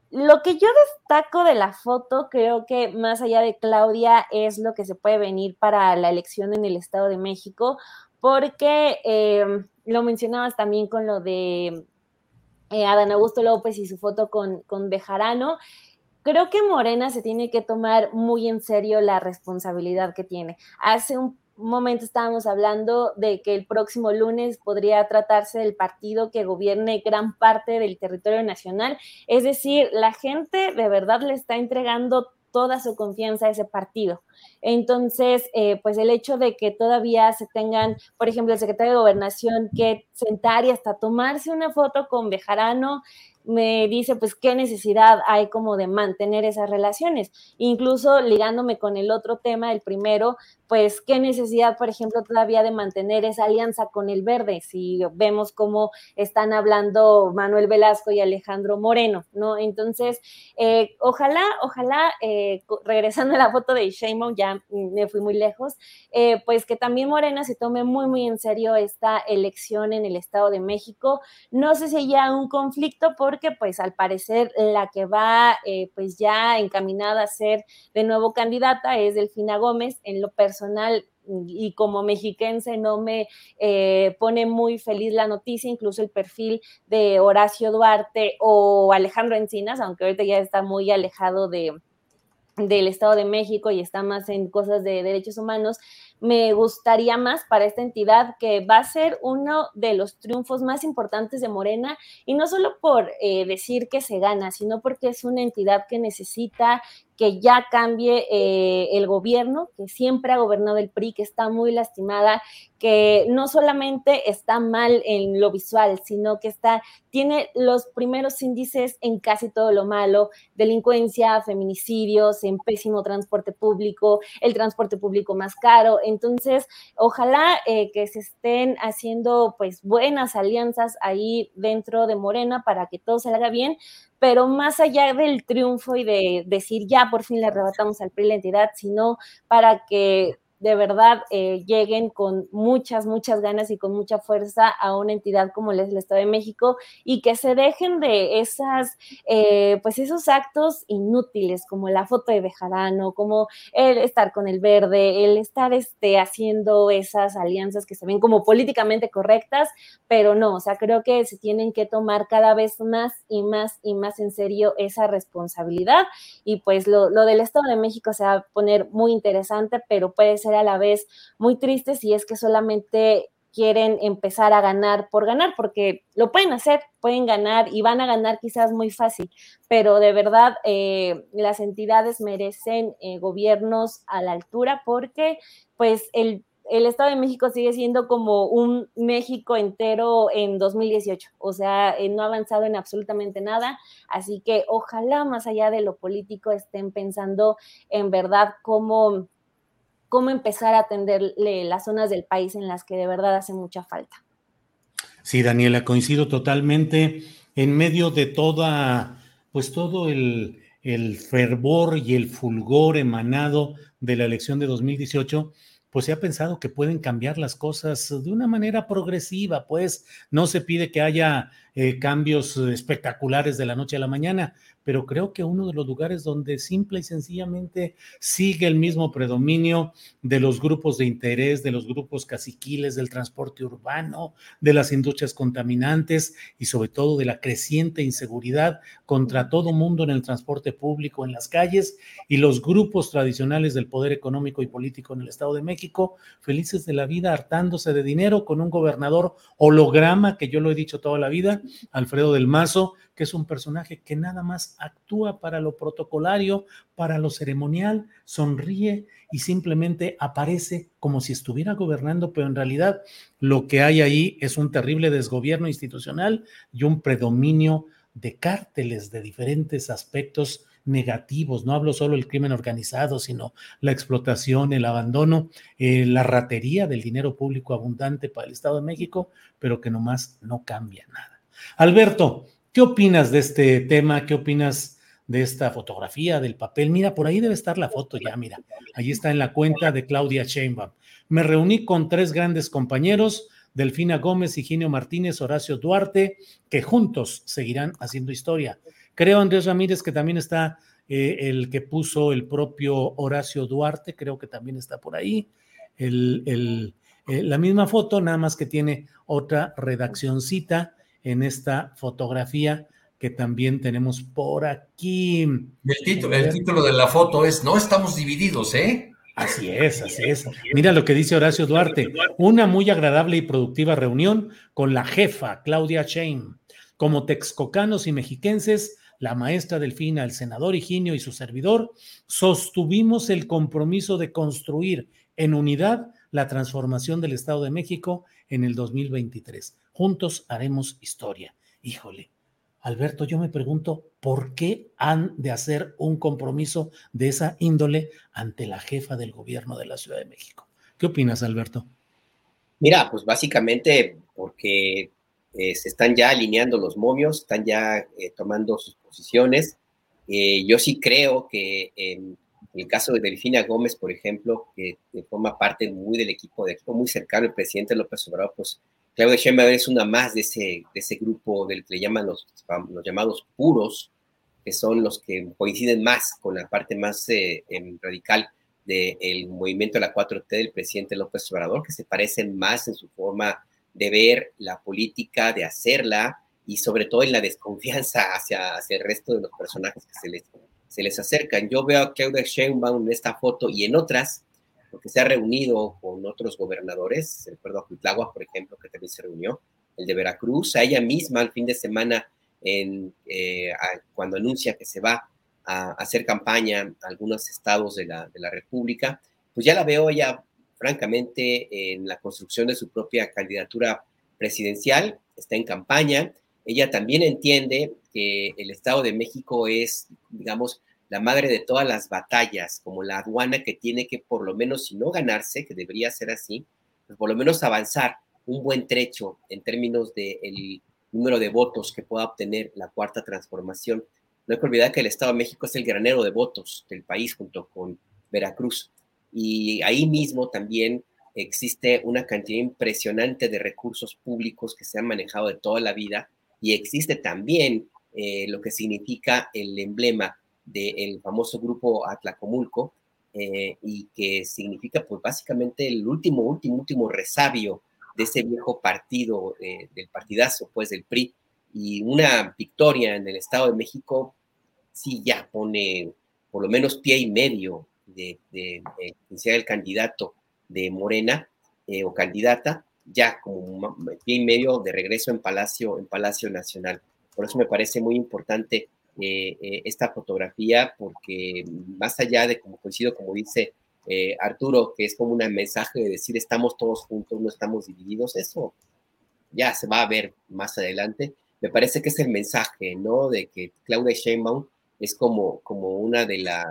Lo que yo destaco de la foto, creo que más allá de Claudia, es lo que se puede venir para la elección en el Estado de México, porque eh, lo mencionabas también con lo de eh, Adán Augusto López y su foto con, con Bejarano. Creo que Morena se tiene que tomar muy en serio la responsabilidad que tiene. Hace un momento estábamos hablando de que el próximo lunes podría tratarse del partido que gobierne gran parte del territorio nacional. Es decir, la gente de verdad le está entregando toda su confianza a ese partido. Entonces, eh, pues el hecho de que todavía se tengan, por ejemplo, el secretario de Gobernación que sentar y hasta tomarse una foto con Bejarano, me dice, pues, qué necesidad hay como de mantener esas relaciones. Incluso ligándome con el otro tema, el primero, pues qué necesidad, por ejemplo, todavía de mantener esa alianza con el verde, si vemos cómo están hablando Manuel Velasco y Alejandro Moreno, ¿no? Entonces, eh, ojalá, ojalá, eh, regresando a la foto de Sheinbaum, ya me fui muy lejos, eh, pues que también Morena se tome muy, muy en serio esta elección en el Estado de México. No sé si haya un conflicto porque, pues, al parecer, la que va, pues, ya encaminada a ser de nuevo candidata es Delfina Gómez, en lo personal personal y como mexiquense no me eh, pone muy feliz la noticia, incluso el perfil de Horacio Duarte o Alejandro Encinas, aunque ahorita ya está muy alejado de, del Estado de México y está más en cosas de derechos humanos, me gustaría más para esta entidad que va a ser uno de los triunfos más importantes de Morena y no solo por eh, decir que se gana, sino porque es una entidad que necesita que ya cambie eh, el gobierno, que siempre ha gobernado el PRI, que está muy lastimada, que no solamente está mal en lo visual, sino que está, tiene los primeros índices en casi todo lo malo, delincuencia, feminicidios, en pésimo transporte público, el transporte público más caro. Entonces, ojalá eh, que se estén haciendo pues buenas alianzas ahí dentro de Morena para que todo salga bien, pero más allá del triunfo y de decir ya por fin le arrebatamos al PRI la entidad, sino para que de verdad eh, lleguen con muchas, muchas ganas y con mucha fuerza a una entidad como el Estado de México y que se dejen de esas, eh, pues esos actos inútiles como la foto de Bejarano, como el estar con el verde, el estar este, haciendo esas alianzas que se ven como políticamente correctas, pero no, o sea, creo que se tienen que tomar cada vez más y más y más en serio esa responsabilidad y pues lo, lo del Estado de México se va a poner muy interesante, pero puede ser a la vez muy triste si es que solamente quieren empezar a ganar por ganar, porque lo pueden hacer, pueden ganar y van a ganar quizás muy fácil, pero de verdad eh, las entidades merecen eh, gobiernos a la altura porque pues el, el, Estado de México sigue siendo como un México entero en 2018, o sea, eh, no ha avanzado en absolutamente nada, así que ojalá más allá de lo político estén pensando en verdad cómo cómo empezar a atenderle las zonas del país en las que de verdad hace mucha falta. Sí, Daniela, coincido totalmente. En medio de toda, pues todo el, el fervor y el fulgor emanado de la elección de 2018, pues se ha pensado que pueden cambiar las cosas de una manera progresiva, pues no se pide que haya eh, cambios espectaculares de la noche a la mañana, pero creo que uno de los lugares donde simple y sencillamente sigue el mismo predominio de los grupos de interés, de los grupos caciquiles, del transporte urbano, de las industrias contaminantes y sobre todo de la creciente inseguridad contra todo mundo en el transporte público, en las calles y los grupos tradicionales del poder económico y político en el Estado de México, felices de la vida, hartándose de dinero con un gobernador holograma, que yo lo he dicho toda la vida, Alfredo del Mazo, que es un personaje que nada más actúa para lo protocolario, para lo ceremonial, sonríe y simplemente aparece como si estuviera gobernando, pero en realidad lo que hay ahí es un terrible desgobierno institucional y un predominio de cárteles de diferentes aspectos negativos. No hablo solo del crimen organizado, sino la explotación, el abandono, eh, la ratería del dinero público abundante para el Estado de México, pero que nomás no cambia nada. Alberto, ¿Qué opinas de este tema? ¿Qué opinas de esta fotografía, del papel? Mira, por ahí debe estar la foto ya, mira. Ahí está en la cuenta de Claudia Sheinbaum. Me reuní con tres grandes compañeros, Delfina Gómez, Higinio Martínez, Horacio Duarte, que juntos seguirán haciendo historia. Creo, Andrés Ramírez, que también está eh, el que puso el propio Horacio Duarte, creo que también está por ahí. Eh, la misma foto, nada más que tiene otra redaccioncita en esta fotografía que también tenemos por aquí. El título, el título de la foto es No estamos divididos, ¿eh? Así es, así es. Mira lo que dice Horacio Duarte. Una muy agradable y productiva reunión con la jefa, Claudia Shane. Como texcocanos y mexiquenses, la maestra Delfina, el senador Higinio y su servidor, sostuvimos el compromiso de construir en unidad la transformación del Estado de México en el 2023. Juntos haremos historia. Híjole, Alberto, yo me pregunto, ¿por qué han de hacer un compromiso de esa índole ante la jefa del gobierno de la Ciudad de México? ¿Qué opinas, Alberto? Mira, pues básicamente porque eh, se están ya alineando los momios, están ya eh, tomando sus posiciones. Eh, yo sí creo que en el caso de Delfina Gómez, por ejemplo, que, forma parte muy del equipo, de muy cercano el presidente López Obrador, pues Claudia Sheinbaum es una más de ese, de ese grupo del que le llaman los, los llamados puros, que son los que coinciden más con la parte más eh, em, radical del movimiento de la 4T del presidente López Obrador, que se parecen más en su forma de ver la política, de hacerla y sobre todo en la desconfianza hacia, hacia el resto de los personajes que se les, se les acercan. Yo veo a Claudia Sheinbaum en esta foto y en otras, porque se ha reunido con otros gobernadores, recuerdo a Cuitlagua, por ejemplo, que también se reunió, el de Veracruz, a ella misma el fin de semana, eh, cuando anuncia que se va a hacer campaña a algunos estados de la, de la República, pues ya la veo ella, francamente, en la construcción de su propia candidatura presidencial, está en campaña, ella también entiende que el Estado de México es, digamos, la madre de todas las batallas, como la aduana que tiene que por lo menos, si no ganarse, que debería ser así, pues por lo menos avanzar un buen trecho en términos del número de votos que pueda obtener la cuarta transformación. No hay que olvidar que el Estado de México es el granero de votos del país junto con Veracruz. Y ahí mismo también existe una cantidad impresionante de recursos públicos que se han manejado de toda la vida y existe también eh, lo que significa el emblema del famoso grupo Atlacomulco eh, y que significa pues básicamente el último, último, último resabio de ese viejo partido, eh, del partidazo pues del PRI y una victoria en el Estado de México sí ya pone por lo menos pie y medio de, de, el candidato de Morena o candidata ya como pie y medio de regreso en Palacio, en Palacio Nacional. Por eso me parece muy importante eh, eh, esta fotografía, porque más allá de, como coincido, como dice eh, Arturo, que es como un mensaje de decir estamos todos juntos, no estamos divididos, eso ya se va a ver más adelante. Me parece que es el mensaje, ¿no? De que Claudia Sheinbaum es como, como una de las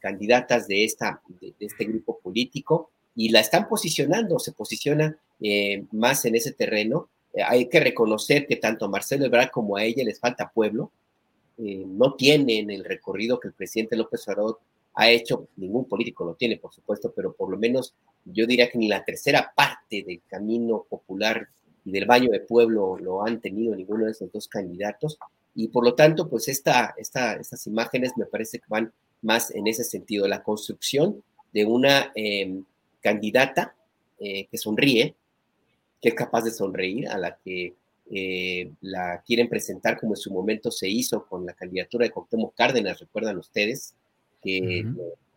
candidatas de, esta, de este grupo político y la están posicionando, se posiciona más en ese terreno. Hay que reconocer que tanto a Marcelo Ebrard como a ella les falta pueblo. Eh, no tienen el recorrido que el presidente López Obrador ha hecho, ningún político lo tiene, por supuesto, pero por lo menos yo diría que ni la tercera parte del camino popular y del baño de pueblo lo han tenido ninguno de esos dos candidatos. Y por lo tanto, pues esta, esta, estas imágenes me parece que van más en ese sentido, la construcción de una em, candidata eh, que sonríe, que es capaz de sonreír, a la que eh, la quieren presentar como en su momento se hizo con la candidatura de Cuauhtémoc Cárdenas, recuerdan ustedes, que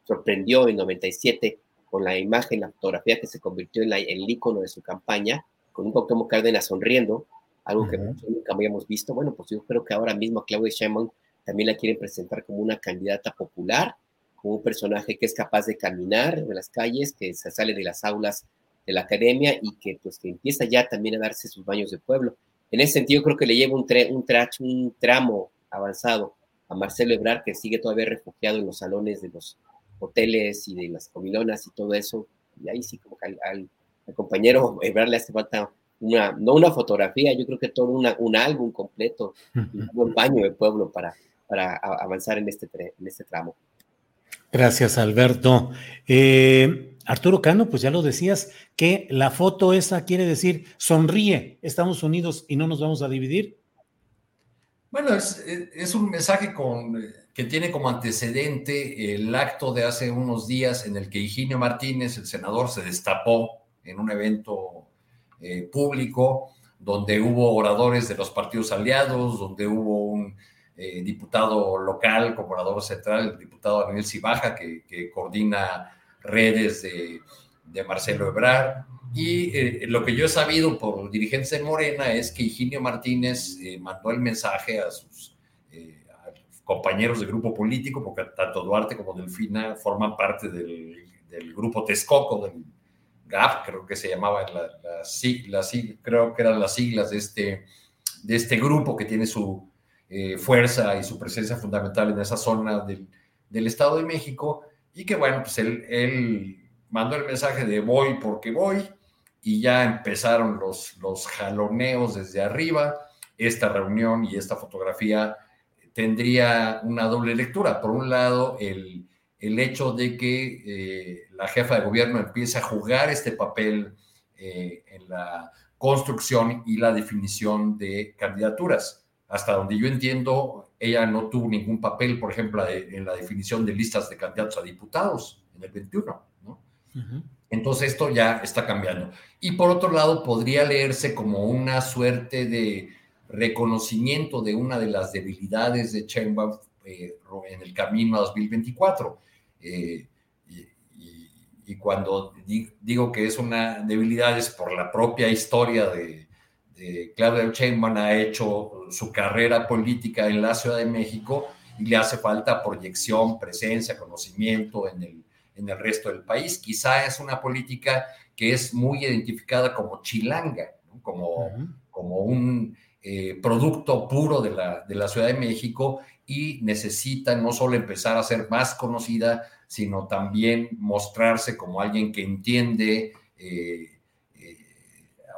sorprendió en 97 con la imagen, la fotografía que se convirtió en, la, el ícono de su campaña, con un Cuauhtémoc Cárdenas sonriendo, algo que nunca habíamos visto. Bueno, pues yo creo que ahora mismo a Claudia Sheinbaum también la quieren presentar como una candidata popular, como un personaje que es capaz de caminar en las calles, que se sale de las aulas de la academia y que pues que empieza ya también a darse sus baños de pueblo. En ese sentido creo que le lleva un, un, un tramo avanzado a Marcelo Ebrard, que sigue todavía refugiado en los salones de los hoteles y de las comilonas y todo eso. Y ahí sí, como que al, compañero Ebrard le hace falta una, no una fotografía, yo creo que todo una, un álbum completo, un baño de pueblo para, para avanzar en este, en este tramo. Gracias, Alberto. Eh, Arturo Cano, pues ya lo decías, que la foto esa quiere decir sonríe, estamos unidos y no nos vamos a dividir. Bueno, es, un mensaje con, que tiene como antecedente el acto de hace unos días en el que Higinio Martínez, el senador, se destapó en un evento eh, público donde hubo oradores de los partidos aliados, donde hubo un eh, diputado local, como orador central, el diputado Daniel Cibaja, que coordina redes de, Marcelo Ebrard. Y eh, lo que yo he sabido por dirigentes de Morena es que Higinio Martínez eh, mandó el mensaje a sus compañeros de grupo político, porque tanto Duarte como Delfina forman parte del, grupo Texcoco, del GAF, creo que se llamaba, la, la, creo que eran las siglas de este, de este grupo que tiene su, eh, fuerza y su presencia fundamental en esa zona del, Estado de México y que bueno, pues él, mandó el mensaje de voy porque voy y ya empezaron los, los jaloneos desde arriba. Esta reunión y esta fotografía tendría una doble lectura. Por un lado, el, el hecho de que eh, la jefa de gobierno empiece a jugar este papel eh, en la construcción y la definición de candidaturas hasta donde yo entiendo, ella no tuvo ningún papel, por ejemplo, en la definición de listas de candidatos a diputados en el 21. ¿no? Entonces esto ya está cambiando. Y por otro lado, podría leerse como una suerte de reconocimiento de una de las debilidades de Sheinbaum eh, en el camino a 2024. Eh, y, cuando digo que es una debilidad es por la propia historia de, de Claudia Sheinbaum ha hecho su carrera política en la Ciudad de México y le hace falta proyección, presencia, conocimiento en el, en el resto del país. Quizá es una política que es muy identificada como chilanga, como, como un eh, producto puro de la, de la Ciudad de México y necesita no solo empezar a ser más conocida, sino también mostrarse como alguien que entiende eh, eh,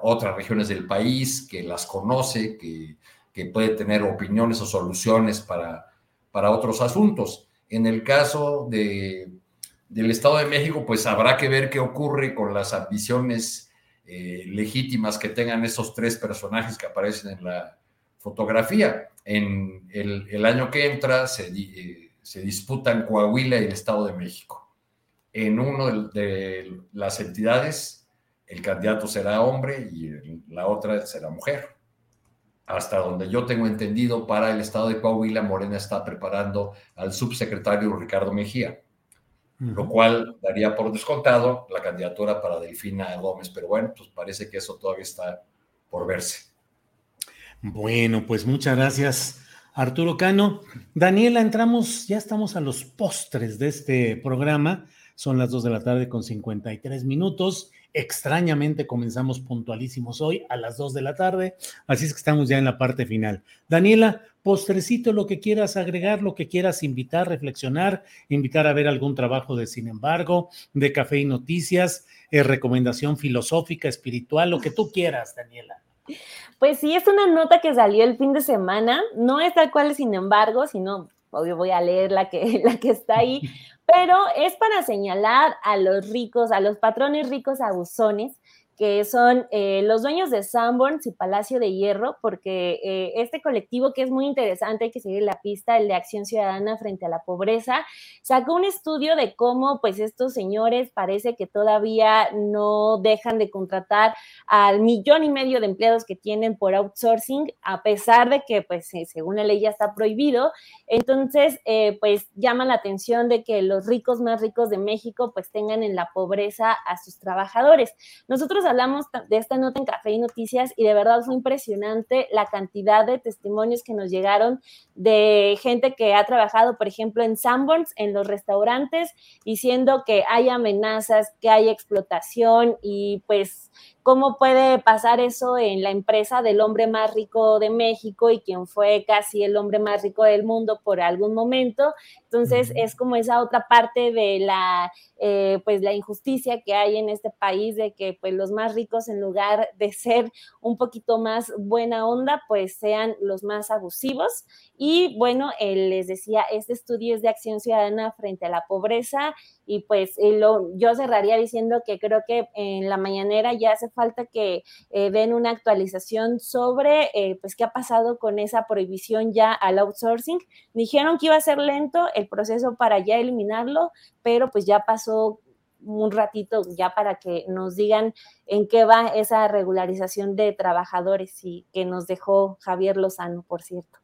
otras regiones del país, que las conoce, que, que, puede tener opiniones o soluciones para, para otros asuntos. En el caso de, del Estado de México, pues habrá que ver qué ocurre con las ambiciones eh, legítimas que tengan esos tres personajes que aparecen en la fotografía. En el, año que entra se, eh, se, disputan Coahuila y el Estado de México. En uno de, las entidades, el candidato será hombre y la otra será mujer. Hasta donde yo tengo entendido, para el Estado de Coahuila, Morena está preparando al subsecretario Ricardo Mejía lo cual daría por descontado la candidatura para Delfina Gómez. Pero bueno, pues parece que eso todavía está por verse. Bueno, pues muchas gracias, Arturo Cano. Daniela, entramos, ya estamos a los postres de este programa. Son las 2 de la tarde con 53 minutos. Extrañamente comenzamos puntualísimos hoy a las 2 de la tarde, así es que estamos ya en la parte final. Daniela, postrecito, lo que quieras agregar, lo que quieras invitar, reflexionar, invitar a ver algún trabajo de Sin embargo, de Café y Noticias, eh, recomendación filosófica, espiritual, lo que tú quieras, Daniela. Pues sí, es una nota que salió el fin de semana, no es tal cual, sin embargo, sino obvio voy a leer la que, la que está ahí, pero es para señalar a los ricos, a los patrones ricos abusones que son eh, los dueños de Sanborns y Palacio de Hierro, porque eh, este colectivo que es muy interesante, hay que seguir la pista, el de Acción Ciudadana frente a la pobreza, sacó un estudio de cómo pues estos señores parece que todavía no dejan de contratar al millón y medio de empleados que tienen por outsourcing, a pesar de que pues eh, según la ley ya está prohibido. Entonces, pues llama la atención de que los ricos más ricos de México pues tengan en la pobreza a sus trabajadores. Nosotros hablamos de esta nota en Café y Noticias y de verdad fue impresionante la cantidad de testimonios que nos llegaron de gente que ha trabajado, por ejemplo, en Sanborns, en los restaurantes, diciendo que hay amenazas, que hay explotación y pues cómo puede pasar eso en la empresa del hombre más rico de México y quien fue casi el hombre más rico del mundo por algún momento. Entonces es como esa otra parte de la, eh, pues la injusticia que hay en este país de que pues los más ricos en lugar de ser un poquito más buena onda, pues sean los más abusivos. Y bueno, les decía, este estudio es de acción ciudadana frente a la pobreza y pues eh, lo, yo cerraría diciendo que creo que en la mañanera ya hace falta que eh, den una actualización sobre eh, pues qué ha pasado con esa prohibición ya al outsourcing. Dijeron que iba a ser lento el proceso para ya eliminarlo, pero pues ya pasó un ratito ya para que nos digan en qué va esa regularización de trabajadores y que nos dejó Javier Lozano, por cierto.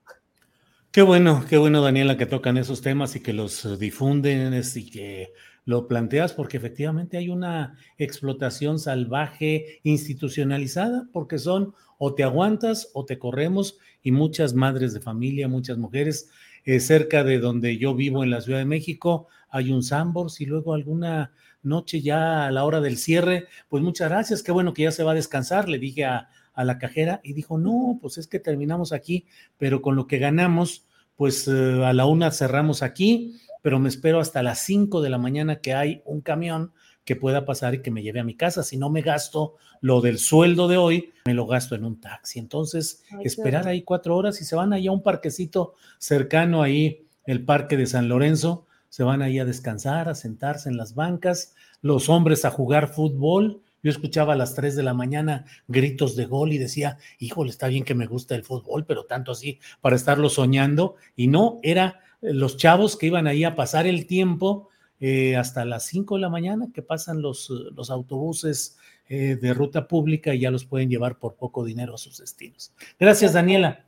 Qué bueno, qué bueno, Daniela, que tocan esos temas y que los difunden y que lo planteas porque efectivamente hay una explotación salvaje institucionalizada, porque son o te aguantas o te corremos y muchas madres de familia, muchas mujeres eh, cerca de donde yo vivo en la Ciudad de México, hay un Sambors y luego alguna noche ya a la hora del cierre, pues muchas gracias, qué bueno que ya se va a descansar, le dije a, a la cajera y dijo, no, pues es que terminamos aquí, pero con lo que ganamos, pues eh, a la una cerramos aquí pero me espero hasta las 5 de la mañana que hay un camión que pueda pasar y que me lleve a mi casa. Si no me gasto lo del sueldo de hoy, me lo gasto en un taxi. Entonces, esperar ahí cuatro horas y se van ahí a un parquecito cercano ahí, el parque de San Lorenzo. Se van ahí a descansar, a sentarse en las bancas, los hombres a jugar fútbol. Yo escuchaba a las 3 de la mañana gritos de gol y decía, híjole, está bien que me gusta el fútbol, pero tanto así para estarlo soñando. Y no, era los chavos que iban ahí a pasar el tiempo eh, hasta las 5 de la mañana que pasan los, los autobuses eh, de ruta pública y ya los pueden llevar por poco dinero a sus destinos. Gracias, Daniela.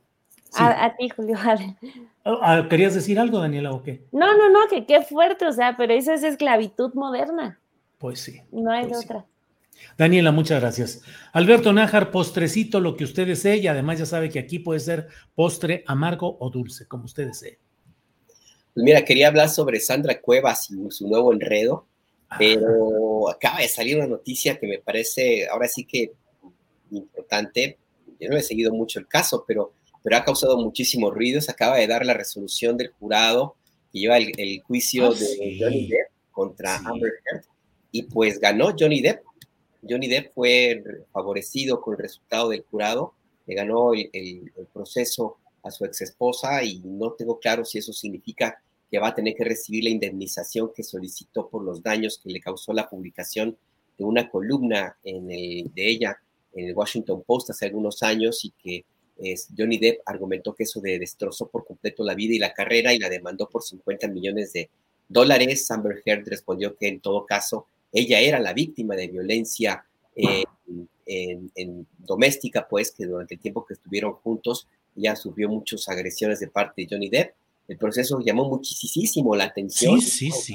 A, ti, Julio. Oh, ah, ¿Querías decir algo, Daniela, o qué? No, no, no, que qué fuerte, o sea, pero esa es esclavitud moderna. Pues sí. No hay pues otra. Daniela, muchas gracias. Alberto Nájar, postrecito, lo que usted desee, y además ya sabe que aquí puede ser postre amargo o dulce, como usted desee. Pues mira, quería hablar sobre Sandra Cuevas y su nuevo enredo, pero acaba de salir una noticia que me parece ahora sí que importante. Yo no he seguido mucho el caso, pero, pero ha causado muchísimo ruido. Se acaba de dar la resolución del jurado que lleva el, juicio Ah, de sí. Johnny Depp contra Amber Heard y pues ganó Johnny Depp. Johnny Depp fue favorecido con el resultado del jurado, le ganó el, el- el proceso a su ex esposa y no tengo claro si eso significa que va a tener que recibir la indemnización que solicitó por los daños que le causó la publicación de una columna de ella en el Washington Post hace algunos años y que Johnny Depp argumentó que eso de destrozó por completo la vida y la carrera y la demandó por 50 millones de dólares. Amber Heard respondió que en todo caso ella era la víctima de violencia eh, en, en doméstica, pues que durante el tiempo que estuvieron juntos ella sufrió muchas agresiones de parte de Johnny Depp. El proceso llamó muchísimo la atención. Sí, sí, sí.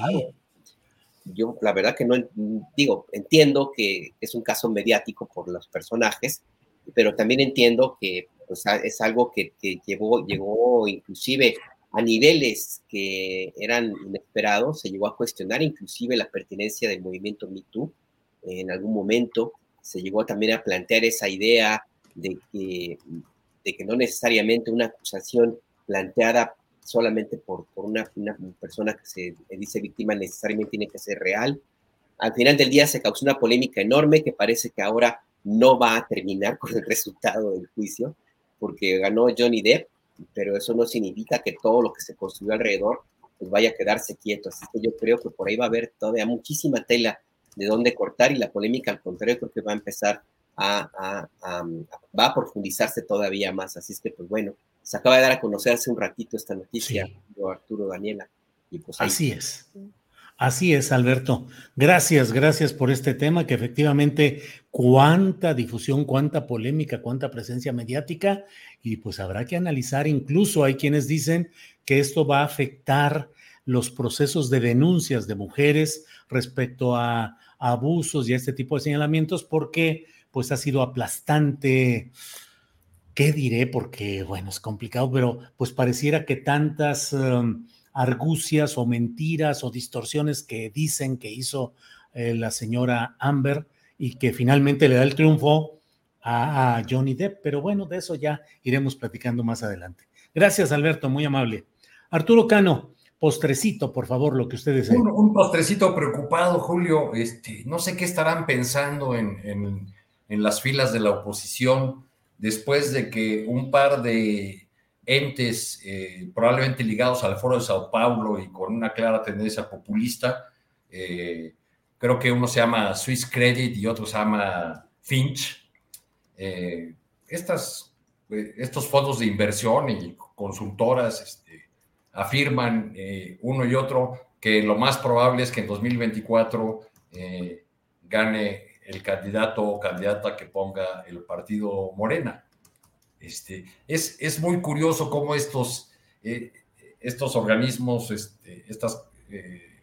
Yo la verdad que no digo, entiendo que es un caso mediático por los personajes, pero también entiendo que pues, es algo que, que llevó, llegó inclusive a niveles que eran inesperados, se llegó a cuestionar inclusive la pertenencia del movimiento Me Too en algún momento, se llegó también a plantear esa idea de que, de que no necesariamente una acusación planteada solamente por, por una, persona que se dice víctima necesariamente tiene que ser real. Al final del día se causó una polémica enorme que parece que ahora no va a terminar con el resultado del juicio, porque ganó Johnny Depp, pero eso no significa que todo lo que se construyó alrededor pues vaya a quedarse quieto. Así que yo creo que por ahí va a haber todavía muchísima tela de dónde cortar y la polémica al contrario creo que va a empezar a, a- a- va a profundizarse todavía más. Así es que pues bueno, se acaba de dar a conocer hace un ratito esta noticia, Arturo Daniela. Y pues ahí- Así es. Así es, Alberto. Gracias, gracias por este tema que efectivamente cuánta difusión, cuánta polémica, cuánta presencia mediática y pues habrá que analizar. Incluso hay quienes dicen que esto va a afectar los procesos de denuncias de mujeres respecto a, a abusos y a este tipo de señalamientos porque pues ha sido aplastante. ¿Qué diré? Porque, bueno, es complicado, pero pues pareciera que tantas um, argucias o mentiras o distorsiones que dicen que hizo eh, la señora Amber y que finalmente le da el triunfo a, a Johnny Depp. Pero bueno, de eso ya iremos platicando más adelante. Gracias, Alberto, muy amable. Arturo Cano, postrecito, por favor, lo que usted desee. Un, un postrecito preocupado, Julio. Este, no sé qué estarán pensando en, en- en las filas de la oposición después de que un par de entes eh, probablemente ligados al Foro de Sao Paulo y con una clara tendencia populista, eh, creo que uno se llama Swiss Credit y otro se llama Finch. Eh, estas, eh, estos fondos de inversión y consultoras este, afirman eh, uno y otro que lo más probable es que en 2024 eh, gane el candidato o candidata que ponga el partido Morena. Este, es, es muy curioso cómo estos, eh, estos organismos, este, estas eh,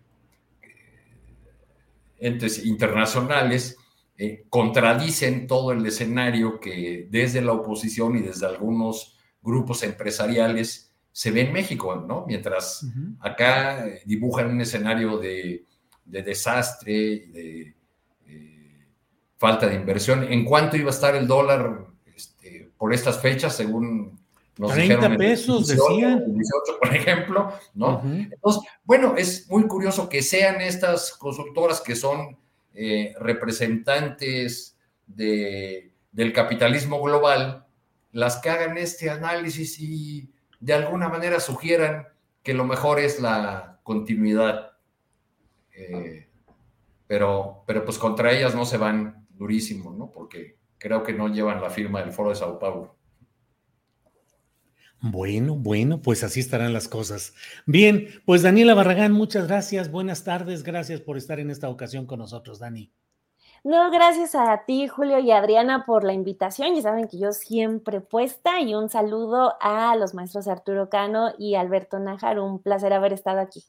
entes internacionales, eh, contradicen todo el escenario que desde la oposición y desde algunos grupos empresariales se ve en México, ¿no? Mientras acá dibujan un escenario de, de desastre, de falta de inversión. ¿En cuánto iba a estar el dólar este, por estas fechas, según nos 30 dijeron? pesos, 18, decían. el 18, por ejemplo, ¿no? Entonces, bueno, es muy curioso que sean estas consultoras que son eh, representantes de- del capitalismo global las que hagan este análisis y de alguna manera sugieran que lo mejor es la continuidad. Eh, pero, pero pues contra ellas no se van durísimo, ¿no? Porque creo que no llevan la firma del Foro de Sao Paulo. Bueno, bueno, pues así estarán las cosas. Bien, pues Daniela Barragán, muchas gracias, buenas tardes, gracias por estar en esta ocasión con nosotros, Dani. No, gracias a ti, Julio y Adriana, por la invitación. Ya saben que yo siempre puesta y un saludo a los maestros Arturo Cano y Alberto Nájar. Un placer haber estado aquí.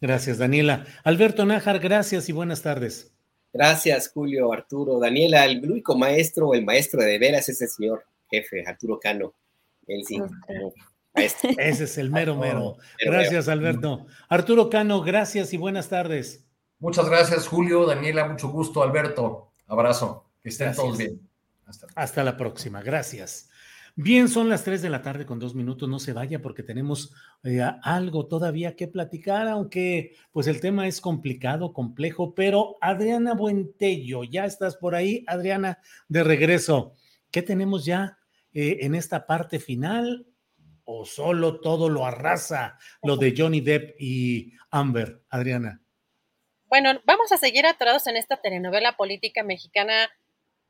Gracias, Daniela. Alberto Nájar, gracias y buenas tardes. Gracias, Julio, Arturo, Daniela. El único maestro o el maestro de veras es el señor jefe, Arturo Cano. Él sí. Ese es el mero mero. Gracias, Alberto. Arturo Cano, gracias y buenas tardes. Muchas gracias, Julio, Daniela, mucho gusto, Alberto. Abrazo. Que estén todos bien. Hasta la próxima. Gracias. Bien, son las 3 de la tarde con dos minutos, no se vaya porque tenemos eh, algo todavía que platicar, aunque pues el tema es complicado, complejo, pero Adriana Buentello, ya estás por ahí, Adriana, de regreso. ¿Qué tenemos ya eh, en esta parte final? ¿O solo todo lo arrasa lo de Johnny Depp y Amber, Adriana? Bueno, vamos a seguir atorados en esta telenovela política mexicana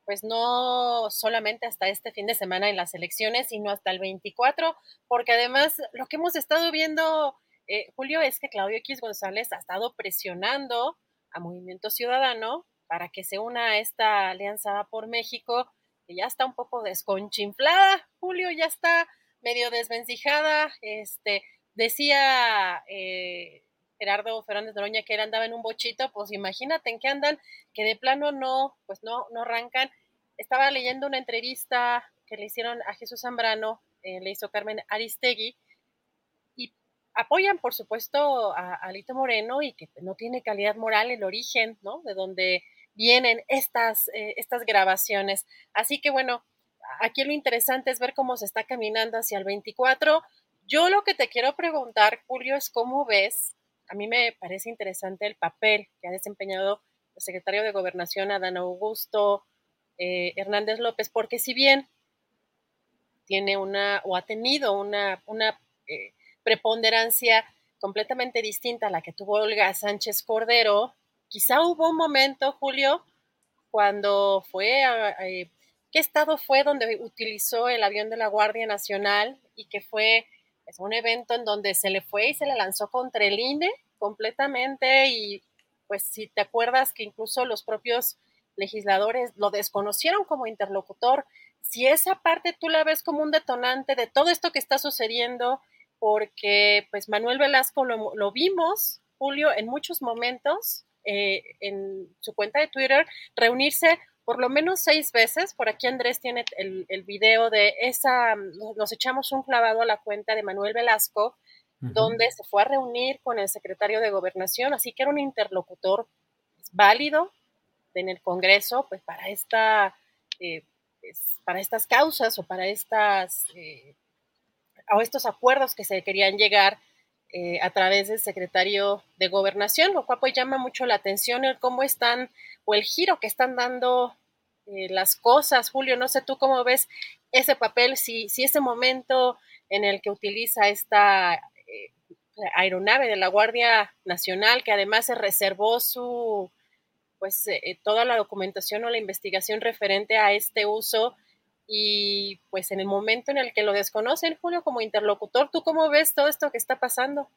pues no solamente hasta este fin de semana en las elecciones, sino hasta el 24, porque además lo que hemos estado viendo, eh, Julio, es que Claudio X González ha estado presionando a Movimiento Ciudadano para que se una a esta alianza por México, que ya está un poco desconchinflada, Julio ya está medio desvencijada, este, decía... Eh, Gerardo Fernández Noroña que él andaba en un bochito, pues imagínate en qué andan, que de plano no, pues no, no arrancan. Estaba leyendo una entrevista que le hicieron a Jesús Zambrano, eh, le hizo Carmen Aristegui, y apoyan, por supuesto, a, Alito Moreno y que no tiene calidad moral el origen, ¿no? De donde vienen estas, eh, estas grabaciones. Así que bueno, aquí lo interesante es ver cómo se está caminando hacia el 24. Yo lo que te quiero preguntar, Julio, es cómo ves a mí me parece interesante el papel que ha desempeñado el secretario de Gobernación, Adán Augusto eh, Hernández López, porque si bien tiene una o ha tenido una, una eh, preponderancia completamente distinta a la que tuvo Olga Sánchez Cordero, quizá hubo un momento, Julio, cuando fue a, ¿qué estado fue donde utilizó el avión de la Guardia Nacional y que fue es un evento en donde se le fue y se le lanzó contra el INE completamente y pues si te acuerdas que incluso los propios legisladores lo desconocieron como interlocutor, si esa parte tú la ves como un detonante de todo esto que está sucediendo, porque pues Manuel Velasco lo, vimos, Julio, en muchos momentos eh, en su cuenta de Twitter, reunirse por lo menos seis veces. Por aquí Andrés tiene el, el, video de esa, nos echamos un clavado a la cuenta de Manuel Velasco, donde se fue a reunir con el secretario de gobernación, así que era un interlocutor válido en el Congreso, pues para esta, eh, para estas causas o para estas, eh, o estos acuerdos que se querían llegar eh, a través del secretario de gobernación, lo cual pues llama mucho la atención el cómo están o el giro que están dando eh, las cosas. Julio, no sé tú cómo ves ese papel, si, si ese momento en el que utiliza esta eh, aeronave de la Guardia Nacional, que además se reservó su, pues, toda la documentación o la investigación referente a este uso, y pues en el momento en el que lo desconocen, Julio, como interlocutor, ¿tú cómo ves todo esto que está pasando?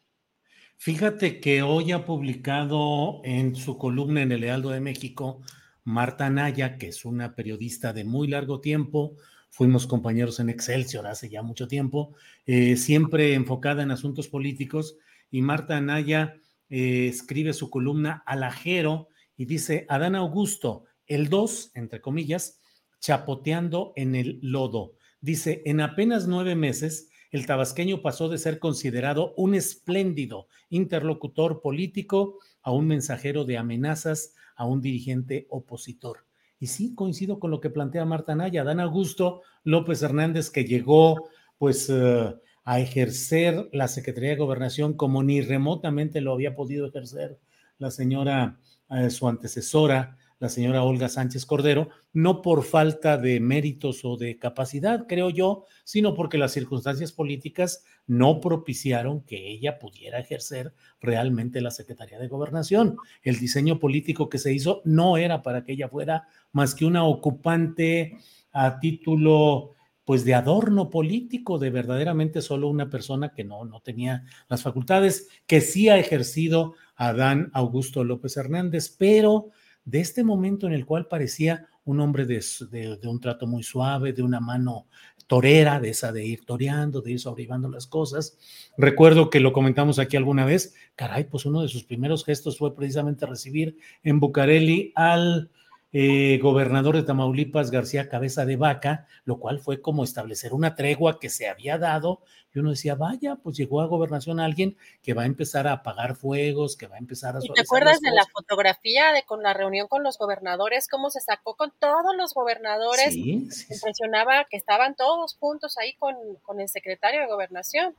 Fíjate que hoy ha publicado en su columna en el Lealdo de México Marta Naya, que es una periodista de muy largo tiempo, fuimos compañeros en Excelsior hace ya mucho tiempo, eh, siempre enfocada en asuntos políticos, y Marta Naya eh, escribe su columna Alajero y dice, Adán Augusto, el 2, entre comillas, chapoteando en el lodo. Dice, en apenas nueve meses, el tabasqueño pasó de ser considerado un espléndido interlocutor político a un mensajero de amenazas a un dirigente opositor. Y sí, coincido con lo que plantea Marta Naya, Dan Augusto López Hernández, que llegó pues eh, a ejercer la Secretaría de Gobernación como ni remotamente lo había podido ejercer la señora, eh, su antecesora, la señora Olga Sánchez Cordero, no por falta de méritos o de capacidad, creo yo, sino porque las circunstancias políticas no propiciaron que ella pudiera ejercer realmente la Secretaría de Gobernación. El diseño político que se hizo no era para que ella fuera más que una ocupante a título pues de adorno político, de verdaderamente solo una persona que no, no tenía las facultades, que sí ha ejercido Adán Augusto López Hernández, pero de este momento en el cual parecía un hombre de, un trato muy suave, de una mano torera, de esa de ir toreando, de ir sobrevivando las cosas. Recuerdo que lo comentamos aquí alguna vez, caray, pues uno de sus primeros gestos fue precisamente recibir en Bucareli al eh, gobernador de Tamaulipas, García Cabeza de Vaca, lo cual fue como establecer una tregua que se había dado. Y uno decía, vaya, pues llegó a gobernación alguien que va a empezar a apagar fuegos, que va a empezar a... ¿Y te acuerdas de la fotografía de con la reunión con los gobernadores, cómo se sacó con todos los gobernadores? Sí, Impresionaba que estaban todos juntos ahí con, con el secretario de gobernación.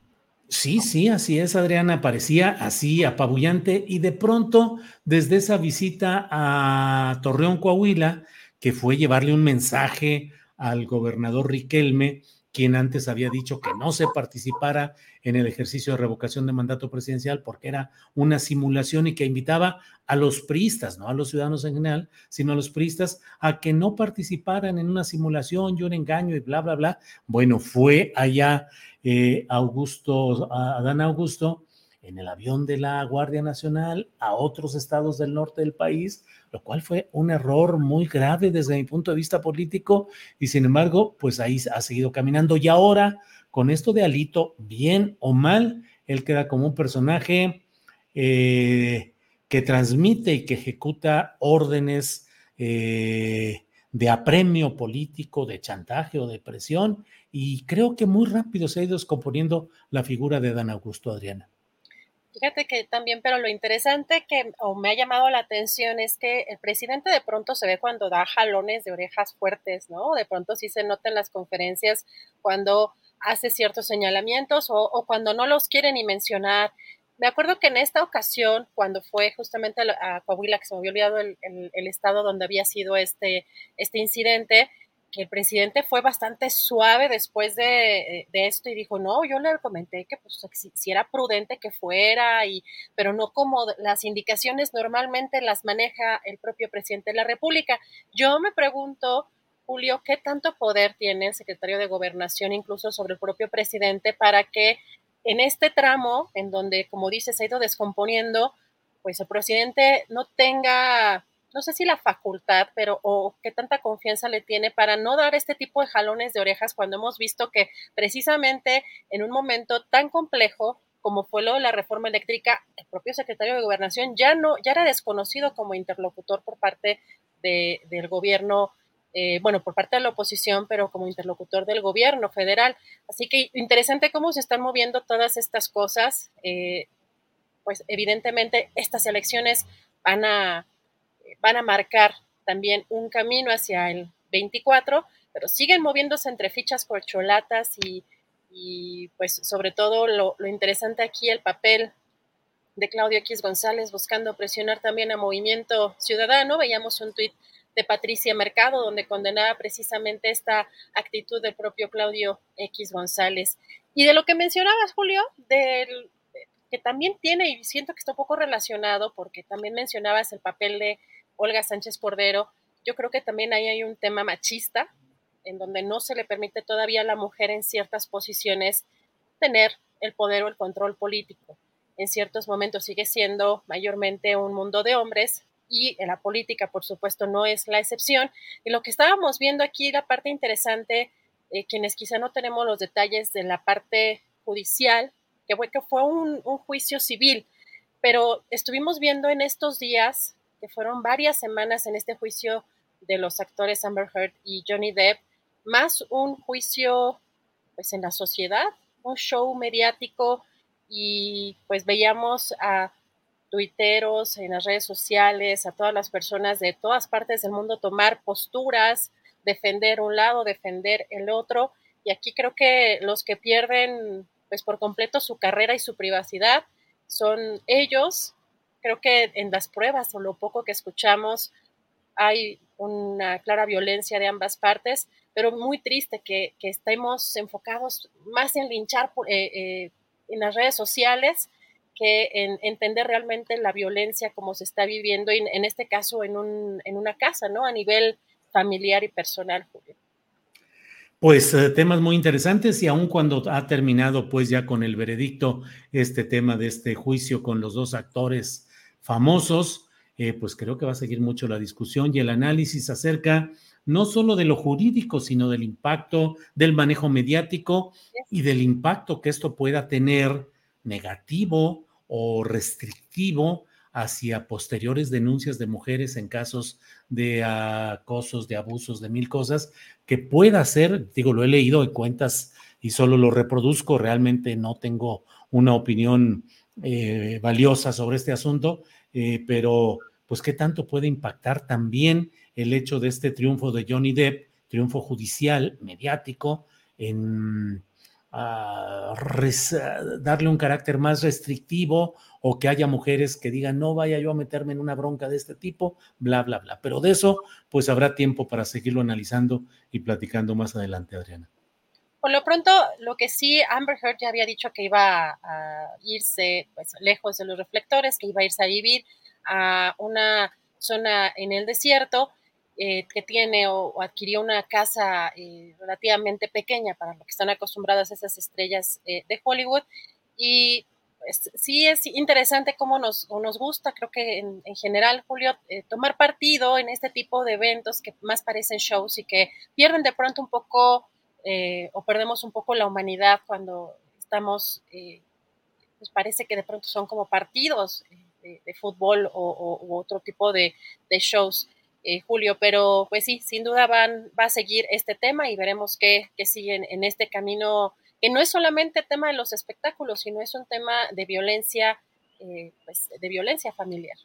Sí, sí, así es, Adriana, parecía así apabullante y de pronto, desde esa visita a Torreón, Coahuila, que fue llevarle un mensaje al gobernador Riquelme, quien antes había dicho que no se participara en el ejercicio de revocación de mandato presidencial porque era una simulación y que invitaba a los priistas, no a los ciudadanos en general, sino a los priistas a que no participaran en una simulación y un engaño y bla, bla, bla. Bueno, fue allá eh, Augusto, Adán Augusto, en el avión de la Guardia Nacional a otros estados del norte del país, lo cual fue un error muy grave desde mi punto de vista político y sin embargo, pues ahí ha seguido caminando y ahora con esto de Alito, bien o mal, él queda como un personaje eh, que transmite y que ejecuta órdenes eh, de apremio político, de chantaje o de presión y creo que muy rápido se ha ido descomponiendo la figura de Dan Augusto Adriana. Fíjate que también, pero lo interesante que o me ha llamado la atención es que el presidente de pronto se ve cuando da jalones de orejas fuertes, ¿no? De pronto sí se nota en las conferencias cuando hace ciertos señalamientos o, cuando no los quiere ni mencionar. Me acuerdo que en esta ocasión, cuando fue justamente a Coahuila, que se me había olvidado el, el estado donde había sido este, este incidente, que el presidente fue bastante suave después de, esto y dijo, no, yo le comenté que pues si, era prudente que fuera, y, pero no como las indicaciones normalmente las maneja el propio presidente de la República. Yo me pregunto, Julio, ¿qué tanto poder tiene el secretario de gobernación incluso sobre el propio presidente para que en este tramo, en donde, como dice, se ha ido descomponiendo, pues el presidente no tenga no sé si la facultad, pero o qué tanta confianza le tiene para no dar este tipo de jalones de orejas cuando hemos visto que precisamente en un momento tan complejo como fue lo de la reforma eléctrica, el propio secretario de Gobernación ya no, ya era desconocido como interlocutor por parte del gobierno, eh, bueno, por parte de la oposición, pero como interlocutor del gobierno federal. Así que interesante cómo se están moviendo todas estas cosas. Eh, pues evidentemente estas elecciones van a, van a marcar también un camino hacia el 24, pero siguen moviéndose entre fichas corcholatas y, y pues sobre todo lo, interesante aquí, el papel de Claudio X González buscando presionar también a Movimiento Ciudadano. Veíamos un tuit de Patricia Mercado donde condenaba precisamente esta actitud del propio Claudio X González. Y de lo que mencionabas, Julio, del, que también tiene, y siento que está un poco relacionado, porque también mencionabas el papel de Olga Sánchez Cordero, yo creo que también ahí hay un tema machista, en donde no se le permite todavía a la mujer en ciertas posiciones tener el poder o el control político. En ciertos momentos sigue siendo mayormente un mundo de hombres y en la política, por supuesto, no es la excepción. Y lo que estábamos viendo aquí, la parte interesante, eh, quienes quizá no tenemos los detalles de la parte judicial, que fue, que fue un, un juicio civil, pero estuvimos viendo en estos días que fueron varias semanas en este juicio de los actores Amber Heard y Johnny Depp, más un juicio pues en la sociedad, un show mediático y pues veíamos a tuiteros en las redes sociales, a todas las personas de todas partes del mundo tomar posturas, defender un lado, defender el otro y aquí creo que los que pierden pues por completo su carrera y su privacidad son ellos creo que en las pruebas o lo poco que escuchamos hay una clara violencia de ambas partes, pero muy triste que, estemos enfocados más en linchar eh, eh, en las redes sociales que en entender realmente la violencia como se está viviendo, en, en este caso en, un, en una casa, ¿no? A nivel familiar y personal, Julio. Pues eh, temas muy interesantes y aun cuando ha terminado pues ya con el veredicto este tema de este juicio con los dos actores famosos, eh, pues creo que va a seguir mucho la discusión y el análisis acerca no solo de lo jurídico, sino del impacto del manejo mediático y del impacto que esto pueda tener negativo o restrictivo hacia posteriores denuncias de mujeres en casos de acosos, de abusos, de mil cosas, que pueda ser, digo, lo he leído en cuentas y solo lo reproduzco, realmente no tengo una opinión eh, valiosa sobre este asunto, eh, pero pues qué tanto puede impactar también el hecho de este triunfo de Johnny Depp, triunfo judicial, mediático, en ah, darle un carácter más restrictivo o que haya mujeres que digan, no vaya yo a meterme en una bronca de este tipo, bla, bla, bla. Pero de eso, pues habrá tiempo para seguirlo analizando y platicando más adelante, Adriana. Por lo pronto, lo que sí, Amber Heard ya había dicho que iba a irse pues, lejos de los reflectores, que iba a irse a vivir a una zona en el desierto eh, que tiene o, adquirió una casa eh, relativamente pequeña para lo que están acostumbradas esas estrellas eh, de Hollywood. Y pues, sí es interesante cómo nos, nos gusta, creo que en, general, Julio, tomar partido en este tipo de eventos que más parecen shows y que pierden de pronto un poco o perdemos un poco la humanidad cuando estamos, pues parece que de pronto son como partidos de, fútbol o, otro tipo de, de shows. Eh, Julio, pero pues sí, sin duda van, va a seguir este tema y veremos qué, qué siguen en este camino, que no es solamente tema de los espectáculos, sino es un tema de violencia, eh, pues, de violencia familiar.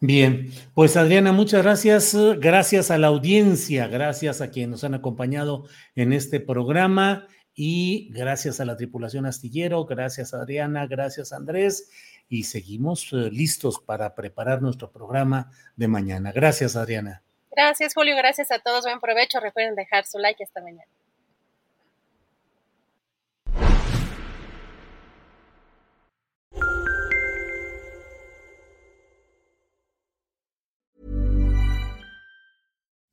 Bien, pues Adriana, muchas gracias. Gracias a la audiencia, gracias a quienes nos han acompañado en este programa y gracias a la tripulación astillero, gracias Adriana, gracias Andrés y seguimos eh, listos para preparar nuestro programa de mañana. Gracias, Adriana. Gracias, Julio. Gracias a todos. Buen provecho. Recuerden dejar su like esta mañana.